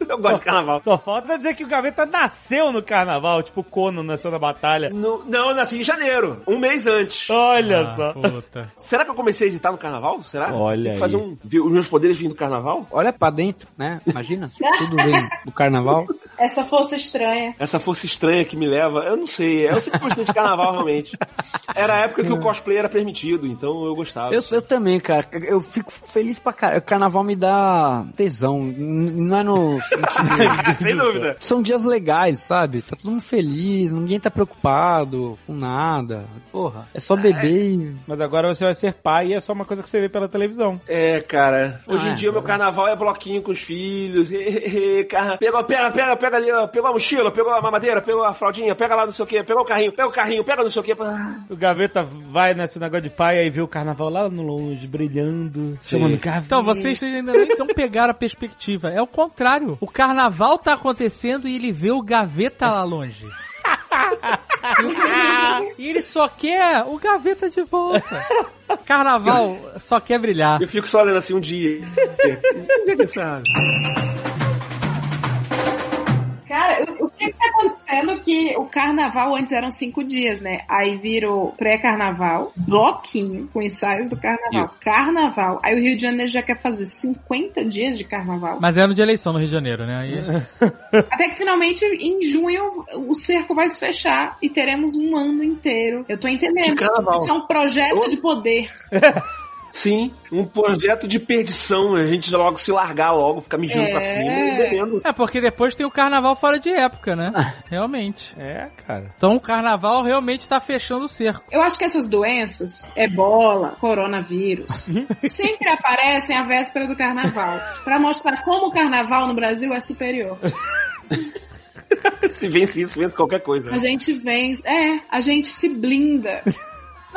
Eu gosto de carnaval. só falta dizer que o Gaveta nasceu no carnaval, tipo o Conan nasceu na batalha. No- não, eu nasci em janeiro, um mês antes. Olha Ah, só. puta. Será que eu comecei a editar no carnaval? Será? Olha Tem que fazer aí. um. ver os meus poderes vindo do carnaval? Olha pra dentro, né? Imagina, se tudo vem do carnaval. Essa força estranha. Essa força estranha que me leva, eu não sei. Eu sempre gostei de carnaval, realmente. Era a época que o cosplay era permitido, então eu gostava. Eu, eu também, cara. Eu fico feliz pra caralho. O carnaval me dá tesão. Não é no. Sem dúvida. São dias legais, sabe? Tá todo mundo feliz, ninguém tá preocupado com nada. Porra, é só beber e. Mas agora você vai ser pai e é só uma coisa que você vê pela televisão. É, cara. Hoje Ah, em dia, meu carnaval é bloquinho com os filhos. Cara, Pega, pega, pega, pega ali, ó. Pegou a mochila, pegou a mamadeira, pegou a fraldinha, pega lá não sei o que, pegou o carrinho, pega o carrinho, pega não sei o que. O Gaveta vai nesse negócio de pai aí vê o carnaval lá no longe, brilhando, chamando Gaveta. Então, vocês ainda nem então pegaram a perspectiva. É o contrário. O carnaval tá acontecendo e ele vê o gaveta lá longe. e ele só quer o gaveta de volta. Carnaval só quer brilhar. Eu fico só olhando assim um dia. Que sabe? O- que que tá acontecendo que o carnaval antes eram cinco dias, né? Aí virou pré-carnaval, bloquinho com ensaios do carnaval, carnaval. Aí o Rio de Janeiro já quer fazer 50 dias de carnaval. Mas é ano de eleição no Rio de Janeiro, né? Aí... Até que finalmente em junho o cerco vai se fechar e teremos um ano inteiro. Eu tô entendendo. De carnaval. Isso é um projeto de poder. Sim, um projeto de perdição. A gente logo se largar logo, ficar mijando É. pra cima e bebendo. É, porque depois tem o carnaval fora de época, né? Realmente. É, cara. Então o carnaval realmente tá fechando o cerco. Eu acho que essas doenças, ebola, coronavírus, sempre aparecem à véspera do carnaval. Pra mostrar como o carnaval no Brasil é superior. Se vence isso, vence qualquer coisa. A gente vence. É, a gente se blinda.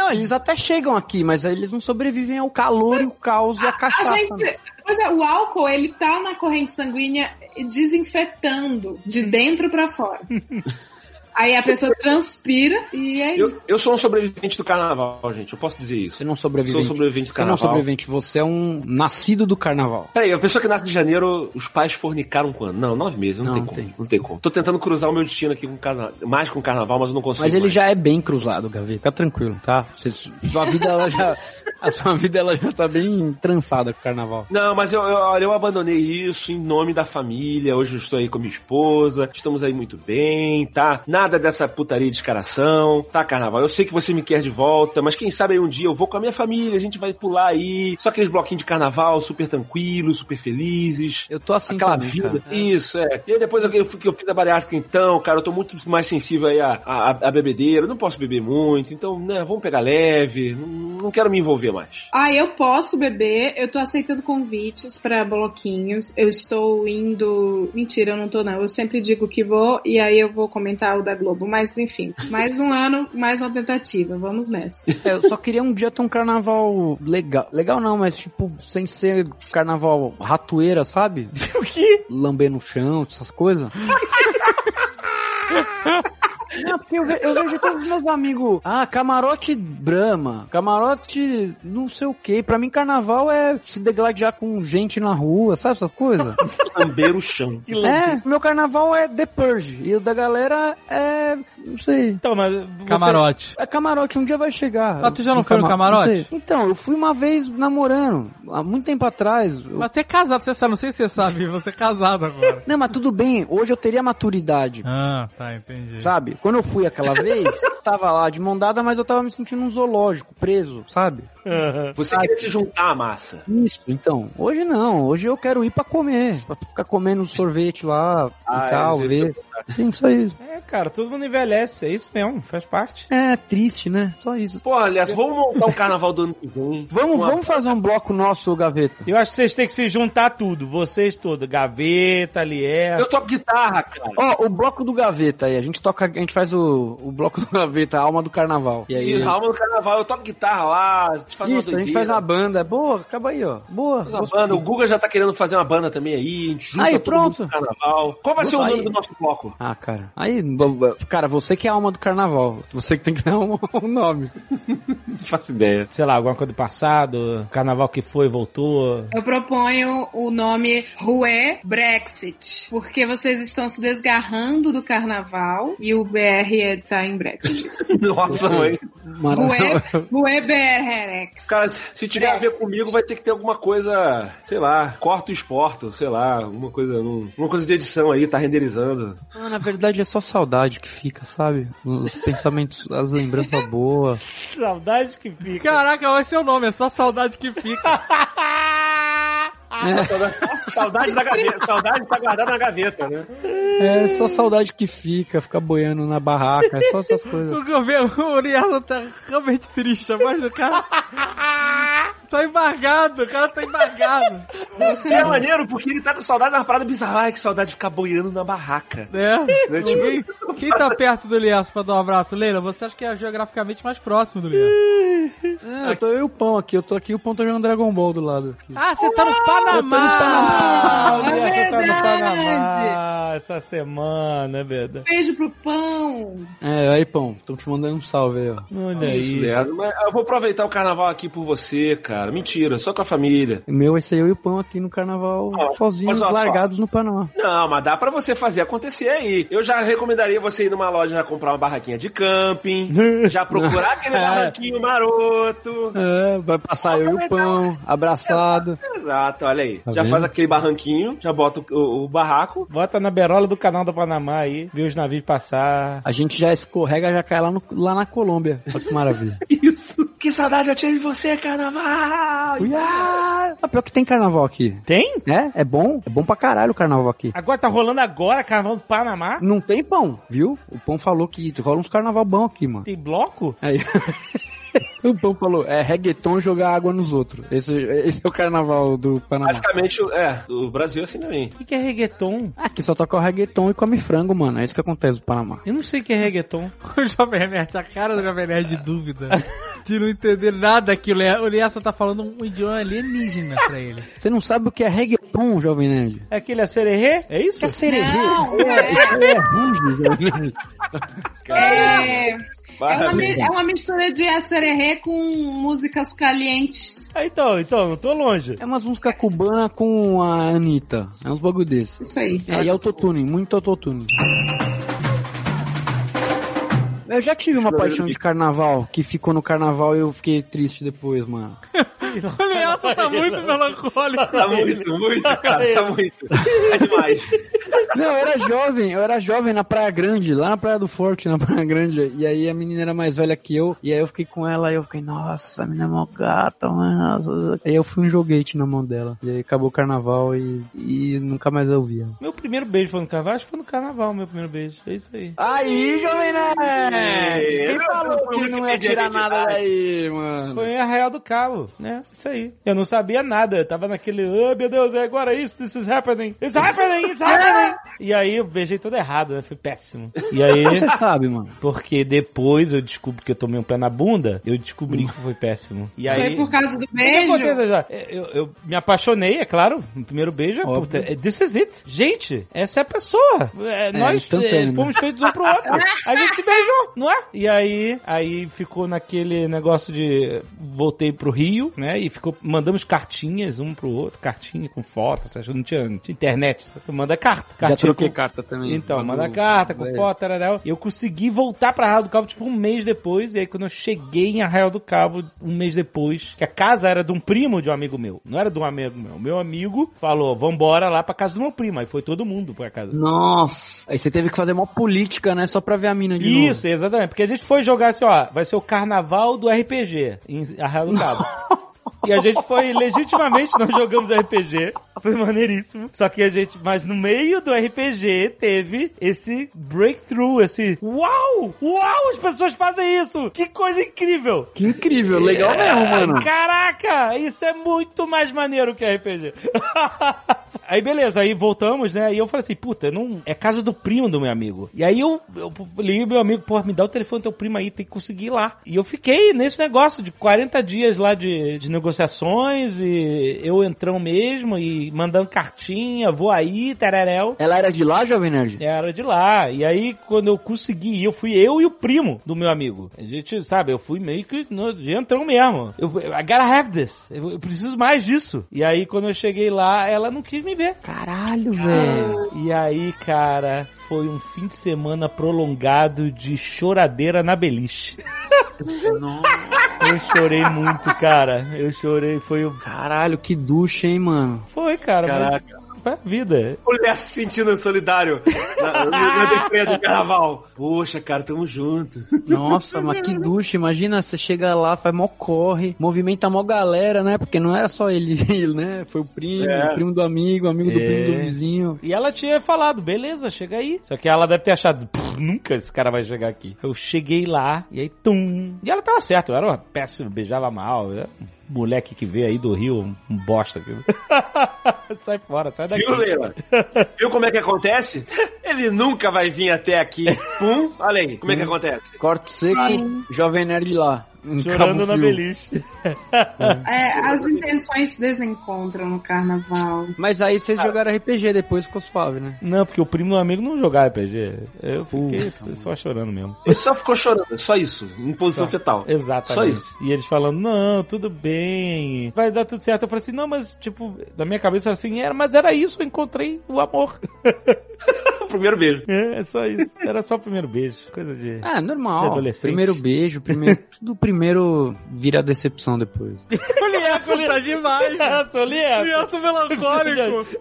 Não, eles até chegam aqui, mas aí eles não sobrevivem ao calor, e o caos e a A cachaça. né? gente. Pois é, o álcool, ele tá na corrente sanguínea desinfetando de dentro pra fora. Aí a pessoa transpira e é Eu, isso. eu sou um sobrevivente do carnaval, gente. Eu posso dizer isso. Você não Sou sobrevivente. sobrevivente do Você não é um carnaval. sobrevivente, você é um nascido do carnaval. Peraí, a pessoa que nasce de janeiro, os pais fornicaram quando? Não, nove meses, não, Não, tem não como. tem. Não tem como. Tô tentando cruzar o meu destino aqui com carna... mais com carnaval, mas eu não consigo. Mas ele mais. já é bem cruzado, Gavi. Fica tranquilo, tá? Você- sua vida, ela já. A sua vida, ela já tá bem trançada com o carnaval. Não, mas eu, eu, olha, eu abandonei isso em nome da família. Hoje eu estou aí com minha esposa. Estamos aí muito bem, tá? Nada dessa putaria de descaração, tá, carnaval? Eu sei que você me quer de volta, mas quem sabe aí um dia eu vou com a minha família, a gente vai pular aí. Só aqueles bloquinhos de carnaval super tranquilos, super felizes. Eu tô assim Aquela também, vida. cara. Isso, é. E aí depois eu, que eu fiz a bariátrica então, cara, eu tô muito mais sensível aí a, a, a bebedeira. Eu não posso beber muito, então, né, vamos pegar leve. Não, não quero me envolver mais. Ah, eu posso beber, eu tô aceitando convites pra bloquinhos. Eu estou indo. Mentira, eu não tô, não. Eu sempre digo que vou e aí eu vou comentar o da Globo. Mas enfim, mais um ano, mais uma tentativa. Vamos nessa. É, eu só queria um dia ter um carnaval legal. Legal não, mas tipo, sem ser carnaval ratoeira, sabe? O quê? Lamber no chão, essas coisas. Não, porque eu, ve- eu vejo todos os meus amigos. Ah, camarote Brahma, camarote não sei o que. Pra mim, carnaval é se degladiar com gente na rua, sabe essas coisas? Lamber o chão. é, meu carnaval é The Purge. E o da galera é. Não sei. Então, mas. você- Camarote. É camarote, um dia vai chegar. Ah, tu já não Um foi no cama- camarote? não. Então, eu fui uma vez namorando, há muito tempo atrás. Eu- Mas tu é casado, você sabe, não sei se você sabe, você é casado agora. Não, mas tudo bem, hoje eu teria maturidade. Ah, tá, entendi. Sabe? Quando eu fui aquela vez, eu tava lá de mão dada, mas eu tava me sentindo num zoológico, preso, sabe? Você queria se juntar à massa. Isso, então. Hoje não, hoje eu quero ir pra comer, pra ficar comendo sorvete lá Ah, e tal, é, ver. Sim, só isso. É, cara, todo mundo envelhece, é isso mesmo, faz parte. É triste, né? Só isso. Pô, aliás, vamos montar um carnaval do ano que vem. Vamos, Uma- vamos fazer um bloco nosso, Gaveta. Eu acho que vocês têm que se juntar tudo, vocês todos, Gaveta, Lier. Eu toco guitarra, cara. Ó, o bloco do Gaveta aí, a gente toca, a gente faz o, o bloco do Gaveta, a alma do carnaval. E aí, E alma do carnaval, eu toco guitarra lá, a gente faz uma isso, a gente faz uma banda. Boa, acaba aí, ó. Boa. Faz uma gostei. banda. O Guga já tá querendo fazer uma banda também aí, a gente junta Aí, todo pronto. carnaval. Qual vai ser o Aí. nome do nosso bloco? Ah, cara. Aí, cara, você que é a alma do carnaval. Você que tem que dar um, um nome. Não faço ideia. Sei lá, alguma coisa do passado, carnaval que foi, voltou. Eu proponho o nome Rue Brexit, porque vocês estão se desgarrando do carnaval e o BR tá em Brexit. Nossa, mãe. Maravilhoso. Rue, BRX. Cara, se tiver a ver comigo, vai ter que ter alguma coisa, sei lá, corta o exporto, sei lá, alguma coisa, num- uma coisa de edição aí, tá renderizando. Ah, na verdade é só saudade que fica, sabe? Os pensamentos, as lembranças boas. Saudade que fica. Caraca, vai ser o nome, é só saudade que fica. Saudade da gaveta, saudade tá guardada na gaveta, né? É só saudade que fica, ficar boiando na barraca, é só essas coisas. O governo, o Uriasa tá realmente triste, a voz do cara tá embargado, o cara tá embargado. Você é não maneiro porque ele tá com saudade da parada bizarra. Ai, que saudade de ficar boiando na barraca. É, Né, tipo- quem, quem tá perto do Lias pra dar um abraço? Leila, você acha que é geograficamente mais próximo do Lias? É, eu tô eu e o pão aqui, eu tô aqui e o pão tá jogando Dragon Ball do lado. Aqui. Ah, você tá no Eu Panamá! Ah, É o Lier, você tá no verdade. Panamá essa semana, é verdade. beijo pro pão. É, aí pão, tô te mandando um salve aí, ó. Olha Isso, aí. Leandro. Mas eu vou aproveitar o carnaval aqui por você, cara. Mentira, só com a família. O meu vai ser eu e o pão aqui no carnaval, Ó, sozinhos, olha só. largados no Panamá. Não, mas dá pra você fazer acontecer aí. Eu já recomendaria você ir numa loja já comprar uma barraquinha de camping, já procurar aquele barranquinho maroto. É, vai passar eu e o pão, abraçado. Exato, olha aí. Tá já vendo? faz aquele barranquinho, já bota o, o- o barraco. Bota na berola do canal do Panamá aí, vê os navios passar. A gente já escorrega, já cai lá, no- lá na Colômbia. Olha que maravilha. Isso. Que saudade eu tinha de você, carnaval. Uiá! Ah, pior que tem carnaval aqui. Tem? É, é bom. É bom pra caralho o carnaval aqui. Agora tá rolando agora, carnaval do Panamá? Não tem pão, viu? O pão falou que rola uns carnaval bom aqui, mano. Tem bloco? Aí. o pão falou, é reggaeton e jogar água nos outros. Esse, esse é o carnaval do Panamá. Basicamente, é, o Brasil é assim também. O que que é reggaeton? Aqui só toca o reggaeton e come frango, mano. É isso que acontece no Panamá. Eu não sei o que é reggaeton. O Jovem Nerd, a cara do Jovem Nerd de dúvida. De não entender nada que o Lias só tá falando um idioma alienígena pra ele. Você não sabe o que é reggaeton, Jovem Nerd? É aquele acererê? É isso? Que é sererê? Não, É, é, é ruge, Jovem Nerd. É, é, uma, mi- Maravilha. é uma mistura de acererê com músicas calientes. Ah, então, então, não tô longe. É umas músicas cubanas com a Anitta. É uns bagulho desse. Isso aí. É, e autotune, muito autotune. Eu já tive uma paixão de carnaval, que ficou no carnaval e eu fiquei triste depois, mano. O Lias tá muito melancólico. Tá muito, muito, cara, tá muito. É demais. Não, eu era jovem, eu era jovem na Praia Grande, lá na Praia do Forte, na Praia Grande. E aí a menina era mais velha que eu, e aí eu fiquei com ela e eu fiquei, nossa, essa menina é mó gata, mano. Aí eu fui um joguete na mão dela. E aí acabou o carnaval e, e nunca mais eu vi ela. Meu primeiro beijo foi no carnaval? Acho que foi no carnaval, meu primeiro beijo. É isso aí. Aí, jovem Quem falou que não ia tirar nada daí, mano? Foi em Arraial do Cabo, né? É, isso aí. Eu não sabia nada. Eu tava naquele, oh meu Deus, é agora isso, this is happening. It's happening, it's happening. e aí eu beijei tudo errado, né? Foi péssimo. E aí, Você sabe, mano. porque depois eu descobri que eu tomei um pé na bunda, eu descobri que foi péssimo. E aí. Foi por causa do O que beijo? aconteceu já? Eu, eu me apaixonei, é claro, no primeiro beijo. Puta, é, this is it. Gente, essa é a pessoa. É, nós é, fomos feitos um pro outro. A gente se beijou, não é? E aí, aí ficou naquele negócio de voltei pro Rio, né? E ficou, mandamos cartinhas um pro outro, cartinha com fotos, não tinha, não tinha internet, tu manda carta. Já cartinha troquei com- carta também. então, manda carta com É. foto, tarará. Eu consegui voltar pra Arraial do Cabo, tipo, um mês depois. E aí, quando eu cheguei em Arraial do Cabo, um mês depois, que a casa era de um primo de um amigo meu. Não era de um amigo meu. Meu amigo falou, vambora lá pra casa do meu primo. Aí foi todo mundo pra casa. Nossa. Aí você teve que fazer uma política, né? Só pra ver a mina de novo. Exatamente. Porque a gente foi jogar assim, ó, vai ser o carnaval do RPG em Arraial do Cabo. E a gente foi, legitimamente, nós jogamos RPG. Foi maneiríssimo. Só que a gente, mas no meio do RPG teve esse breakthrough, esse uau! Uau! As pessoas fazem isso! Que coisa incrível! Que incrível, legal mesmo, mano. Caraca! Isso é muito mais maneiro que RPG. Aí beleza, aí voltamos, né? E eu falei assim, puta, não, é casa do primo do meu amigo. E aí eu, eu liguei meu amigo, pô, me dá o telefone do teu primo aí, tem que conseguir ir lá. E eu fiquei nesse negócio de 40 dias lá de, de negociações e eu entrão mesmo e mandando cartinha, vou aí, tereréu. Ela era de lá, Jovem Nerd? Era de lá. E aí, quando eu consegui ir, eu fui eu e o primo do meu amigo. A gente, sabe, eu fui meio que no, de entrão mesmo. Eu, I gotta have this. Eu, eu preciso mais disso. E aí, quando eu cheguei lá, ela não quis me ver. Caralho, velho. E aí, cara, foi um fim de semana prolongado de choradeira na beliche. Eu chorei muito, cara. Eu chorei, foi o... Caralho, que ducha, hein, mano. Foi, cara. Caraca. Foi a vida. Mulher se sentindo solidário na, no, no deprê do carnaval. Poxa, cara, tamo junto. Nossa, mas que ducha. Imagina, você chega lá, faz mó corre, movimenta mó galera, né? Porque não era só ele, né? Foi o primo, É. o primo do amigo, o amigo do É. primo do vizinho. E ela tinha falado, beleza, chega aí. Só que ela deve ter achado, "Pff, nunca esse cara vai chegar aqui. Eu cheguei lá, e aí, tum. E ela tava certa, eu era uma péssima, beijava mal. era um moleque que veio aí do Rio, um, bosta. sai fora, sai daqui. Viu, Leila? Viu como é que acontece? Ele nunca vai vir até aqui. Pum, olha aí, como é que acontece? Corte seco, Jovem Nerd lá. Chorando na beliche. É, as intenções se desencontram no carnaval. Mas aí vocês jogaram RPG depois, ficou suave, né? Não, porque o primo do amigo não jogava RPG. Eu fiquei só chorando mesmo. Ele só ficou chorando, só isso, em posição Só. fetal. Exatamente. Só isso. E eles falando, não, tudo bem, vai dar tudo certo. Eu falei assim, não, mas, tipo, na minha cabeça era assim, era, mas era isso, eu encontrei o amor. O primeiro beijo. É, é só isso. Era só o primeiro beijo. Coisa de. Ah, De normal. adolescente. Primeiro beijo, primeiro. tudo primeiro vira decepção depois. O Liepson tá demais. Essa, eu li essa. Criança melancólico.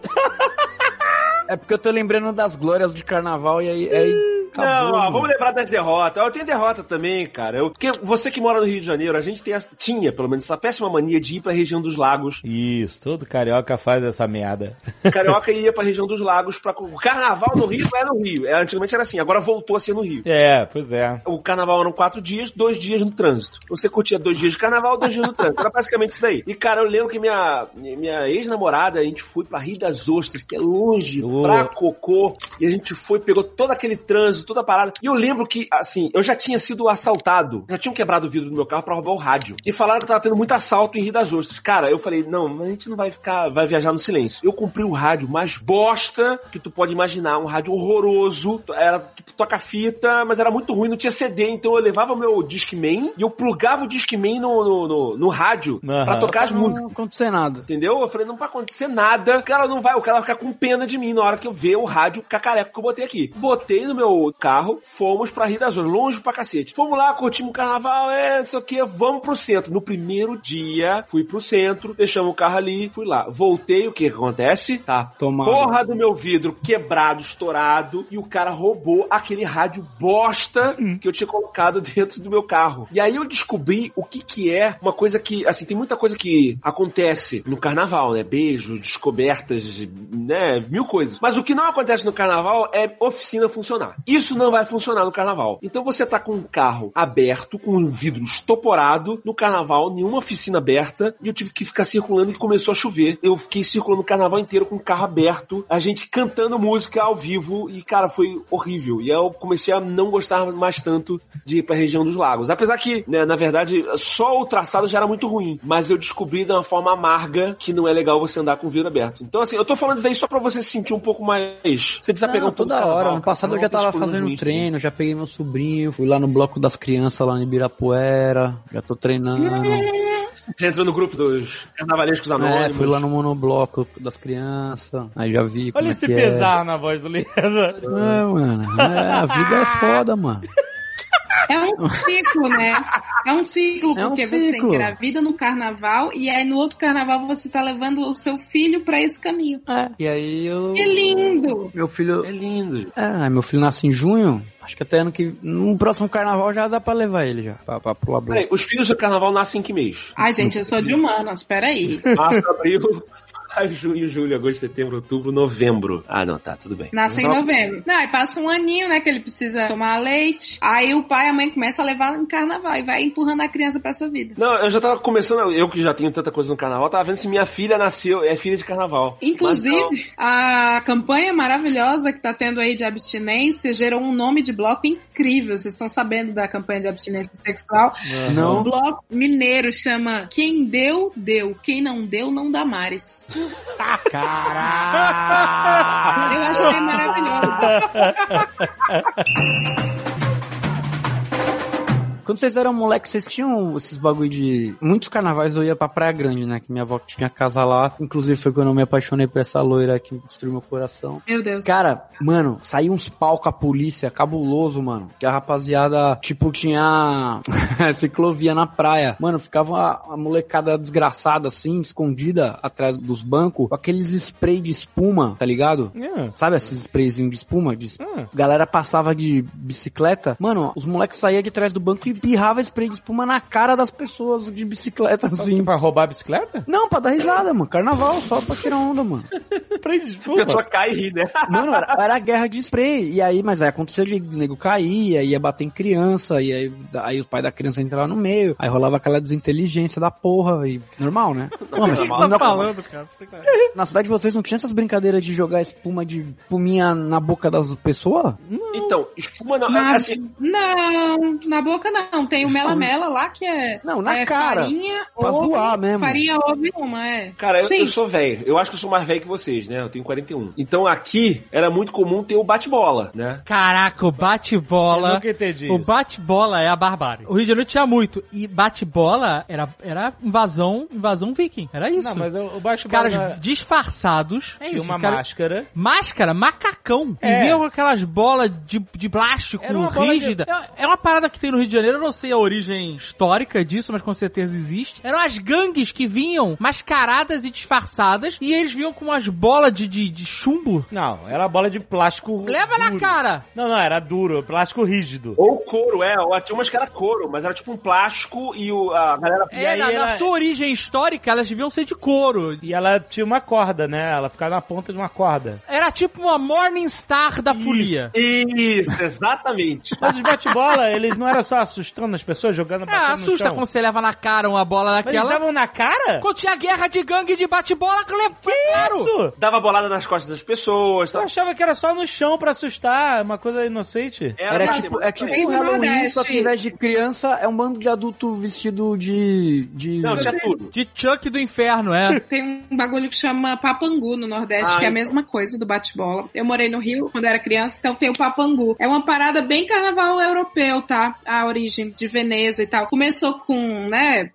É porque eu tô lembrando das glórias de carnaval e aí. aí Não, ó, vamos lembrar das derrotas. Eu tenho derrota também, cara. Eu, porque você que mora no Rio de Janeiro, a gente tem tinha, pelo menos, essa péssima mania de ir pra região dos lagos. Isso, todo carioca faz essa merda. Carioca ia pra região dos lagos. Pra... O carnaval no Rio é no Rio. É, antigamente era assim, agora voltou a ser no Rio. É, pois é. O carnaval eram quatro dias, dois dias no trânsito. Você curtia dois dias de carnaval, dois dias no trânsito. Era basicamente isso daí. E, cara, eu lembro que minha, minha ex-namorada, a gente foi pra Rio das Ostras, que é longe, Oh. pra Cocô. E a gente foi, pegou todo aquele trânsito, toda a parada. E eu lembro que, assim, eu já tinha sido assaltado. Já tinham quebrado o vidro do meu carro pra roubar o rádio. E falaram que tava tendo muito assalto em Rio das Ostras. Cara, eu falei, não, mas a gente não vai ficar, vai viajar no silêncio. Eu comprei o rádio mais bosta que tu pode imaginar. Um rádio horroroso. Era tipo toca-fita, mas era muito ruim, não tinha CD. Então eu levava o meu Discman e eu plugava o Discman no, no, no, no rádio Aham. pra tocar as Não músicas. acontecer nada. Entendeu? Eu falei, não vai acontecer nada. O cara não vai, o cara vai ficar com pena de mim na hora que eu ver o rádio cacareco que eu botei aqui. Botei no meu carro, fomos pra Rio das Ostras, longe pra cacete. Fomos lá, curtimos o carnaval, é, não sei o que, vamos pro centro. No primeiro dia, fui pro centro, deixamos o carro ali, fui lá. Voltei, o que que acontece? Tá. Tomado. Porra do meu vidro quebrado, estourado, e o cara roubou aquele rádio bosta que eu tinha colocado dentro do meu carro. E aí eu descobri o que que é uma coisa que, assim, tem muita coisa que acontece no carnaval, né? Beijo, descobertas, né? Mil coisas. Mas o que não acontece no carnaval é oficina funcionar. Isso Isso não vai funcionar no carnaval. Então você tá com um carro aberto, com um vidro estoporado, no carnaval, nenhuma oficina aberta, e eu tive que ficar circulando e começou a chover. Eu fiquei circulando o carnaval inteiro com o carro aberto, a gente cantando música ao vivo, e cara, foi horrível. E aí eu comecei a não gostar mais tanto de ir pra região dos lagos. Apesar que, né, na verdade, só o traçado já era muito ruim, mas eu descobri de uma forma amarga que não é legal você andar com o vidro aberto. Então, assim, eu tô falando isso daí só pra você se sentir um pouco mais. Você desapegar Não, um pouco toda carnaval, hora. No passado eu já tava fazendo ruins treino, já peguei meu sobrinho, fui lá no bloco das crianças lá em Ibirapuera, já tô treinando. Já entrou no grupo dos carnavalescos anônimos. É, fui lá no monobloco das crianças, aí já vi como Olha é esse que pesar na voz do Lisa. É. É, mano, é, a vida é foda, mano. É um ciclo, né? É um ciclo, É um porque você ciclo. engravida no carnaval e aí no outro carnaval você tá levando o seu filho pra esse caminho. E aí eu... Que lindo! Meu filho... É lindo. É, meu filho nasce em junho, acho que até ano que... No próximo carnaval já dá pra levar ele já, pra, pra pular. Peraí, os filhos do carnaval nascem em que mês? Ai, gente, eu sou de humanas, peraí. Março, abril, maio, junho, julho, agosto, setembro, outubro, novembro. Ah, não, tá, tudo bem. Nasce em novembro. Não, aí passa um aninho, né, que ele precisa tomar leite. Aí o pai e a mãe começam a levar em carnaval e vai empurrando a criança pra essa vida. Não, eu já tava começando, eu que já tenho tanta coisa no carnaval, tava vendo se minha filha nasceu, é filha de carnaval. Mas. Inclusive, a campanha maravilhosa que tá tendo aí de abstinência gerou um nome de bloco incrível. Vocês estão sabendo da campanha de abstinência sexual? Não, bloco mineiro chama Quem Deu, Deu. Quem não deu, não dá mares. Caralho! Eu achei maravilhoso. Quando vocês eram moleques, vocês tinham esses bagulho de. Muitos carnavais eu ia pra Praia Grande, né? Que minha avó tinha casa lá. Inclusive foi quando eu me apaixonei por essa loira que destruiu meu coração. Meu Deus. Cara, mano, saiu uns pau com a polícia, cabuloso, mano. Que a rapaziada, tipo, tinha ciclovia na praia. Mano, ficava uma, uma molecada desgraçada, assim, escondida atrás dos bancos, com aqueles spray de espuma, tá ligado? É. Sabe esses sprayzinhos de espuma? De... Hum. Galera passava de bicicleta. Mano, os moleques saíam de trás do banco e pirrava spray de espuma na cara das pessoas de bicicleta, assim. Pra roubar a bicicleta? Não, pra dar risada, mano. Carnaval, só pra tirar onda, mano. Prende, A pessoa cai e ri, né? Mano, era, era guerra de spray. E aí, mas aí acontecia de o nego caía, ia bater em criança, e aí, aí o pai da criança entrava no meio. Aí rolava aquela desinteligência da porra. E normal, né? Não, mas Normal. na, falando, cara? na cidade de vocês não tinha essas brincadeiras de jogar espuma de espuminha na boca das pessoas? Então, espuma não. Na- Assim, Não, na boca não. Tem o mela-mela lá que é. Não, na é cara. Farinha, Pra ovo, zoar mesmo. Farinha, ovo e uma, é. cara, eu, eu sou velho. Eu acho que eu sou mais velho que vocês, né? Eu tenho 41. Então aqui era muito comum ter o bate-bola, né? Caraca, o bate-bola. Eu nunca entendi O bate-bola é a barbárie. O Rio de Janeiro tinha muito. E bate-bola era, era invasão, invasão viking. Era isso. Não, mas o baixo Caras bola disfarçados. É isso, uma cara- máscara. Máscara, macacão. É. E vinham com aquelas bolas de, de plástico Era rígida. É, é uma parada que tem no Rio de Janeiro, eu não sei a origem histórica disso, mas com certeza existe. Eram as gangues que vinham mascaradas e disfarçadas, e eles vinham com umas bolas de, de, de chumbo. Não, era bola de plástico. Leva na duro. cara! Não, não, era duro, plástico rígido. Ou couro, é. Ou tinha umas que era couro, mas era tipo um plástico e o, a galera. E É, aí na, na sua origem histórica, elas deviam ser de couro. E ela tinha uma corda, né? Ela ficava na ponta de uma corda. Era tipo uma Morning Star da folia. Isso, exatamente. Mas os bate-bola, eles não eram só assustando as pessoas, jogando É, no assusta chão. quando você leva na cara uma bola Mas eles daquela. davam na cara? Quando tinha guerra de gangue de bate-bola, que claro. Isso! Dava bolada nas costas das pessoas. Eu Tá? achava que era só no chão pra assustar, uma coisa inocente. Era pra tipo, é tipo o Halloween, só que ao invés de criança, é um bando de adulto vestido de. de... Não, tinha tudo. De Chuck do inferno, é. Tem um bagulho que chama papangu no Nordeste, Ah, que é a então. mesma coisa do bate-bola. Eu morei no Rio quando era criança, então tem o papangu. É uma parada bem carnaval europeu, tá? A origem de Veneza e tal. Começou com, né?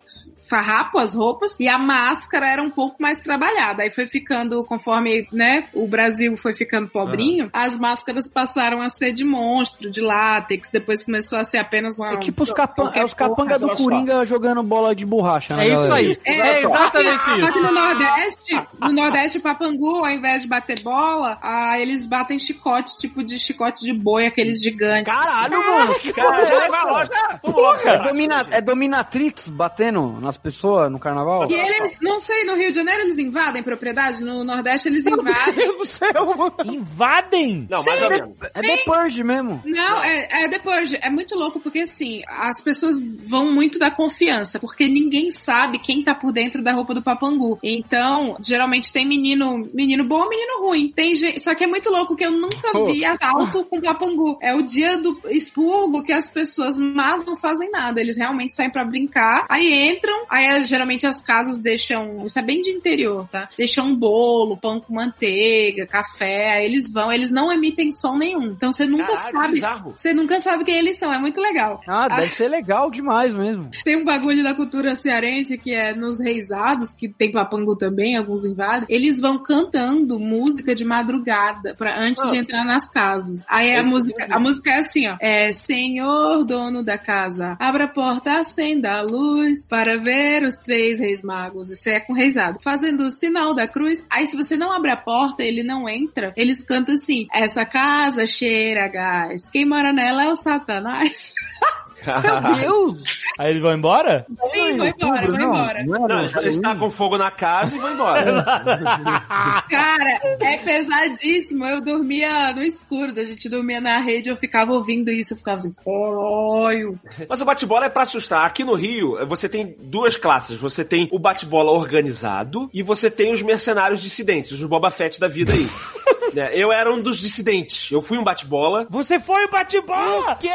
Farrapo as roupas e a máscara era um pouco mais trabalhada. Aí foi ficando, conforme, né, o Brasil foi ficando pobrinho, as máscaras passaram a ser de monstro, de látex, depois começou a ser apenas uma. É tipo os, capan é os capanga do só. Coringa jogando bola de borracha, né, É isso galera? aí. É exatamente Só que isso. no Nordeste, no Nordeste, Papangu, ao invés de bater bola, ah, eles batem chicote, tipo de chicote de boi, aqueles gigantes. Caralho, mano! Que é Cara, essa? vai logo. Vamos logo, É, cara. domina, é dominatrix batendo nas pessoas no carnaval? E eles, não sei, no Rio de Janeiro eles invadem propriedade, no Nordeste eles Meu invadem. Deus do céu. Invadem! Não, mais ou menos. É The Purge mesmo. Não, é, é depois, é muito louco porque assim, as pessoas vão muito da confiança, porque ninguém sabe quem tá por dentro da roupa do papangu. Então, geralmente tem menino, menino bom, menino ruim. Tem gente, só que é muito louco que eu nunca Pô. vi assalto com papangu. É o dia do expurgo que as pessoas mas não fazem nada, eles realmente saem pra brincar, aí entram, aí é, geralmente as casas deixam, isso é bem de interior, tá? Deixam um bolo, pão com manteiga, café, aí eles vão, eles não emitem som nenhum. Então você nunca Caralho, sabe. bizarro. Você nunca sabe quem eles são, é muito legal. Ah, deve ser legal demais mesmo. Tem um bagulho da cultura cearense que é nos reisados, que tem papangu também, alguns invadem. Eles vão cantando música de madrugada para antes Ah. de entrar nas casas. Aí a música, a música é assim, ó. É Senhor dono da casa, abra a porta, acenda a luz para ver os três reis magos. Isso é com reisado. Fazendo o sinal da cruz. Aí se você não abre a porta, ele não entra. Eles cantam assim: essa casa cheira gás. Quem mora nela é o Satanás. Meu Deus! Aí eles vão embora? Sim, vou embora, não. embora. Não, Não, Halloween? estão com fogo na casa e vão embora. Cara, é pesadíssimo. Eu dormia no escuro, a gente dormia na rede, eu ficava ouvindo isso, eu ficava assim, caralho. Mas o bate-bola é pra assustar. Aqui no Rio, você tem duas classes. Você tem o bate-bola organizado e você tem os mercenários dissidentes, os Boba Fett da vida aí. Né, Eu era um dos dissidentes. Eu fui um bate-bola. Você foi o bate-bola! O quê?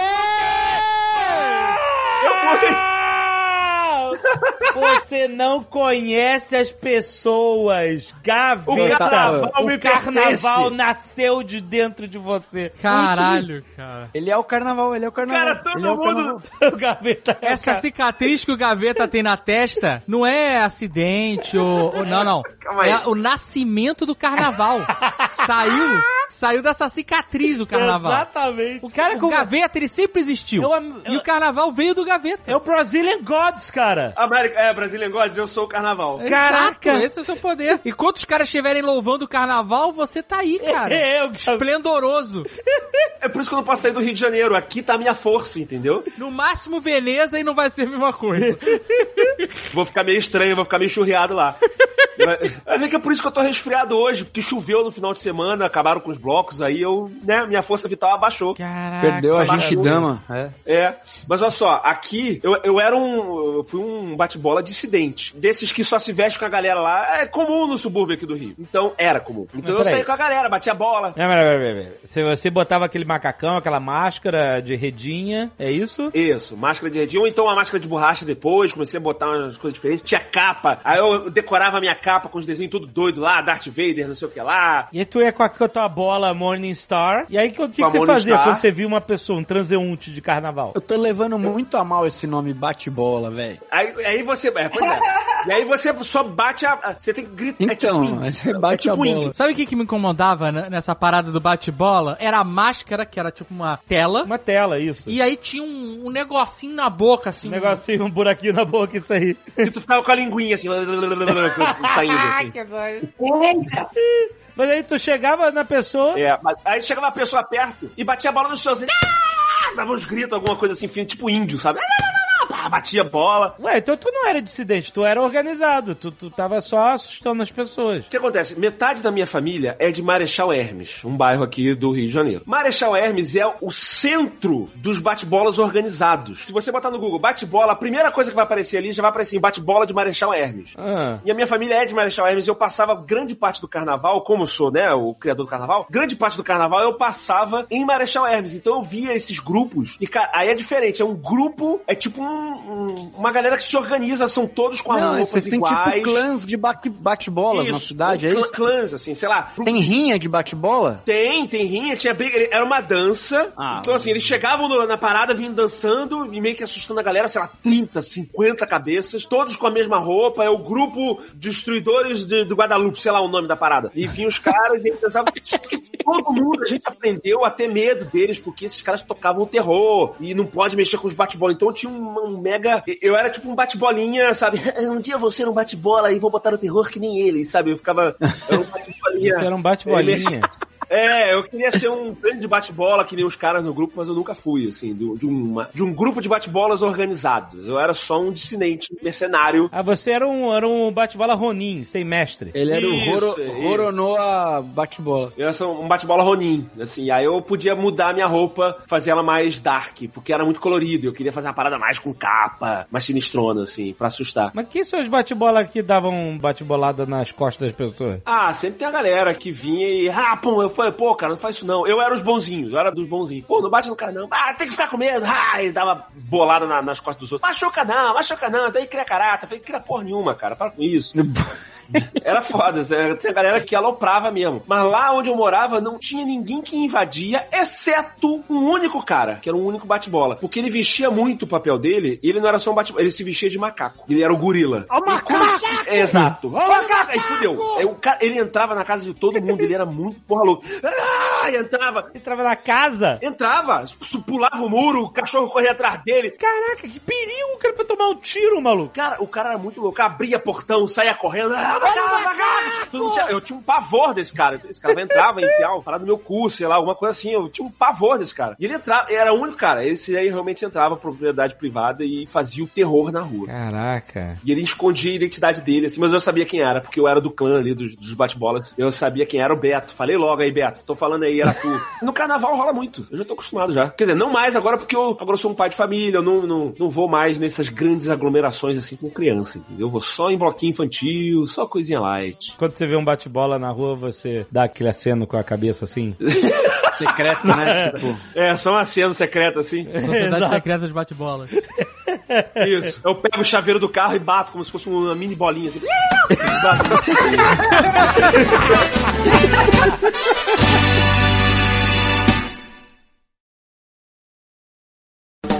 Eu fui. Você não conhece as pessoas. Gaveta. O carnaval o carnaval nasceu de dentro de você. Caralho, cara. Ele é o carnaval, ele é o carnaval. Cara, todo ele é o mundo- carnaval. O Gaveta é o Essa cara- cicatriz que o Gaveta tem na testa não é acidente ou. ou- não, não. Calma aí. É o nascimento do carnaval. saiu. Saiu dessa cicatriz o carnaval. Exatamente. O cara O com Gaveta, ele sempre existiu. Eu am- E o carnaval veio do Gaveta. É o Brazilian Gods, cara. América, é, Brazilian Gods, eu sou o carnaval. Caraca. Exato, esse é o seu poder. E quando os caras estiverem louvando o carnaval, você tá aí, cara. Eu, Gaveta. Esplendoroso. É por isso que eu não posso sair do Rio de Janeiro. Aqui tá a minha força, entendeu? No máximo Veneza e não vai ser a mesma coisa. Vou ficar meio estranho, vou ficar meio churriado lá. Vai ver que é por isso que eu tô resfriado hoje, porque choveu no final de semana, acabaram com os blocos, aí eu, né, minha força vital abaixou. Caraca. Perdeu a gente dama. É. É, mas olha só, aqui eu, eu era um. Eu fui um bate-bola dissidente. Desses que só se veste com a galera lá. É comum no subúrbio aqui do Rio. Então era comum. Então Mas eu saí com a galera, batia bola. Não, peraí, peraí, peraí. Se você botava aquele macacão, aquela máscara de redinha, é isso? Isso, máscara de redinho, ou então uma máscara de borracha depois, comecei a botar umas coisas diferentes. Tinha capa, aí eu decorava a minha capa com os desenhos tudo doido lá, Darth Vader, não sei o que lá. E aí tu ia com a, com a tua bola Morningstar. E aí o que, que, a você fazia quando você viu uma pessoa, um transeunte de carnaval? Eu tô levando muito a mal esse nome bate-bola, velho. Aí, aí você. É, pois é. e aí você só bate a. Você tem que gritar. é Então, tipo índio. você bate é tipo a bola. índio. Sabe o que, que me incomodava né, nessa parada do bate-bola? Era a máscara, que era tipo uma tela. Uma tela, isso. E aí tinha um, um negocinho na boca, assim. Um negocinho, um buraquinho na boca, isso aí. E tu ficava com a linguinha assim, saindo assim. Mas aí tu chegava na pessoa. É, mas aí chegava a pessoa perto e batia a bola no chão assim. Dava uns gritos, alguma coisa assim, fino, tipo índio, sabe? Pá, Batia bola. Ué, então tu não era dissidente, tu era organizado. Tu, tu tava só assustando as pessoas. O que acontece? Metade da minha família é de Marechal Hermes, um bairro aqui do Rio de Janeiro. Marechal Hermes é o centro dos bate-bolas organizados. Se você botar no Google bate-bola, a primeira coisa que vai aparecer ali já vai aparecer em bate-bola de Marechal Hermes. Ah. E a minha família é de Marechal Hermes e eu passava grande parte do carnaval, como sou, né, o criador do carnaval, grande parte do carnaval eu passava em Marechal Hermes. Então eu via esses grupos. E, cara, aí é diferente. É um grupo, é tipo um- um- uma galera que se organiza, são todos com as Não, roupas vocês têm iguais. tipo clãs de bate- bate-bolas na cidade, é clã- isso? clãs, assim, sei lá. Tem rinha de bate-bola? Tem, tem rinha, tinha briga, era uma dança. Ah, então, assim, eles chegavam no- na parada, vinham dançando e meio que assustando a galera, sei lá, 30, 50 cabeças, todos com a mesma roupa. É o grupo Destruidores de- do Guadalupe, sei lá o nome da parada. E vinham os caras e eles dançavam. Só que todo mundo, a gente aprendeu a ter medo deles, porque esses caras tocavam o terror e não pode mexer com os bate-bola. Então tinha um, um mega. Eu era tipo um bate-bolinha, sabe? Um dia eu ser um bate-bola e vou botar o terror que nem eles, sabe? Eu ficava. Era um bate-bolinha. Isso era um bate-bolinha. É, eu queria ser um grande bate-bola que nem os caras no grupo, mas eu nunca fui, assim, de, uma, de um grupo de bate-bolas organizados. Eu era só um dissidente, um mercenário. Ah, você era um, era um bate-bola Ronin, sem mestre. Ele era Isso, o. Roronoa bate-bola. Eu era só um bate-bola Ronin, assim. Aí eu podia mudar a minha roupa, fazer ela mais dark, porque era muito colorido. Eu queria fazer uma parada mais com capa, mais sinistrona, assim, pra assustar. Mas que são os bate-bola que davam bate-bolada nas costas das pessoas? Ah, sempre tem a galera que vinha e, ah, pô, eu falei, pô, cara, não faz isso não. Eu era os bonzinhos, eu era dos bonzinhos. Pô, não bate no cara não. Ah, tem que ficar com medo. Ah, e dava bolada na- nas costas dos outros. Machuca não, machuca não, daí cria. Eu falei, cria porra nenhuma, cara, para com isso. Era foda, tinha galera que aloprava mesmo. Mas lá onde eu morava não tinha ninguém que invadia, exceto um único cara, que era um único bate-bola. Porque ele vestia muito o papel dele, e ele não era só um bate-bola, ele se vestia de macaco. Ele era o gorila. Ó o E quando- macaco! Exato. Ó o macaco! Aí fudeu. Aí cara- ele entrava na casa de todo mundo, ele era muito porra louco. Ah, entrava. Entrava na casa? Entrava, pulava o muro, o cachorro corria atrás dele. Caraca, que perigo, cara, pra tomar um tiro, maluco. Cara, o cara era muito louco. Abria portão, saía correndo. Ah, macaco, tinha- eu tinha um pavor desse cara. Esse cara entrava, enfiava uma parada no meu cu, sei lá, alguma coisa assim. Eu tinha um pavor desse cara. E ele entrava, era o único cara. Esse aí realmente entrava propriedade privada e fazia o terror na rua. Caraca. E ele escondia a identidade dele, assim, mas eu sabia quem era, porque eu era do clã ali, dos, dos bate-bolas. Eu sabia quem era o Beto. Falei logo aí, Beto, tô falando aí, era tu. No carnaval rola muito. Eu já tô acostumado já. Quer dizer, não mais agora, porque eu agora eu sou um pai de família, eu não, não, não vou mais nessas grandes aglomerações assim com criança, entendeu? Eu vou só em bloquinho infantil, só coisinha light. Quando você vê um bate-bola na rua, você dá aquele aceno com a cabeça assim? Secreto, né? tipo, É, só um aceno secreto assim. Sociedade secreta de bate-bola. Isso. Eu pego o chaveiro do carro e bato como se fosse uma mini bolinha assim.